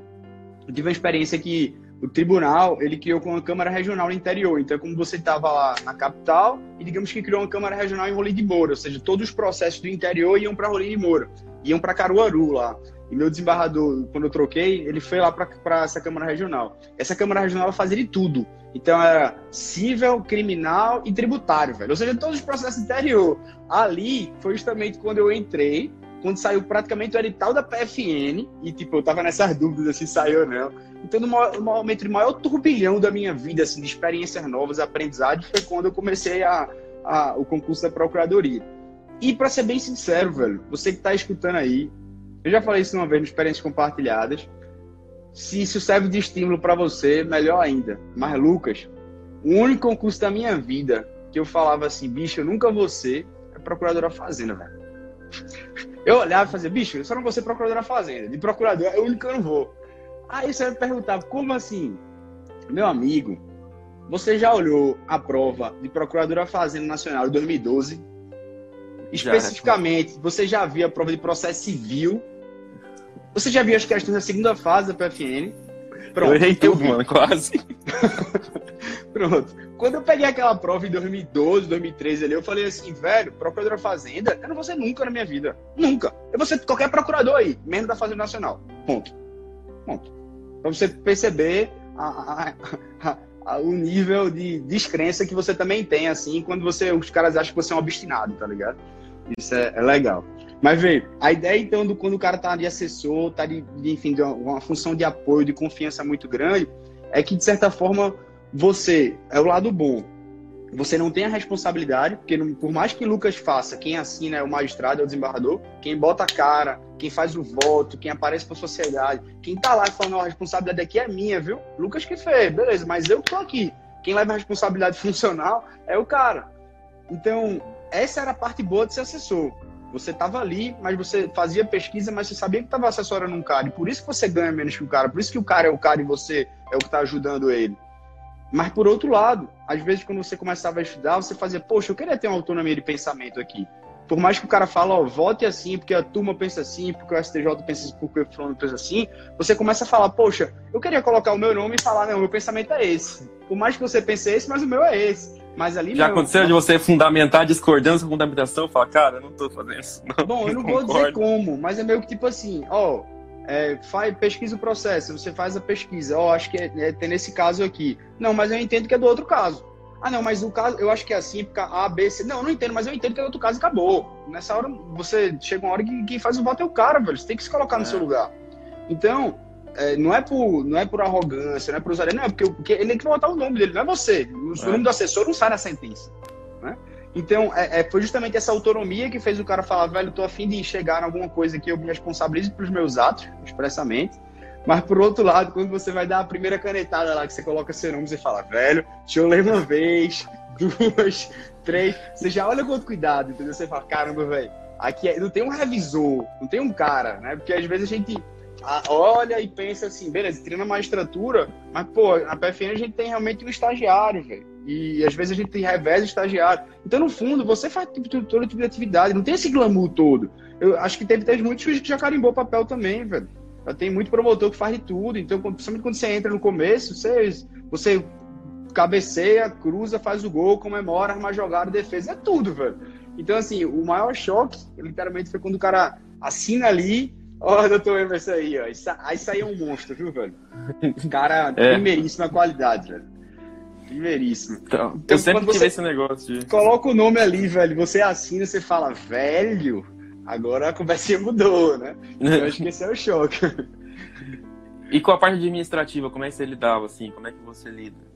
eu tive uma experiência que o tribunal ele criou com uma câmara regional no interior. Então, como você estava lá na capital e digamos que criou uma câmara regional em Rolim de Moura, ou seja, todos os processos do interior iam para Rolim de Moura, iam para Caruaru lá. E meu desembargador, quando eu troquei, ele foi lá para essa câmara regional. Essa câmara regional fazia de tudo. Então era civil, criminal e tributário, velho. Ou seja, todos os processos interior. Ali foi justamente quando eu entrei, quando saiu praticamente o edital da PFN, e tipo, eu tava nessas dúvidas se saiu ou não. Então, no momento de maior turbilhão da minha vida, assim, de experiências novas, aprendizado, foi quando eu comecei a, a o concurso da Procuradoria. E para ser bem sincero, velho, você que tá escutando aí, eu já falei isso uma vez no Experiências Compartilhadas, se isso serve de estímulo para você, melhor ainda. Mas, Lucas, o único concurso da minha vida que eu falava assim, bicho, eu nunca vou ser, é procuradora fazenda, velho. Eu olhava e fazia, bicho, eu só não vou ser procuradora fazenda. De procurador é o único que eu não vou. Aí você me perguntava, como assim? Meu amigo, você já olhou a prova de Procuradora Fazenda Nacional de 2012? Especificamente, já. você já viu a prova de processo civil? Você já viu as questões da segunda fase da PFN? Pronto, eu errei tudo, mano, quase. <laughs> Pronto. Quando eu peguei aquela prova em 2012, 2013 ali, eu falei assim, velho, procuradora fazenda, eu não vou ser nunca na minha vida. Nunca. Eu vou ser qualquer procurador aí, menos da Fazenda Nacional. Ponto. Ponto. Pra você perceber a, a, a, o nível de descrença que você também tem, assim, quando você, os caras acham que você é um obstinado, tá ligado? Isso é, é legal. Mas, veio, a ideia, então, do quando o cara tá de assessor, tá de, de enfim, de uma, uma, função de apoio, de confiança muito grande, é que, de certa forma, você é o lado bom. Você não tem a responsabilidade, porque não, por mais que Lucas faça, quem assina é o magistrado, é o desembargador, quem bota a cara, quem faz o voto, quem aparece para a sociedade, quem tá lá falando, a responsabilidade aqui é minha, viu? Lucas que fez, beleza, mas eu tô aqui. Quem leva a responsabilidade <laughs> funcional é o cara. Então, essa era a parte boa de ser assessor. Você estava ali, mas você fazia pesquisa, mas você sabia que estava assessorando um cara. E por isso que você ganha menos que o cara. Por isso que o cara é o cara e você é o que está ajudando ele. Mas por outro lado, às vezes quando você começava a estudar, você fazia, poxa, eu queria ter uma autonomia de pensamento aqui. Por mais que o cara fale, ó, vote assim, porque a turma pensa assim, porque o STJ pensa assim, porque o fulano pensa assim, você começa a falar, poxa, eu queria colocar o meu nome e falar, não, meu pensamento é esse. Por mais que você pense esse, mas o meu é esse. Mas ali Já não, aconteceu de você fundamentar discordância com fundamentação e falar, cara, eu não tô fazendo isso. Não, Bom, eu não, <laughs> não vou dizer como, mas é meio que tipo assim, ó, é, faz, pesquisa o processo, você faz a pesquisa, ó, acho que é, é, tem nesse caso aqui. Não, mas eu entendo que é do outro caso. Ah, não, mas o caso, eu acho que é assim, porque A, B, C. Não, não entendo, mas eu entendo que é do outro caso e acabou. Nessa hora, você chega uma hora que quem faz o voto é o cara, velho. Você tem que se colocar no é. seu lugar. Então, é, não, é por, não é por arrogância, não é por usar. Não, é porque, porque ele tem que botar o nome dele, não é você. O é. nome do assessor não sai na sentença. Né? Então, é, é, foi justamente essa autonomia que fez o cara falar, velho, tô afim de chegar em alguma coisa que eu me responsabilize pelos meus atos, expressamente. Mas, por outro lado, quando você vai dar a primeira canetada lá, que você coloca seu nome, você fala, velho, deixa eu ler uma vez, <laughs> duas, três. Você já olha com outro cuidado, entendeu? Você fala, caramba, velho, aqui é, não tem um revisor, não tem um cara, né? Porque às vezes a gente olha e pensa assim, beleza, treina magistratura, mas, pô, na PFN a gente tem realmente um estagiário, velho. E às vezes a gente tem revés estagiário. Então, no fundo, você faz tipo, todo tipo de atividade, não tem esse glamour todo. Eu acho que teve, teve muitos que já carimbou papel também, velho. Já tem muito promotor que faz de tudo. Então, principalmente quando você entra no começo, você, você cabeceia, cruza, faz o gol, comemora, arma jogada, defesa, é tudo, velho. Então, assim, o maior choque, literalmente, foi quando o cara assina ali Ó, oh, <laughs> doutor Emerson aí, ó. Isso, isso aí é um monstro, viu, velho? Cara, é. primeiríssima qualidade, velho. Primeiríssimo. Então, então eu sempre tive esse negócio de... Coloca o nome ali, velho. Você assina, você fala, velho, agora a conversa <laughs> mudou, né? <laughs> Eu acho que esse é o choque. E com a parte administrativa, como é que você lidava, assim? Como é que você lida?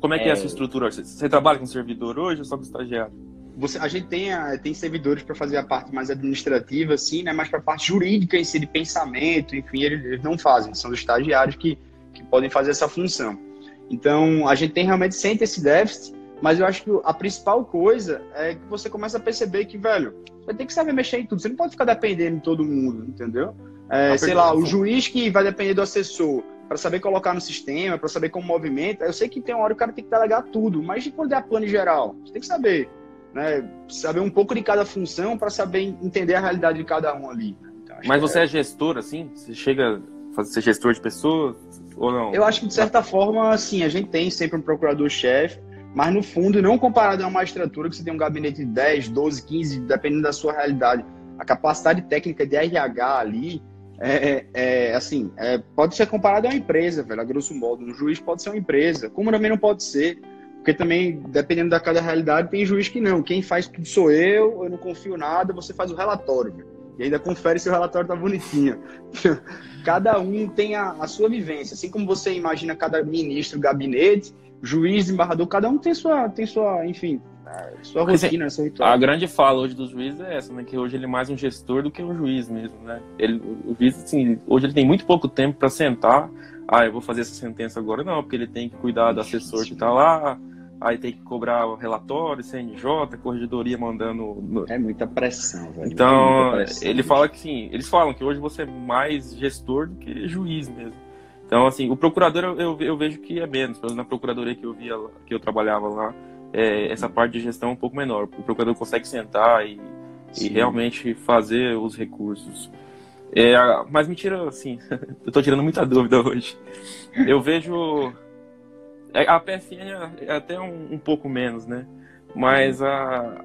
como é que é, é a sua estrutura? Você, você trabalha com servidor hoje ou só com estagiário? você, a gente tem, a, tem servidores para fazer a parte mais administrativa, assim, né? Mas para a parte jurídica em si, de pensamento, enfim, eles, eles, não fazem, são os estagiários que, que podem fazer essa função. Então, a gente tem realmente sente esse déficit, mas eu acho que a principal coisa é que você começa a perceber que, velho, você tem que saber mexer em tudo, você não pode ficar dependendo de todo mundo, entendeu? É, sei lá, o juiz que vai depender do assessor, para saber colocar no sistema, para saber como movimenta. Eu sei que tem uma hora que o cara tem que delegar tudo, mas de quando é a plano geral, você tem que saber né, saber um pouco de cada função para saber entender a realidade de cada um ali. Né? Então, Mas você é... é... gestor, assim? Você chega a ser gestor de pessoas ou não? Eu acho que, de certa forma, assim, a gente tem sempre um procurador-chefe, mas no fundo, não comparado a uma magistratura que você tem um gabinete de 10, 12, 15, dependendo da sua realidade. A capacidade técnica de RH ali, é, é, é assim, é, pode ser comparado a uma empresa, velho, a grosso modo. Um juiz pode ser uma empresa, como também não pode ser. Porque também, dependendo da cada realidade, tem juiz que não. Quem faz tudo sou eu, eu não confio nada, você faz o relatório. E ainda confere se o relatório tá bonitinho. <laughs> cada um tem a, a, sua vivência. Assim como você imagina cada ministro, gabinete, juiz, embarrador, cada um tem sua, tem sua enfim, sua rotina, seu ritual. A grande fala hoje dos juízes é essa, né? Que hoje ele é mais um gestor do que um juiz mesmo, né? Ele, o juiz, assim, hoje ele tem muito pouco tempo para sentar. Ah, eu vou fazer essa sentença agora. Não, porque ele tem que cuidar do assessor que tá lá, aí tem que cobrar o relatório, CNJ, corregedoria mandando. É muita pressão, velho. Então, pressão, ele fala que sim, eles falam que hoje você é mais gestor do que juiz mesmo. Então, assim, o procurador eu, eu vejo que é menos, pelo menos na procuradoria que eu via, que eu trabalhava lá, é, essa parte de gestão é um pouco menor. O procurador consegue sentar e, e realmente fazer os recursos. É, mas me tira, assim, <laughs> eu tô tirando muita dúvida hoje. Eu vejo é, a PFN é até um, um pouco menos, né? Mas a,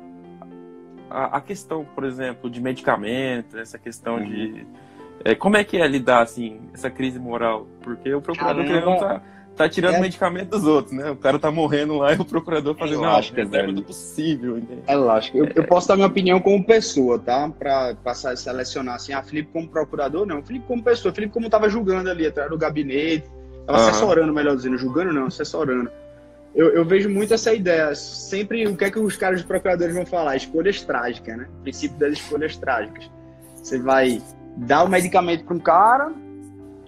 a, a, questão, por exemplo, de medicamento, essa questão uhum. de. É, como é que é lidar, assim, essa crise moral? Porque o procurador Caramba. tá, tá tirando é... medicamento dos outros, né? O cara tá morrendo lá e o procurador fazendo é lógico, não, é possível. Entende? É lógico. Eu, eu, posso dar minha opinião como pessoa, tá? Pra passar a selecionar assim, a Felipe como procurador, não. Felipe como pessoa. Felipe como tava julgando ali atrás do gabinete Tava uhum. assessorando, melhor dizendo, julgando não, assessorando. Eu, eu, vejo muito essa ideia. Sempre o que é que os caras de procuradores vão falar? Escolhas trágicas, né? O princípio das escolhas trágicas. Você vai dar o medicamento para um cara,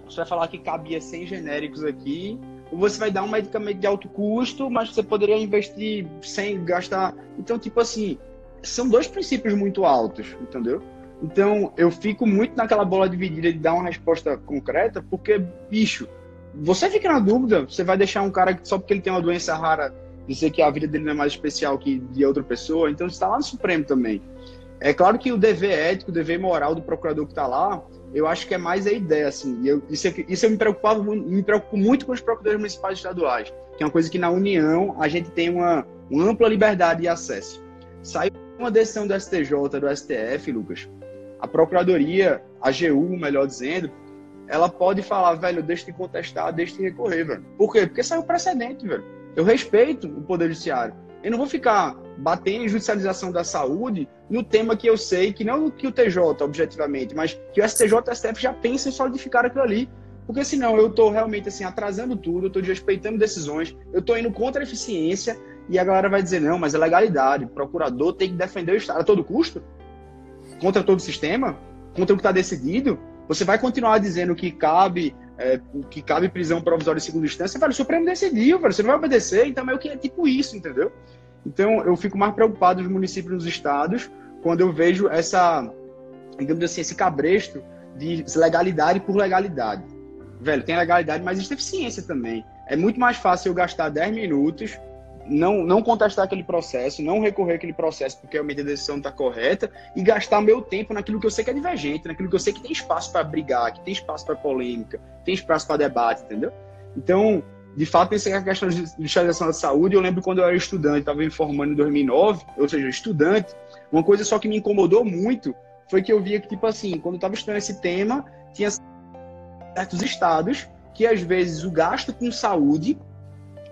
você vai falar que cabia 100 genéricos aqui, ou você vai dar um medicamento de alto custo, mas você poderia investir sem gastar. Então, tipo assim, são dois princípios muito altos, entendeu? Então, eu fico muito naquela bola dividida de dar uma resposta concreta, porque, bicho, você fica na dúvida, você vai deixar um cara só porque ele tem uma doença rara dizer que a vida dele não é mais especial que de outra pessoa, então está lá no Supremo também. É claro que o dever ético, o dever moral do procurador que está lá, eu acho que é mais a ideia, assim. Eu, isso, é, isso eu me preocupava, me preocupo muito com os procuradores municipais e estaduais, que é uma coisa que na União a gente tem uma, uma ampla liberdade de acesso. Saiu uma decisão do STJ, do STF, Lucas. A Procuradoria, a AGU, melhor dizendo, ela pode falar, velho, deixa de contestar, deixa de recorrer, velho. Por quê? Porque saiu precedente, velho. Eu respeito o Poder Judiciário. Eu não vou ficar batendo em judicialização da saúde no tema que eu sei, que não que o TJ, objetivamente, mas que o STJ e o STF já pensam em solidificar aquilo ali. Porque senão eu estou realmente assim atrasando tudo, eu estou desrespeitando decisões, eu estou indo contra a eficiência e a galera vai dizer, não, mas é legalidade, o procurador tem que defender o Estado a todo custo, contra todo o sistema, contra o que está decidido. Você vai continuar dizendo que cabe é, que cabe prisão provisória em segunda instância, velho, o Supremo decidiu, velho, você não vai obedecer, então é o que é tipo isso, entendeu? Então eu fico mais preocupado nos municípios nos estados quando eu vejo essa, digamos assim, esse cabresto de legalidade por legalidade. Velho, tem legalidade, mas existe eficiência também. É muito mais fácil eu gastar 10 minutos não, não contestar aquele processo, não recorrer àquele processo porque a decisão está correta e gastar meu tempo naquilo que eu sei que é divergente, naquilo que eu sei que tem espaço para brigar, que tem espaço para polêmica, tem espaço para debate, entendeu? Então, de fato, pensei que a questão de digitalização da saúde, eu lembro quando eu era estudante, estava me formando em 2009, ou seja, estudante, uma coisa só que me incomodou muito foi que eu via que, tipo assim, quando eu estava estudando esse tema, tinha certos estados que, às vezes, o gasto com saúde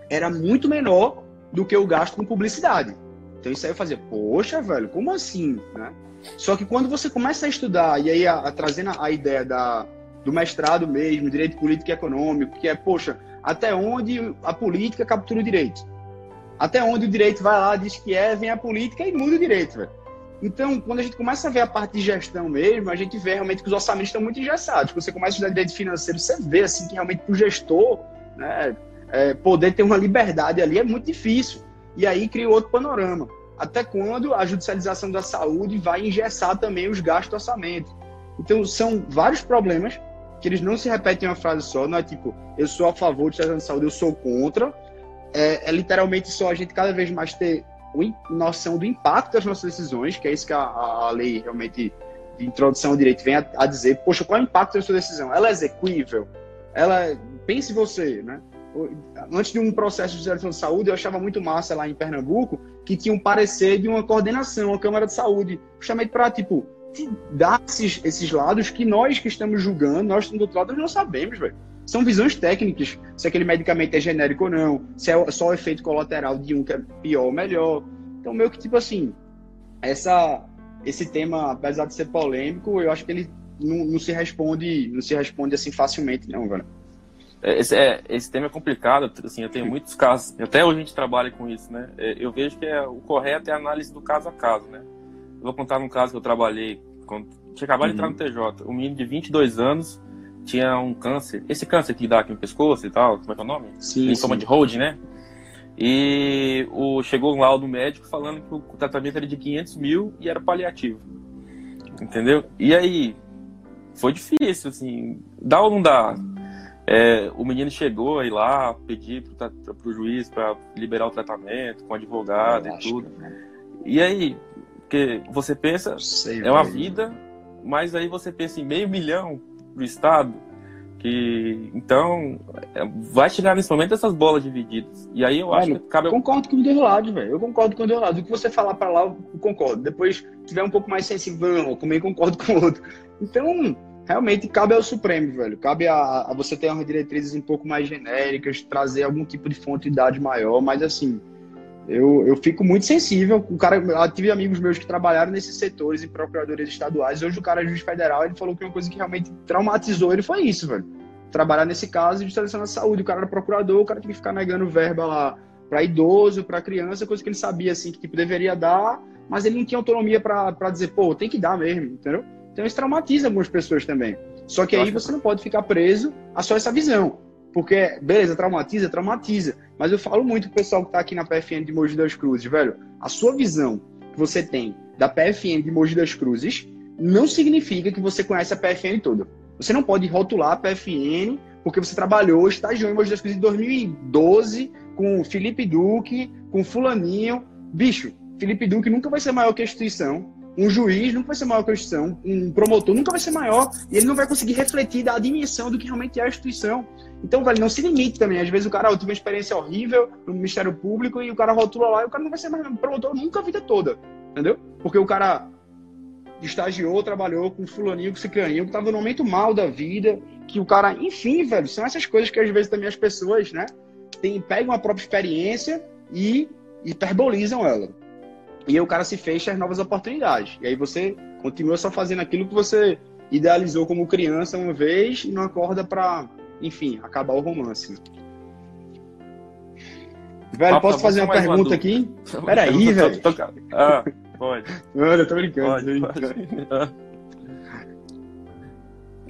era muito menor do que o gasto com publicidade. Então isso aí eu fazia, poxa, velho, como assim? Né? Só que quando você começa a estudar, e aí a, a, trazendo a ideia da, do mestrado mesmo, direito político e econômico, que é, poxa, até onde a política captura o direito? Até onde o direito vai lá, diz que é, vem a política e muda o direito, velho. Então, quando a gente começa a ver a parte de gestão mesmo, a gente vê realmente que os orçamentos estão muito engessados. Quando você começa a estudar direito financeiro, você vê assim que realmente o gestor, né, é, poder ter uma liberdade ali é muito difícil. E aí cria outro panorama. Até quando a judicialização da saúde vai engessar também os gastos do orçamento. Então, são vários problemas que eles não se repetem em uma frase só. Não é tipo, eu sou a favor de da saúde, eu sou contra. É, é literalmente só a gente cada vez mais ter noção do impacto das nossas decisões, que é isso que a, a lei realmente de introdução ao direito vem a, a, dizer. Poxa, qual é o impacto da sua decisão? Ela é execuível? Ela, pense você, né? Antes de um processo de gestão de saúde, eu achava muito massa lá em Pernambuco que tinha um parecer de uma coordenação, a Câmara de Saúde, justamente para, tipo, dar esses, esses lados que nós que estamos julgando, nós do outro lado, nós não sabemos, velho. São visões técnicas, se aquele medicamento é genérico ou não, se é só o efeito colateral de um que é pior ou melhor. Então, meio que, tipo assim, essa, esse tema, apesar de ser polêmico, eu acho que ele não, não se responde, não se responde assim facilmente, não, velho. É, esse, é, esse tema é complicado, assim, eu tenho muitos casos, até hoje a gente trabalha com isso, né? É, eu vejo que é, o correto é a análise do caso a caso, né? Eu vou contar um caso que eu trabalhei, quando, tinha acabado uhum. de entrar no TJ, um menino de 22 anos tinha um câncer, esse câncer que dá aqui no pescoço e tal, como é que é o nome? Sim, Em forma de hold, né? E o, chegou um laudo médico falando que o tratamento era de 500 mil e era paliativo. Entendeu? E aí, foi difícil, assim, dá ou não dá? É, o menino chegou aí lá, pedir para o juiz para liberar o tratamento com advogado Eu e tudo. Que... E aí, porque você pensa, Sei, é uma vida, mas aí você pensa em meio milhão para o Estado, que então é, vai chegar nesse momento essas bolas divididas. E aí eu acho que cabe. Concordo com o lados, velho. Eu concordo com o lados. O que você falar para lá, eu concordo. Depois tiver um pouco mais sensível, eu também concordo com o outro. Então, realmente cabe ao Supremo, velho. Cabe a, a, você ter umas diretrizes um pouco mais genéricas, trazer algum tipo de fonte de idade maior, mas assim, eu, eu fico muito sensível. O cara, eu tive amigos meus que trabalharam nesses setores em procuradorias estaduais. Hoje o cara é juiz federal, ele falou que uma coisa que realmente traumatizou ele foi isso, velho. Trabalhar nesse caso de seleção da saúde. O cara era procurador, o cara tinha que ficar negando verba lá para idoso, para criança, coisa que ele sabia assim que tipo deveria dar, mas ele não tinha autonomia para dizer, pô, tem que dar mesmo, entendeu? Então isso traumatiza algumas pessoas também. Só que aí você não pode ficar preso a só essa visão. Porque, beleza, traumatiza, traumatiza. Mas eu falo muito pro pessoal que tá aqui na PFN de Mogi das Cruzes, velho. A sua visão que você tem da PFN de Mogi das Cruzes não significa que você conhece a PFN toda. Você não pode rotular a PFN porque você trabalhou, estagiou em Mogi das Cruzes em 2012 com Felipe Duque, com Fulaninho. Bicho, Felipe Duque nunca vai ser maior que a instituição. Um juiz nunca vai ser maior que a instituição, um promotor nunca vai ser maior, e ele não vai conseguir refletir da dimensão do que realmente é a instituição. Então, velho, não se limite também. Às vezes o cara, eu tive uma experiência horrível no Ministério Público e o cara rotula lá e o cara não vai ser mais promotor nunca a vida toda, entendeu? Porque o cara estagiou, trabalhou com fulaninho, com ciclaninho, que tava no momento mal da vida, que o cara, enfim, velho, são essas coisas que às vezes também as pessoas, né, tem, pegam a própria experiência e hiperbolizam ela. E aí o cara se fecha às novas oportunidades. E aí você continua só fazendo aquilo que você idealizou como criança uma vez e não acorda para, enfim, acabar o romance. Velho, ah, posso fazer uma pergunta uma aqui? Peraí, <laughs> velho. Tô, tô... Ah, pode. <laughs> Mano, eu tô brincando. Pode, pode. Ah. <laughs>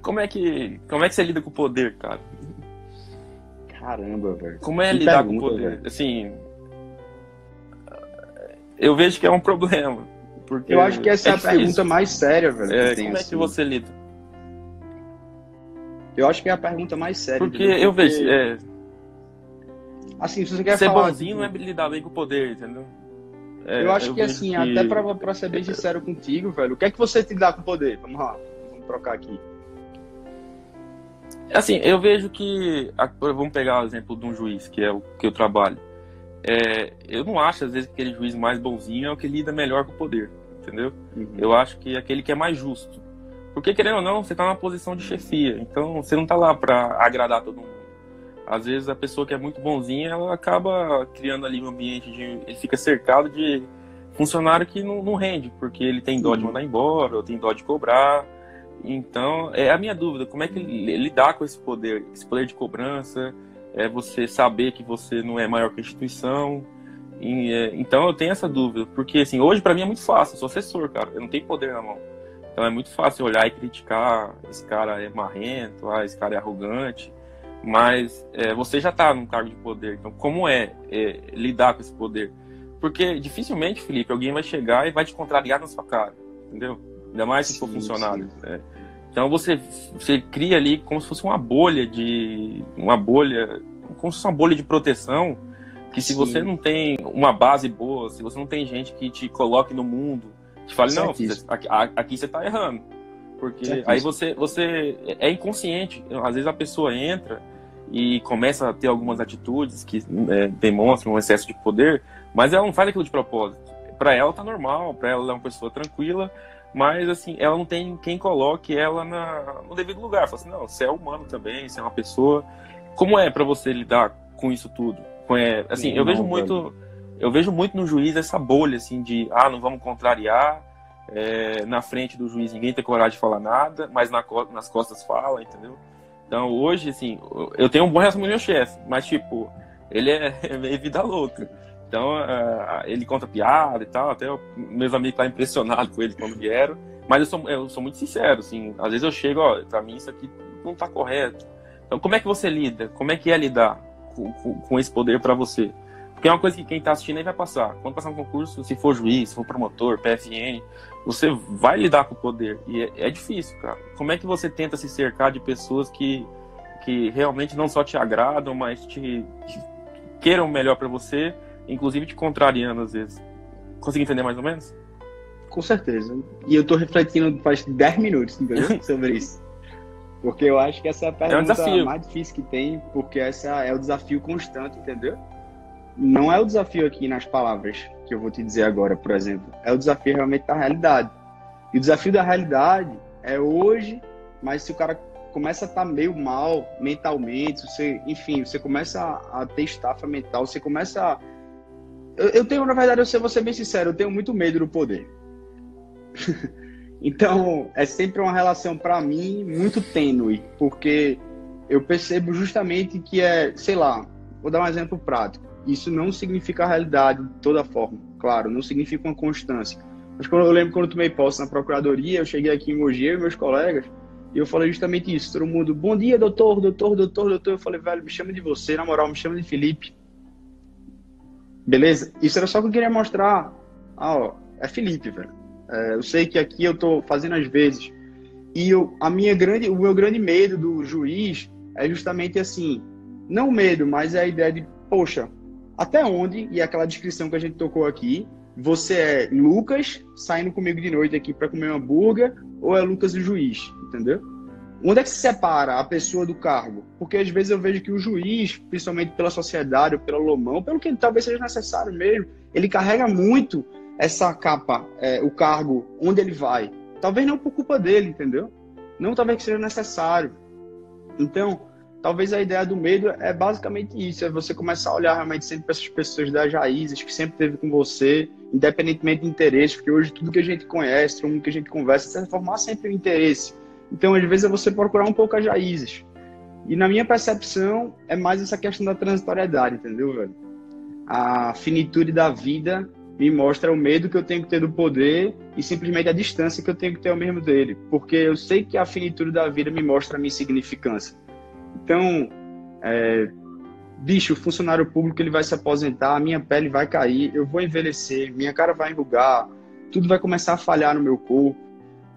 Como é que como é que você lida com o poder, cara? Caramba, velho. Como é que lidar pergunta, com o poder? Véio. Assim, eu vejo que é um problema. Porque eu acho que essa é, é a pergunta mais séria, velho. É, como é que você lida? Eu acho que é a pergunta mais séria. Porque eu vejo. É... Assim, se você quer ser falar. bonzinho não é lidar bem com o poder, entendeu? É, eu acho eu que assim, que... até pra, pra ser bem sincero contigo, velho, o que é que você te dá com o poder? Vamos lá, vamos trocar aqui. Assim, eu vejo que. Vamos pegar o exemplo de um juiz, que é o que eu trabalho. É, eu não acho, às vezes, que aquele juiz mais bonzinho é o que lida melhor com o poder, entendeu? Uhum. Eu acho que é aquele que é mais justo. Porque, querendo ou não, você está numa posição de chefia, então você não está lá para agradar todo mundo. Às vezes a pessoa que é muito bonzinha, ela acaba criando ali um ambiente de. Ele fica cercado de funcionário que não, não rende, porque ele tem dó de mandar embora, ou tem dó de cobrar. Então, é a minha dúvida, como é que ele lidar com esse poder, esse poder de cobrança, é você saber que você não é maior que a instituição. E, é, então eu tenho essa dúvida, porque assim, hoje para mim é muito fácil, eu sou assessor, cara, eu não tenho poder na mão. Então é muito fácil olhar e criticar, esse cara é marrento, ah, esse cara é arrogante, mas é, você já está num cargo de poder, então como é, é, lidar com esse poder? Porque dificilmente, Felipe, alguém vai chegar e vai te contrariar na sua cara, entendeu? Ainda mais se sim, for funcionário. Né? Então você, você cria ali como se fosse uma bolha de. uma bolha. Como se fosse uma bolha de proteção. Que se Sim. você não tem uma base boa, se você não tem gente que te coloque no mundo, te fale, não, aqui, aqui você está errando. Porque aí você, você é inconsciente. Às vezes a pessoa entra e começa a ter algumas atitudes que é, demonstram um excesso de poder, mas ela não faz aquilo de propósito. Para ela tá normal, para ela é uma pessoa tranquila, mas assim, ela não tem quem coloque ela na, no devido lugar. Fala assim, não, você é humano também, você é uma pessoa. Como é para você lidar com isso tudo? É, assim, eu vejo muito, eu vejo muito no juiz essa bolha assim de, ah, não vamos contrariar. É, na frente do juiz ninguém tem coragem de falar nada, mas na, nas costas fala, entendeu? Então hoje, assim, eu tenho um bom relacionamento com meu chefe, mas tipo, ele é, <laughs> é meio vida louca. Então, uh, ele conta piada e tal, até meus amigos estão impressionados com ele quando vieram. Mas eu sou, eu sou muito sincero, assim, às vezes eu chego, ó, pra mim isso aqui não tá correto. Então, como é que você lida? Como é que é lidar com, com, com esse poder para você? Porque é uma coisa que quem tá assistindo aí vai passar. Quando passar um concurso, se for juiz, se for promotor, PFN, você vai lidar com o poder. E é, é difícil, cara. Como é que você tenta se cercar de pessoas que, que realmente não só te agradam, mas te, te queiram melhor para você inclusive te contrariando às vezes. Consegui entender mais ou menos? Com certeza. E eu tô refletindo faz 10 minutos entendeu? <laughs> sobre isso. Porque eu acho que essa é a pergunta é um mais difícil que tem, porque essa é o desafio constante, entendeu? Não é o desafio aqui nas palavras que eu vou te dizer agora, por exemplo. É o desafio realmente da realidade. E o desafio da realidade é hoje, mas se o cara começa a estar tá meio mal mentalmente, você, enfim, você começa a, a ter estafa mental, você começa a eu, eu tenho, na verdade, eu vou ser bem sincero, eu tenho muito medo do poder. <laughs> então, é sempre uma relação, para mim, muito tênue, porque eu percebo justamente que é, sei lá, vou dar um exemplo prático. Isso não significa a realidade de toda forma, claro, não significa uma constância. Mas quando eu lembro quando eu tomei posse na procuradoria, eu cheguei aqui em Mogi, eu e meus colegas, e eu falei justamente isso. Todo mundo, bom dia, doutor, doutor, doutor, doutor. Eu falei, velho, me chama de você, na moral, me chama de Felipe. Beleza? Isso era só que eu queria mostrar. Ah, ó, é Felipe, velho. É, eu sei que aqui eu tô fazendo às vezes. E eu, a minha grande, o meu grande medo do juiz é justamente assim, não medo, mas é a ideia de, poxa, até onde, e aquela descrição que a gente tocou aqui, você é Lucas saindo comigo de noite aqui para comer um hambúrguer, ou é Lucas o juiz, entendeu? Onde é que se separa a pessoa do cargo? Porque às vezes eu vejo que o juiz, principalmente pela sociedade ou pelo lomão, pelo que talvez seja necessário mesmo, ele carrega muito essa capa, é, o cargo, onde ele vai. Talvez não por culpa dele, entendeu? Não talvez que seja necessário. Então, talvez a ideia do medo é basicamente isso, é você começar a olhar realmente sempre para essas pessoas das raízes que sempre teve com você, independentemente de interesse, porque hoje tudo que a gente conhece, mundo que a gente conversa, se formar sempre um interesse Então, às vezes, é você procurar um pouco as raízes. E na minha percepção, é mais essa questão da transitoriedade, entendeu, velho? A finitude da vida me mostra o medo que eu tenho que ter do poder e simplesmente a distância que eu tenho que ter ao mesmo dele. Porque eu sei que a finitude da vida me mostra a minha insignificância. Então, é, bicho, o funcionário público ele vai se aposentar, a minha pele vai cair, eu vou envelhecer, minha cara vai enrugar, tudo vai começar a falhar no meu corpo.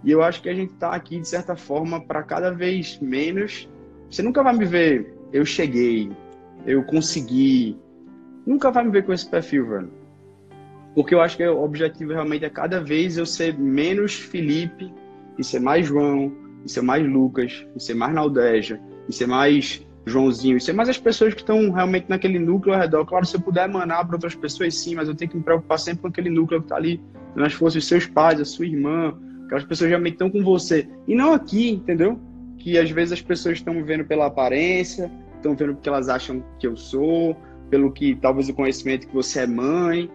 E eu acho que a gente está aqui, de certa forma, para cada vez menos. Você nunca vai me ver, eu cheguei, eu consegui. Nunca vai me ver com esse perfil, velho. Porque eu acho que o objetivo realmente é cada vez eu ser menos Felipe e ser mais João, e ser mais Lucas, e ser mais Naldeja, e ser mais Joãozinho, e ser mais as pessoas que estão realmente naquele núcleo ao redor. Claro, se eu puder emanar para outras pessoas, sim, mas eu tenho que me preocupar sempre com aquele núcleo que está ali, nas fossem os seus pais, a sua irmã, aquelas pessoas realmente estão com você. E não aqui, entendeu? Que às vezes as pessoas estão vendo pela aparência, estão vendo porque elas acham que eu sou, pelo que talvez o conhecimento que você é mãe,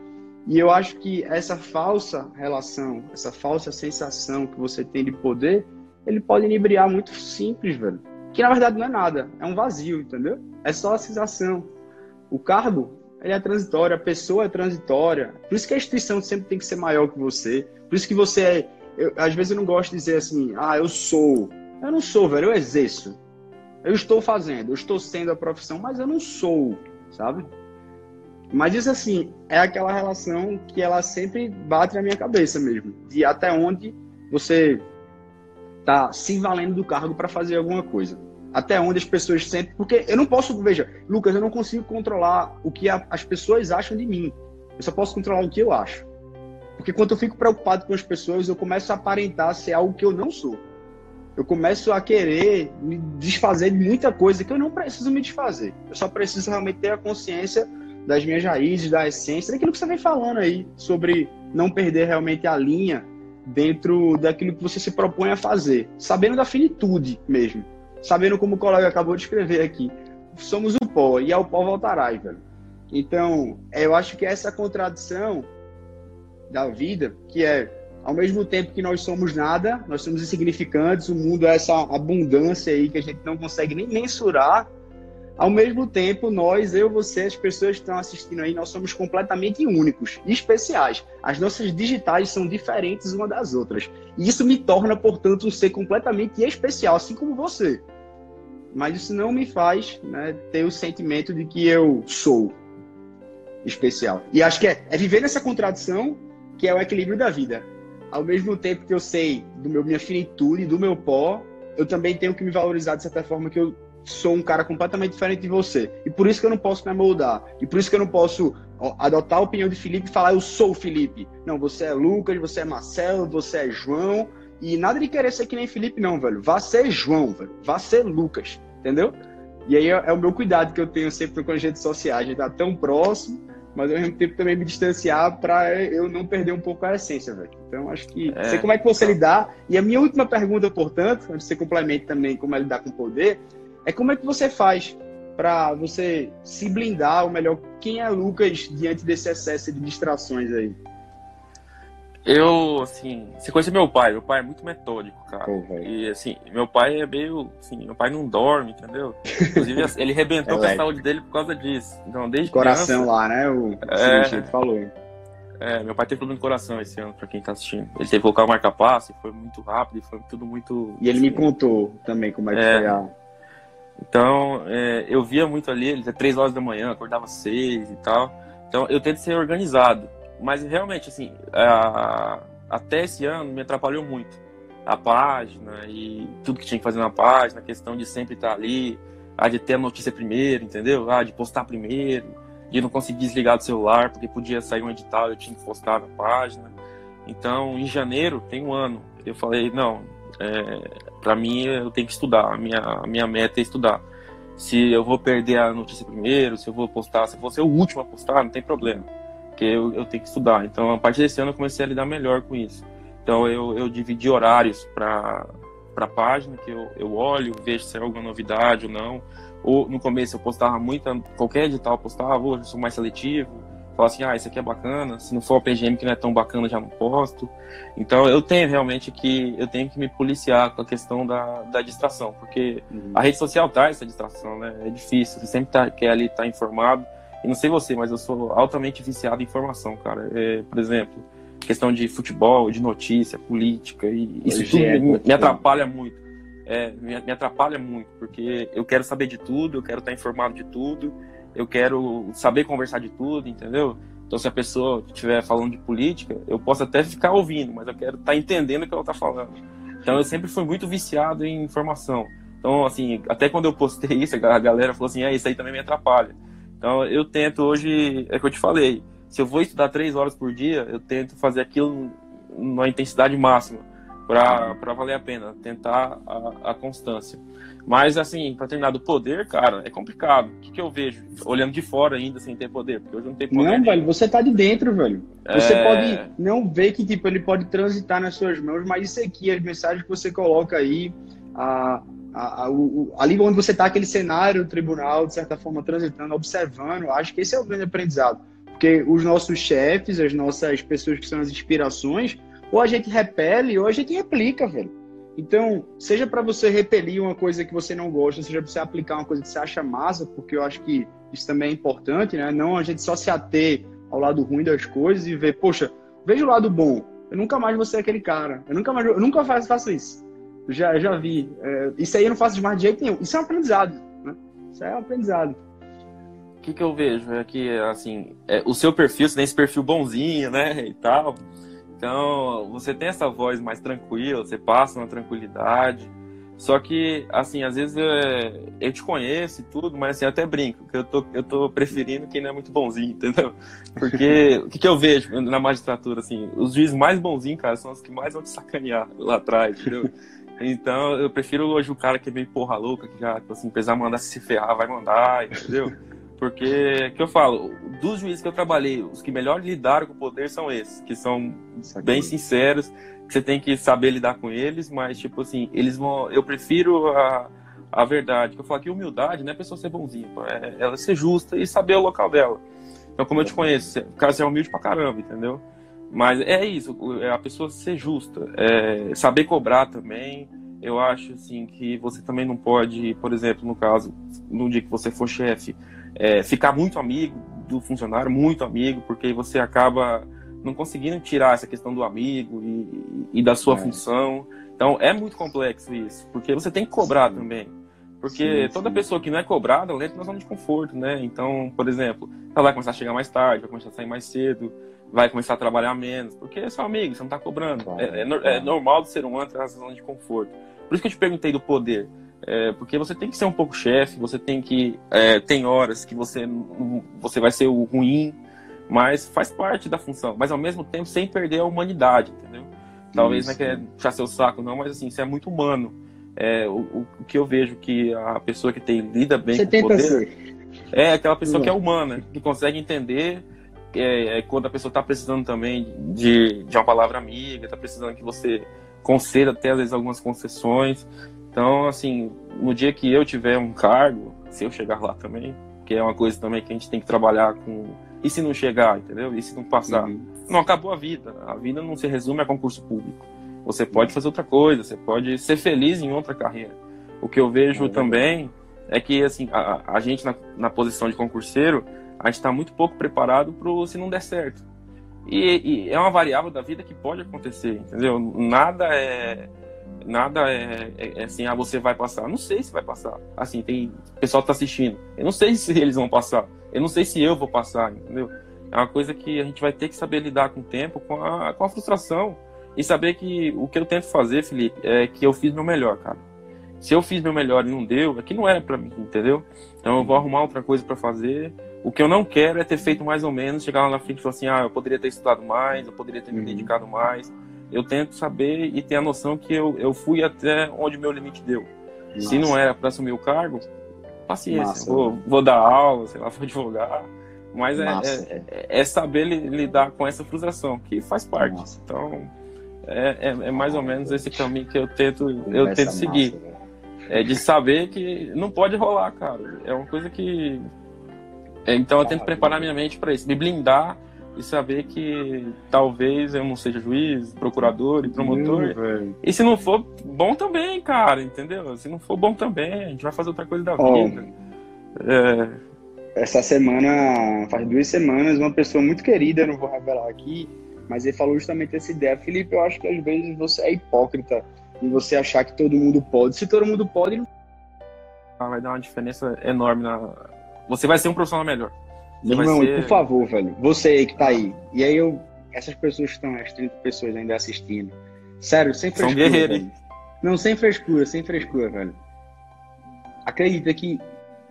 e eu acho que essa falsa relação, essa falsa sensação que você tem de poder, ele pode inebriar muito simples, velho. Que na verdade não é nada, é um vazio, entendeu? É só a sensação. O cargo, ele é transitório, a pessoa é transitória. Por isso que a instituição sempre tem que ser maior que você. Por isso que você é. Eu, às vezes eu não gosto de dizer assim, ah, eu sou. Eu não sou, velho, eu exerço. Eu estou fazendo, eu estou sendo a profissão, mas eu não sou, sabe? Mas isso, assim, é aquela relação que ela sempre bate na minha cabeça mesmo. De até onde você tá se valendo do cargo para fazer alguma coisa. Até onde as pessoas sentem. Porque eu não posso. Veja, Lucas, eu não consigo controlar o que a, as pessoas acham de mim. Eu só posso controlar o que eu acho. Porque quando eu fico preocupado com as pessoas, eu começo a aparentar ser algo que eu não sou. Eu começo a querer me desfazer de muita coisa que eu não preciso me desfazer. Eu só preciso realmente ter a consciência das minhas raízes, da essência, daquilo que você vem falando aí, sobre não perder realmente a linha dentro daquilo que você se propõe a fazer, sabendo da finitude mesmo, sabendo como o colega acabou de escrever aqui, somos o pó e ao pó voltarás, velho. Então, eu acho que essa contradição da vida, que é ao mesmo tempo que nós somos nada, nós somos insignificantes, o mundo é essa abundância aí que a gente não consegue nem mensurar, ao mesmo tempo, nós, eu, você, as pessoas que estão assistindo aí, nós somos completamente únicos e especiais. As nossas digitais são diferentes uma das outras. E isso me torna, portanto, um ser completamente especial, assim como você. Mas isso não me faz né, ter o sentimento de que eu sou especial. E acho que é, é viver nessa contradição que é o equilíbrio da vida. Ao mesmo tempo que eu sei do meu minha finitude, do meu pó, eu também tenho que me valorizar de certa forma que eu sou um cara completamente diferente de você. E por isso que eu não posso me moldar. E por isso que eu não posso adotar a opinião de Felipe e falar eu sou o Felipe. Não, você é Lucas, você é Marcelo, você é João. E nada de querer ser que nem Felipe, não, velho. Vá ser João, velho. Vá ser Lucas. Entendeu? E aí é, é o meu cuidado que eu tenho sempre com as redes sociais. A gente tá tão próximo, mas ao mesmo tempo também me distanciar para eu não perder um pouco a essência, velho. Então acho que é. sei como é que você lidar. E a minha última pergunta, portanto, antes de você complemente também como é lidar com poder, é como é que você faz para você se blindar, ou melhor, quem é Lucas diante desse excesso de distrações aí? Eu, assim, você conhece meu pai, meu pai é muito metódico, cara. e, assim, meu pai é meio, assim, meu pai não dorme, entendeu? Inclusive, <laughs> ele rebentou é com a saúde dele por causa disso. Então, desde Coração criança, lá, né? O é, falou. É, meu pai teve problema de coração esse ano, pra quem tá assistindo. Ele teve que colocar o marca-passo, foi muito rápido, foi tudo muito... E ele assim, me contou também como é que é, foi a então, é, eu via muito ali, ele três horas da manhã, acordava seis e tal. Então, eu tento ser organizado. Mas, realmente, assim, a, até esse ano me atrapalhou muito. A página e tudo que tinha que fazer na página, a questão de sempre estar ali, a de ter a notícia primeiro, entendeu? Ah, de postar primeiro, de não conseguir desligar do celular, porque podia sair um edital, eu tinha que postar na página. Então, em janeiro, tem um ano, eu falei, não, é, para mim, eu tenho que estudar. A minha, a minha meta é estudar. Se eu vou perder a notícia primeiro, se eu vou postar, se eu vou ser o último a postar, não tem problema. Porque eu, eu tenho que estudar. Então, a partir desse ano, eu comecei a lidar melhor com isso. Então, eu, eu dividi horários para a página, que eu, eu olho, vejo se é alguma novidade ou não. Ou no começo eu postava muita, qualquer edital eu postava, hoje eu sou mais seletivo. Falar assim, ah, isso aqui é bacana, se não for o PGM que não é tão bacana, já não posto. Então eu tenho realmente que eu tenho que me policiar com a questão da, da distração, porque uhum. a rede social traz essa distração, né? É difícil, você sempre tá, quer ali estar tá informado. E não sei você, mas eu sou altamente viciado em informação, cara. É, por exemplo, questão de futebol, de notícia, política, e isso tudo é me, me, atrapalha muito. É, me, me, atrapalha muito, porque eu quero saber de tudo, eu quero estar informado de tudo, eu quero saber conversar de tudo, entendeu? Então, se a pessoa estiver falando de política, eu posso até ficar ouvindo, mas eu quero estar entendendo o que ela está falando. Então, eu sempre fui muito viciado em informação. Então, assim, até quando eu postei isso, a galera falou assim: é, isso aí também me atrapalha. Então, eu tento hoje, é que eu te falei, se eu vou estudar três horas por dia, eu tento fazer aquilo numa intensidade máxima para valer a pena, tentar a, a constância. Mas, assim, para terminar do poder, cara, é complicado. O que, que eu vejo? Olhando de fora ainda sem ter poder, porque hoje não tem poder. Não, nenhum. velho, você tá de dentro, velho. Você é... pode não ver que, tipo, ele pode transitar nas suas mãos, mas isso aqui, as mensagens que você coloca aí, a, a, a, o, ali onde você tá, aquele cenário, o tribunal, de certa forma, transitando, observando, acho que esse é o grande aprendizado. Porque os nossos chefes, as nossas pessoas que são as inspirações, ou a gente repele ou a gente replica, velho. Então, seja para você repelir uma coisa que você não gosta, seja para você aplicar uma coisa que você acha massa, porque eu acho que isso também é importante, né? Não a gente só se ater ao lado ruim das coisas e ver, poxa, veja o lado bom. Eu nunca mais vou ser aquele cara. Eu nunca mais, eu nunca faço, faço isso. Já, já vi. É, isso aí eu não faço de mais de jeito nenhum. Isso é um aprendizado, né? Isso é um aprendizado. O que, que eu vejo é que, assim, é, o seu perfil, você tem esse perfil bonzinho, né, e tal então, você tem essa voz mais tranquila, você passa uma tranquilidade. Só que, assim, às vezes é, eu te conheço e tudo, mas assim, eu até brinco, que eu tô, eu tô preferindo quem não é muito bonzinho, <laughs> entendeu? Porque o que, que eu vejo na magistratura, assim, os juízes mais bonzinhos, cara, são os que mais vão te sacanear lá atrás, entendeu? Então, eu prefiro hoje o cara que é meio porra louca, que já, tipo assim, precisar mandar se ferrar, vai mandar, entendeu? Porque, que eu falo, dos juízes que eu trabalhei, os que melhor lidaram com o poder são esses, que são bem sinceros, que você tem que saber lidar com eles, mas, tipo assim, eles vão. Eu prefiro a, a verdade. Que eu falo que humildade não é a pessoa ser bonzinha, é ela ser justa e saber o local dela. Então, como eu te conheço, o cara é humilde pra caramba, entendeu? Mas é isso, é a pessoa ser justa, é saber cobrar também. Eu acho assim que você também não pode, por exemplo, no caso, no dia que você for chefe, é, ficar muito amigo do funcionário, muito amigo, porque você acaba não conseguindo tirar essa questão do amigo e, e da sua é. função. Então é muito complexo isso, porque você tem que cobrar sim. também. Porque sim, toda sim. pessoa que não é cobrada, ela entra na zona de conforto, né? Então, por exemplo, ela vai começar a chegar mais tarde, vai começar a sair mais cedo, vai começar a trabalhar menos, porque é seu amigo, você não está cobrando. É, é, é, normal do ser humano entrar nessa zona de conforto. Por isso que eu te perguntei do poder. É, porque você tem que ser um pouco chefe, você tem que. É, tem horas que você, você vai ser o ruim, mas faz parte da função. Mas ao mesmo tempo sem perder a humanidade, entendeu? Talvez Isso. não é puxar seu saco, não, mas assim, você é muito humano. É, o, o que eu vejo que a pessoa que tem lida bem você com o poder. Ser. É aquela pessoa que é humana, que consegue entender é, é, quando a pessoa está precisando também de, de uma palavra amiga, está precisando que você conceda até às vezes algumas concessões. Então, assim, no dia que eu tiver um cargo, se eu chegar lá também, que é uma coisa também que a gente tem que trabalhar com. E se não chegar, entendeu? E se não passar? Uhum. Não acabou a vida. A vida não se resume a concurso público. Você pode fazer outra coisa, você pode ser feliz em outra carreira. O que eu vejo é também é que assim a, a gente na, na, posição de concurseiro, a gente está muito pouco preparado para se não der certo. E, e, é uma variável da vida que pode acontecer, entendeu? Nada é nada é, é, é, assim, ah, você vai passar. não sei se vai passar. Assim, tem pessoal que tá assistindo. Eu não sei <laughs> se eles vão passar. Eu não sei se eu vou passar, entendeu? É uma coisa que a gente vai ter que saber lidar com o tempo, com a, com a frustração. E saber que o que eu tento fazer, Felipe, é que eu fiz meu melhor, cara. Se eu fiz meu melhor e não deu, é que não era para mim, entendeu? Então eu vou arrumar outra coisa para fazer. O que eu não quero é ter feito mais ou menos, chegar lá na frente e falar assim, ah, eu poderia ter estudado mais, eu poderia ter me uhum. dedicado mais eu tento saber e ter a noção que eu, eu fui até onde meu limite deu. Nossa. Se não era para assumir o cargo, paciência, vou, né? vou dar aula, sei lá, <laughs> vou advogar. Mas é, é, é, é, saber lidar com essa frustração, que faz parte. Nossa. Então, é, é, é, mais ou menos esse caminho que eu tento, eu tento seguir. Massa, é de saber que não pode rolar, cara. É uma coisa que É, então eu tento preparar minha mente para isso, me blindar e saber que talvez eu não seja juiz, procurador e promotor. Meu, e se não for bom também, cara, entendeu? Se não for bom também, a gente vai fazer outra coisa da oh, vida. É... Essa semana, faz duas semanas, uma pessoa muito querida, não vou revelar aqui, mas ele falou justamente essa ideia. Felipe, eu acho que às vezes você é hipócrita em você achar que todo mundo pode. Se todo mundo pode, ah, vai dar uma diferença enorme na. Você vai ser um profissional melhor. Meu irmão, ser... por favor, velho, você aí que tá aí. E aí eu. Essas pessoas que estão, as 30 pessoas ainda assistindo. Sério, sem frescura. São guerreiros. Velho. Não, sem frescura, sem frescura, velho. Acredita que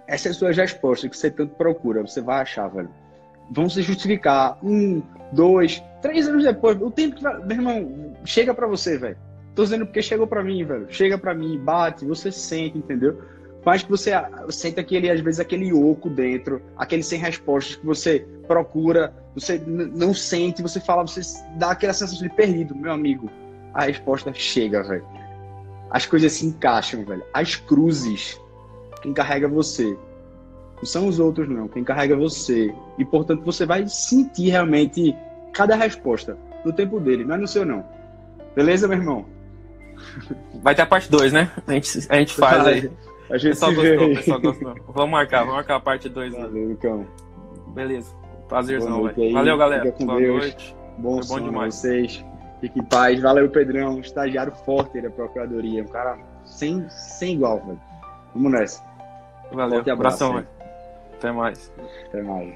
essas suas respostas que você tanto procura, você vai achar, velho. Vão se justificar um, dois, três anos depois. O tempo que vai. Meu irmão, chega pra você, velho. Tô dizendo porque chegou pra mim, velho. Chega pra mim, bate, você sente, entendeu? Mas que você sente aquele, às vezes, aquele oco dentro, aquele sem respostas que você procura, você não sente, você fala, você dá aquela sensação de perdido, meu amigo. A resposta chega, velho. As coisas se encaixam, velho. As cruzes, quem carrega você. Não são os outros, não. Quem carrega você. E, portanto, você vai sentir realmente cada resposta no tempo dele, não é no seu, não. Beleza, meu irmão? Vai ter a parte 2, né? A gente, a gente faz aí. A gente pessoal gostou, pessoal gostou. Vamos marcar, vamos marcar a parte 2. Valeu, Lucão. Beleza. Prazerzão, velho. Valeu, galera. Boa Deus. noite. Bom Foi bom demais. vocês. Fique em paz. Valeu, Pedrão. Estagiário forte da Procuradoria. Um cara sem, sem igual, velho. Vamos nessa. Valeu. Forte abraço. Abração. Até mais. Até mais.